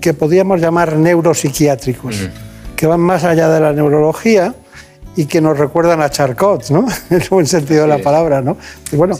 Speaker 1: que podríamos llamar neuropsiquiátricos. Que van más allá de la neurología y que nos recuerdan a Charcot, ¿no? En el buen sentido de la palabra, ¿no? Y bueno,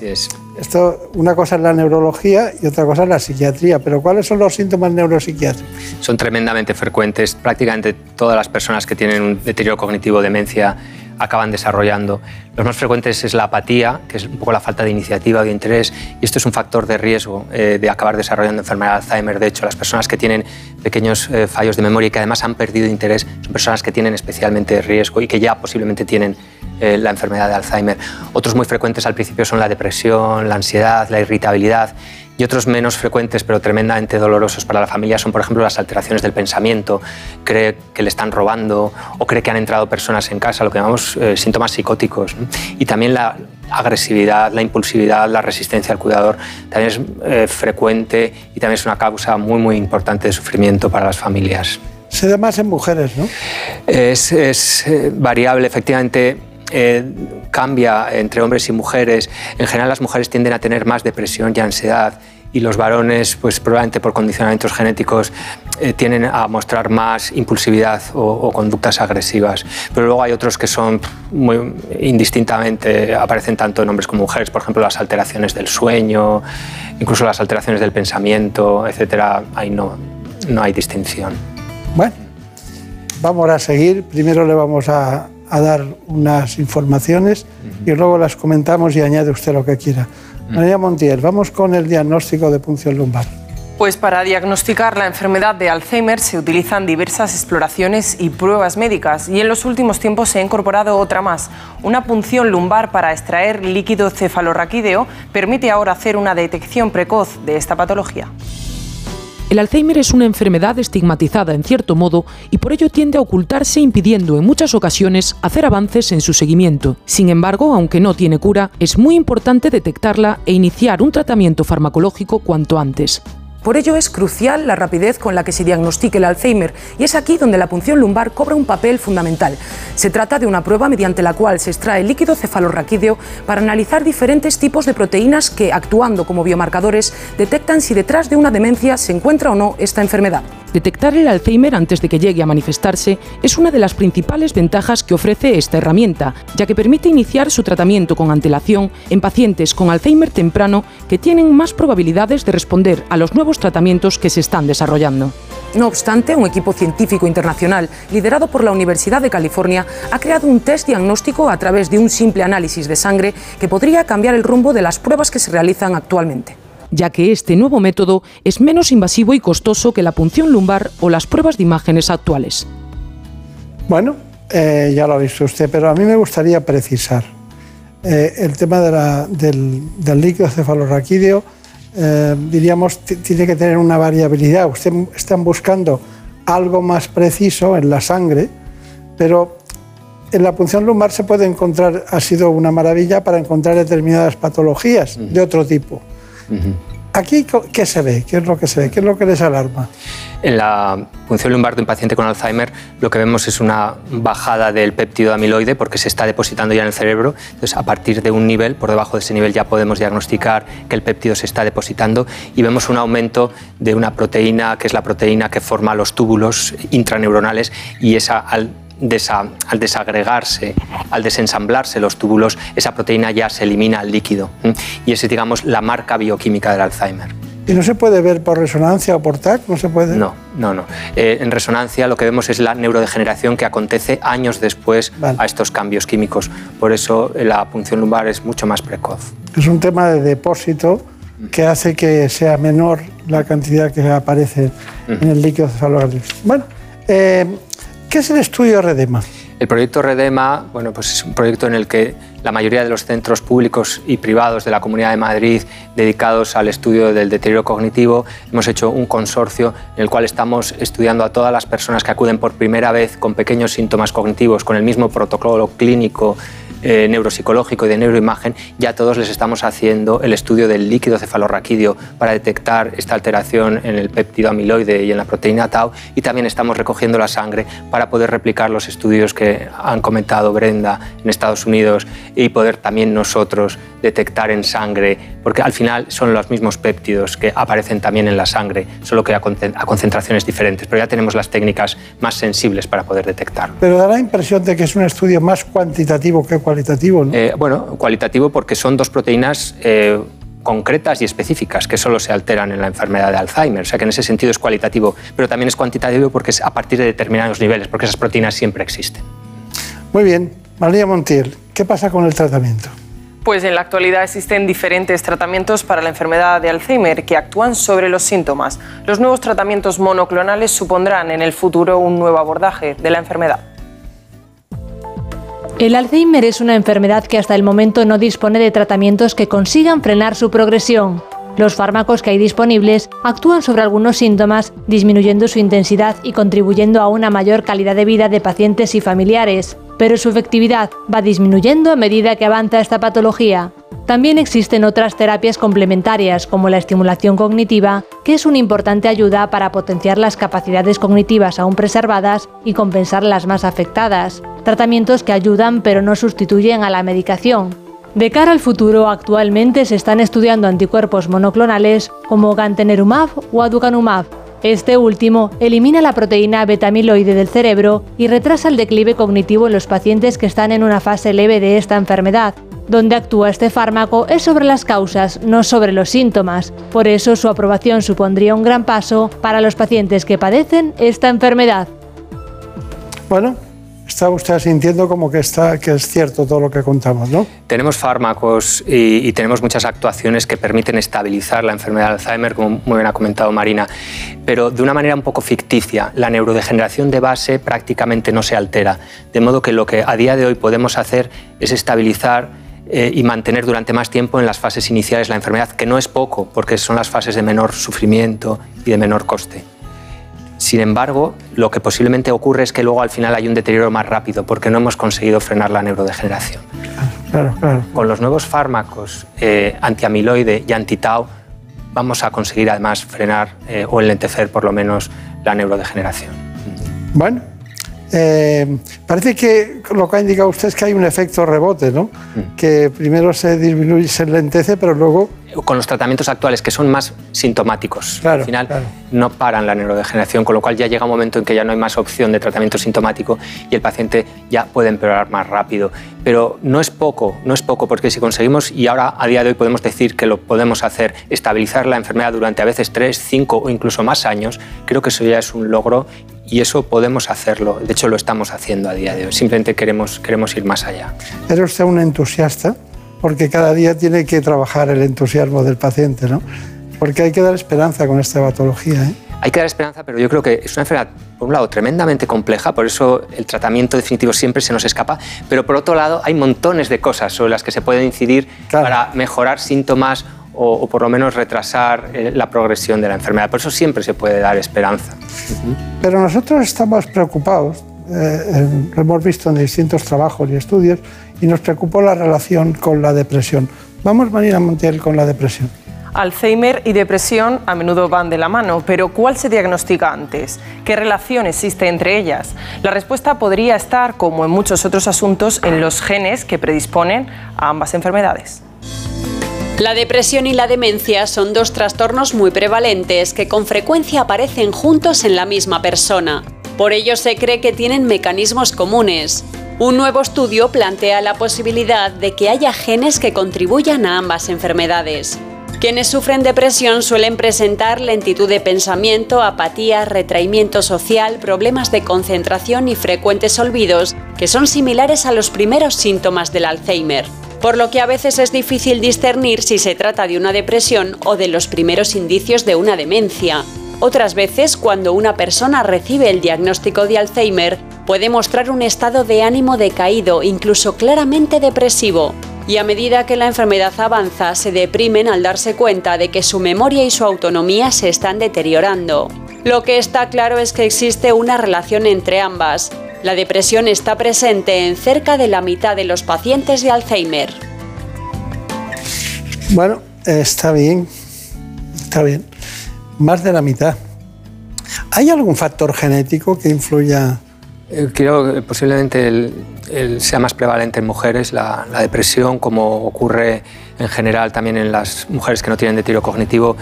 Speaker 1: esto, una cosa es la neurología y otra cosa es la psiquiatría, pero ¿cuáles son los síntomas neuropsiquiátricos?
Speaker 28: Son tremendamente frecuentes. Prácticamente todas las personas que tienen un deterioro cognitivo, demencia, acaban desarrollando. Los más frecuentes es la apatía, que es un poco la falta de iniciativa o de interés, y esto es un factor de riesgo eh, de acabar desarrollando enfermedad de Alzheimer. De hecho, las personas que tienen pequeños eh, fallos de memoria y que además han perdido interés son personas que tienen especialmente riesgo y que ya posiblemente tienen eh, la enfermedad de Alzheimer. Otros muy frecuentes al principio son la depresión, la ansiedad, la irritabilidad y otros menos frecuentes pero tremendamente dolorosos para la familia son, por ejemplo, las alteraciones del pensamiento. Cree que le están robando o cree que han entrado personas en casa, lo que llamamos eh, síntomas psicóticos. Y también la agresividad, la impulsividad, la resistencia al cuidador también es eh, frecuente y también es una causa muy, muy importante de sufrimiento para las familias.
Speaker 1: Se da más en mujeres, ¿no?
Speaker 28: Es, es eh, variable, efectivamente. Cambia entre hombres y mujeres. En general las mujeres tienden a tener más depresión y ansiedad y los varones, pues probablemente por condicionamientos genéticos, eh, tienen a mostrar más impulsividad o, conductas agresivas. Pero luego hay otros que son muy indistintamente, aparecen tanto en hombres como mujeres, por ejemplo, las alteraciones del sueño, incluso las alteraciones del pensamiento, etcétera. Ahí no, no hay distinción.
Speaker 1: Bueno, vamos a seguir. Primero le vamos a, a dar unas informaciones y luego las comentamos y añade usted lo que quiera. María Montiel, vamos con el diagnóstico de punción lumbar.
Speaker 4: Pues para diagnosticar la enfermedad de Alzheimer se utilizan diversas exploraciones y pruebas médicas y en los últimos tiempos se ha incorporado otra más. Una punción lumbar para extraer líquido cefalorraquídeo permite ahora hacer una detección precoz de esta patología.
Speaker 26: El Alzheimer es una enfermedad estigmatizada en cierto modo y por ello tiende a ocultarse impidiendo en muchas ocasiones hacer avances en su seguimiento. Sin embargo, aunque no tiene cura, es muy importante detectarla e iniciar un tratamiento farmacológico cuanto antes. Por ello es crucial la rapidez con la que se diagnostique el Alzheimer y es aquí donde la punción lumbar cobra un papel fundamental. Se trata de una prueba mediante la cual se extrae líquido cefalorraquídeo para analizar diferentes tipos de proteínas que, actuando como biomarcadores, detectan si detrás de una demencia se encuentra o no esta enfermedad. Detectar el Alzheimer antes de que llegue a manifestarse es una de las principales ventajas que ofrece esta herramienta, ya que permite iniciar su tratamiento con antelación en pacientes con Alzheimer temprano que tienen más probabilidades de responder a los nuevos tratamientos que se están desarrollando. No obstante, un equipo científico internacional liderado por la Universidad de California ha creado un test diagnóstico a través de un simple análisis de sangre que podría cambiar el rumbo de las pruebas que se realizan actualmente ya que este nuevo método es menos invasivo y costoso que la punción lumbar o las pruebas de imágenes actuales.
Speaker 1: Bueno, eh, ya lo ha visto usted, pero a mí me gustaría precisar. Eh, el tema del, líquido cefalorraquídeo, eh, diríamos, tiene que tener una variabilidad. Usted están buscando algo más preciso en la sangre, pero en la punción lumbar se puede encontrar, ha sido una maravilla para encontrar determinadas patologías de otro tipo. Aquí, ¿qué se ve? ¿Qué es lo que se ve? ¿Qué es lo que les alarma?
Speaker 28: En la punción lumbar de un paciente con Alzheimer lo que vemos es una bajada del péptido amiloide porque se está depositando ya en el cerebro. Entonces, a partir de un nivel, por debajo de ese nivel, ya podemos diagnosticar que el péptido se está depositando y vemos un aumento de una proteína que es la proteína que forma los túbulos intraneuronales y esa al al desagregarse, al desensamblarse los túbulos, esa proteína ya se elimina al líquido. Y esa es, digamos, la marca bioquímica del Alzheimer.
Speaker 1: ¿Y no se puede ver por resonancia o por TAC? ¿No se puede?
Speaker 28: No, no, no. Eh, en resonancia lo que vemos es la neurodegeneración que acontece años después a estos cambios químicos. Por eso eh, la punción lumbar es mucho más precoz.
Speaker 1: Es un tema de depósito que hace que sea menor la cantidad que aparece en el líquido cefalorraquídeo. Bueno, eh, ¿Qué es el estudio Redema?
Speaker 28: El proyecto Redema bueno, pues es un proyecto en el que la mayoría de los centros públicos y privados de la Comunidad de Madrid dedicados al estudio del deterioro cognitivo hemos hecho un consorcio en el cual estamos estudiando a todas las personas que acuden por primera vez con pequeños síntomas cognitivos, con el mismo protocolo clínico eh, neuropsicológico y de neuroimagen, ya todos les estamos haciendo el estudio del líquido cefalorraquídeo para detectar esta alteración en el péptido amiloide y en la proteína tau y también estamos recogiendo la sangre para poder replicar los estudios que han comentado Brenda en Estados Unidos y poder también nosotros detectar en sangre porque al final son los mismos péptidos que aparecen también en la sangre, solo que a, concentraciones diferentes, pero ya tenemos las técnicas más sensibles para poder detectarlo.
Speaker 1: Pero da la impresión de que es un estudio más cuantitativo que cualitativo, ¿no?
Speaker 28: Eh, bueno, cualitativo porque son dos proteínas eh, concretas y específicas que solo se alteran en la enfermedad de Alzheimer. O sea que en ese sentido es cualitativo, pero también es cuantitativo porque es a partir de determinados niveles, porque esas proteínas siempre existen.
Speaker 1: Muy bien, María Montiel, ¿qué pasa con el tratamiento?
Speaker 4: Pues en la actualidad existen diferentes tratamientos para la enfermedad de Alzheimer que actúan sobre los síntomas. Los nuevos tratamientos monoclonales supondrán en el futuro un nuevo abordaje de la enfermedad.
Speaker 10: El Alzheimer es una enfermedad que hasta el momento no dispone de tratamientos que consigan frenar su progresión. Los fármacos que hay disponibles actúan sobre algunos síntomas, disminuyendo su intensidad y contribuyendo a una mayor calidad de vida de pacientes y familiares pero su efectividad va disminuyendo a medida que avanza esta patología. También existen otras terapias complementarias, como la estimulación cognitiva, que es una importante ayuda para potenciar las capacidades cognitivas aún preservadas y compensar las más afectadas. Tratamientos que ayudan pero no sustituyen a la medicación. De cara al futuro, actualmente se están estudiando anticuerpos monoclonales como gantenerumab o aducanumab, este último elimina la proteína beta-amiloide del cerebro y retrasa el declive cognitivo en los pacientes que están en una fase leve de esta enfermedad. Donde actúa este fármaco es sobre las causas, no sobre los síntomas. Por eso su aprobación supondría un gran paso para los pacientes que padecen esta enfermedad.
Speaker 1: Bueno, está usted sintiendo como que, está, que es cierto todo lo que contamos, ¿no?
Speaker 28: Tenemos fármacos y, tenemos muchas actuaciones que permiten estabilizar la enfermedad de Alzheimer, como muy bien ha comentado Marina, pero de una manera un poco ficticia. La neurodegeneración de base prácticamente no se altera, de modo que lo que a día de hoy podemos hacer es estabilizar eh, y mantener durante más tiempo en las fases iniciales la enfermedad, que no es poco, porque son las fases de menor sufrimiento y de menor coste. Sin embargo, lo que posiblemente ocurre es que luego al final hay un deterioro más rápido porque no hemos conseguido frenar la neurodegeneración. Con los nuevos fármacos eh, antiamiloide y anti-tau vamos a conseguir además frenar eh, o enlentecer por lo menos la neurodegeneración.
Speaker 1: Bueno, eh, parece que lo que ha indicado usted es que hay un efecto rebote, ¿no? Mm. Que primero se disminuye, se lentece, pero luego
Speaker 28: con los tratamientos actuales que son más sintomáticos. Al final no paran la neurodegeneración, con lo cual ya llega un momento en que ya no hay más opción de tratamiento sintomático y el paciente ya puede empeorar más rápido. Pero no es poco, no es poco, porque si conseguimos, y ahora a día de hoy podemos decir que lo podemos hacer, estabilizar la enfermedad durante a veces tres, cinco o incluso más años, creo que eso ya es un logro y eso podemos hacerlo. De hecho, lo estamos haciendo a día de hoy. Simplemente queremos, queremos ir más allá.
Speaker 1: ¿Era usted un entusiasta? Porque cada día tiene que trabajar el entusiasmo del paciente, ¿no? Porque hay que dar esperanza con esta patología. ¿eh?
Speaker 28: Hay que dar esperanza, pero yo creo que es una enfermedad, por un lado, tremendamente compleja, por eso el tratamiento definitivo siempre se nos escapa, pero por otro lado, hay montones de cosas sobre las que se puede incidir para mejorar síntomas o, por lo menos retrasar eh, la progresión de la enfermedad. Por eso siempre se puede dar esperanza.
Speaker 1: Pero nosotros estamos preocupados, eh, lo hemos visto en distintos trabajos y estudios, y nos preocupó la relación con la depresión. Vamos, Marina Montiel, con la depresión.
Speaker 4: Alzheimer y depresión a menudo van de la mano, pero ¿cuál se diagnostica antes? ¿Qué relación existe entre ellas? La respuesta podría estar, como en muchos otros asuntos, en los genes que predisponen a ambas enfermedades.
Speaker 2: La depresión y la demencia son dos trastornos muy prevalentes que con frecuencia aparecen juntos en la misma persona. Por ello se cree que tienen mecanismos comunes. Un nuevo estudio plantea la posibilidad de que haya genes que contribuyan a ambas enfermedades. Quienes sufren depresión suelen presentar lentitud de pensamiento, apatía, retraimiento social, problemas de concentración y frecuentes olvidos, que son similares a los primeros síntomas del Alzheimer, por lo que a veces es difícil discernir si se trata de una depresión o de los primeros indicios de una demencia. Otras veces, cuando una persona recibe el diagnóstico de Alzheimer, puede mostrar un estado de ánimo decaído, incluso claramente depresivo. Y a medida que la enfermedad avanza, se deprimen al darse cuenta de que su memoria y su autonomía se están deteriorando. Lo que está claro es que existe una relación entre ambas. La depresión está presente en cerca de la mitad de los pacientes de Alzheimer.
Speaker 1: Bueno, está bien, está bien. Más de la mitad. ¿Hay algún factor genético que influya
Speaker 28: creo que posiblemente el, sea más prevalente en mujeres la, depresión, como ocurre en general también en las mujeres que no tienen deterioro cognitivo.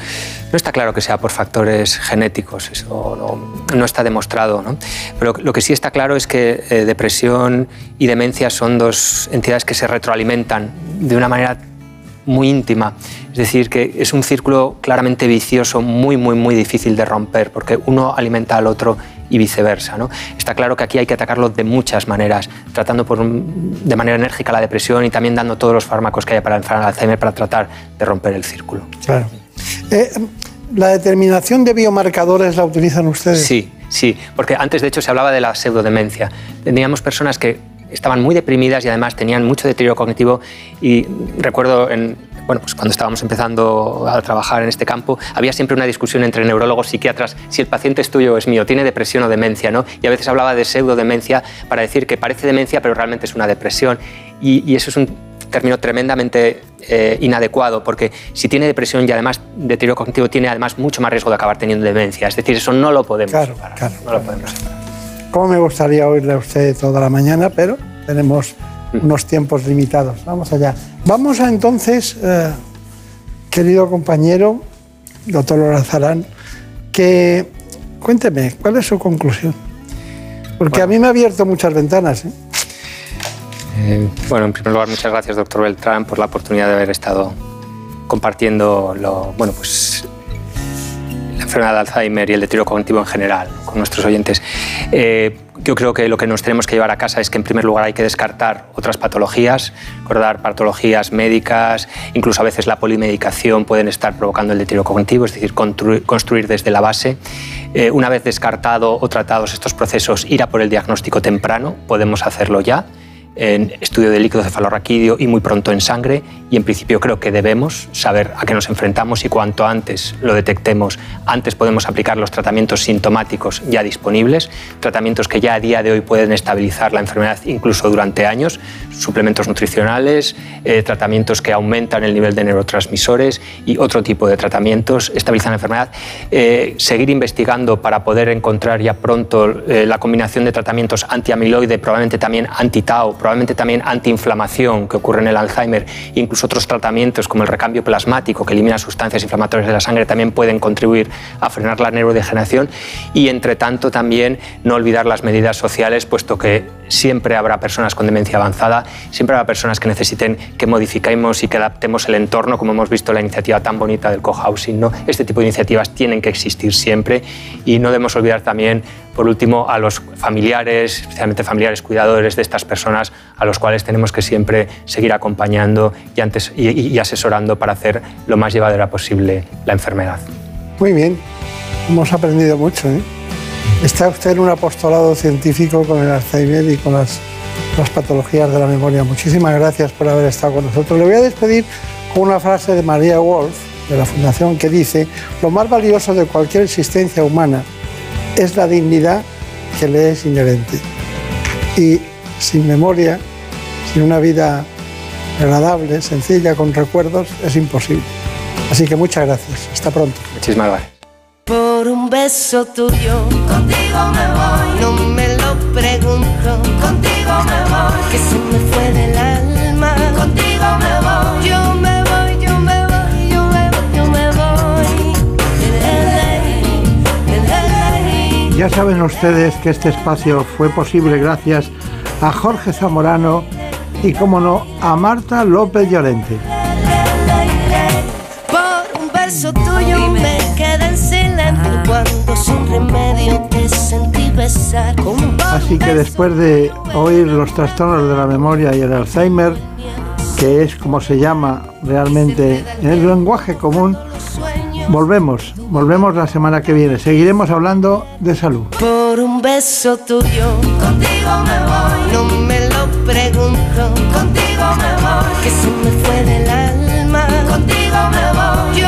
Speaker 28: No está claro que sea por factores genéticos, eso no, está demostrado. ¿no? Pero lo que sí está claro es que eh, depresión y demencia son dos entidades que se retroalimentan de una manera muy íntima. Es decir, que es un círculo claramente vicioso, muy, muy, muy difícil de romper, porque uno alimenta al otro y viceversa. ¿no? Está claro que aquí hay que atacarlo de muchas maneras, tratando por de manera enérgica la depresión y también dando todos los fármacos que hay para el Alzheimer para tratar de romper el círculo.
Speaker 1: Claro. Eh, ¿La determinación de biomarcadores la utilizan ustedes?
Speaker 28: Sí, sí, porque antes de hecho se hablaba de la pseudodemencia. Teníamos personas que estaban muy deprimidas y además tenían mucho deterioro cognitivo y recuerdo en, bueno, pues cuando estábamos empezando a trabajar en este campo, había siempre una discusión entre neurólogos, psiquiatras, si el paciente es tuyo o es mío, tiene depresión o demencia, ¿no? Y a veces hablaba de pseudodemencia para decir que parece demencia, pero realmente es una depresión. Y, eso es un término tremendamente eh, inadecuado, porque si tiene depresión y además deterioro cognitivo, tiene además mucho más riesgo de acabar teniendo demencia. Es decir, eso no lo podemos
Speaker 1: claro, Claro, no lo podemos Como me gustaría oírle a usted toda la mañana, pero tenemos unos tiempos limitados. Vamos allá. Vamos a entonces, eh, querido compañero, doctor Lorazarán, que cuénteme, ¿cuál es su conclusión? Porque a mí me ha abierto muchas ventanas. ¿eh?
Speaker 28: Eh, bueno, en primer lugar, muchas gracias, doctor Beltrán, por la oportunidad de haber estado compartiendo lo, bueno, pues, la enfermedad de Alzheimer y el deterioro cognitivo en general nuestros oyentes. Yo creo que lo que nos tenemos que llevar a casa es que en primer lugar hay que descartar otras patologías, recordar patologías médicas, incluso a veces la polimedicación pueden estar provocando el deterioro cognitivo, es decir, construir desde la base. Eh, una vez descartado o tratados estos procesos, ir a por el diagnóstico temprano, podemos hacerlo ya en estudio de líquido cefalorraquídeo y muy pronto en sangre y en principio creo que debemos saber a qué nos enfrentamos y cuanto antes lo detectemos, antes podemos aplicar los tratamientos sintomáticos ya disponibles, tratamientos que ya a día de hoy pueden estabilizar la enfermedad incluso durante años, suplementos nutricionales, eh, tratamientos que aumentan el nivel de neurotransmisores y otro tipo de tratamientos estabilizan la enfermedad. Eh, seguir investigando para poder encontrar ya pronto eh, la combinación de tratamientos antiamiloide, probablemente también anti-tau, probablemente también antiinflamación que ocurre en el Alzheimer, incluso otros tratamientos como el recambio plasmático que elimina sustancias inflamatorias de la sangre también pueden contribuir a frenar la neurodegeneración y entre tanto también no olvidar las medidas sociales puesto que siempre habrá personas con demencia avanzada, siempre habrá personas que necesiten que modifiquemos y que adaptemos el entorno, como hemos visto en la iniciativa tan bonita del cohousing. ¿no? Este tipo de iniciativas tienen que existir siempre y no debemos olvidar también por último, a los familiares, especialmente familiares cuidadores de estas personas, a los cuales tenemos que siempre seguir acompañando y, asesorando para hacer lo más llevadera posible la enfermedad.
Speaker 1: Muy bien, hemos aprendido mucho. ¿eh? Está usted en un apostolado científico con el Alzheimer y con las, las patologías de la memoria. Muchísimas gracias por haber estado con nosotros. Le voy a despedir con una frase de María Wolf, de la Fundación, que dice, lo más valioso de cualquier existencia humana es la dignidad que le es inherente. Y sin memoria, sin una vida agradable, sencilla, con recuerdos, es imposible. Así que muchas gracias. Hasta pronto.
Speaker 28: Muchísimas gracias.
Speaker 24: Por un beso tuyo, contigo me voy. No me lo pregunto, contigo me voy. Que se me
Speaker 1: Ya saben ustedes que este espacio fue posible gracias a Jorge Zamorano y, como no, a Marta López Llorente.
Speaker 24: Por un beso tuyo me quedé en silencio cuando sin remedio te sentí besar.
Speaker 1: Así que después de oír los trastornos de la memoria y el Alzheimer, que es como se llama realmente en el lenguaje común, Volvemos, volvemos la semana que viene. Seguiremos hablando de salud.
Speaker 24: Por un beso tuyo, contigo me voy. No me lo pregunto, contigo me voy. Que se me fue del alma, contigo me voy.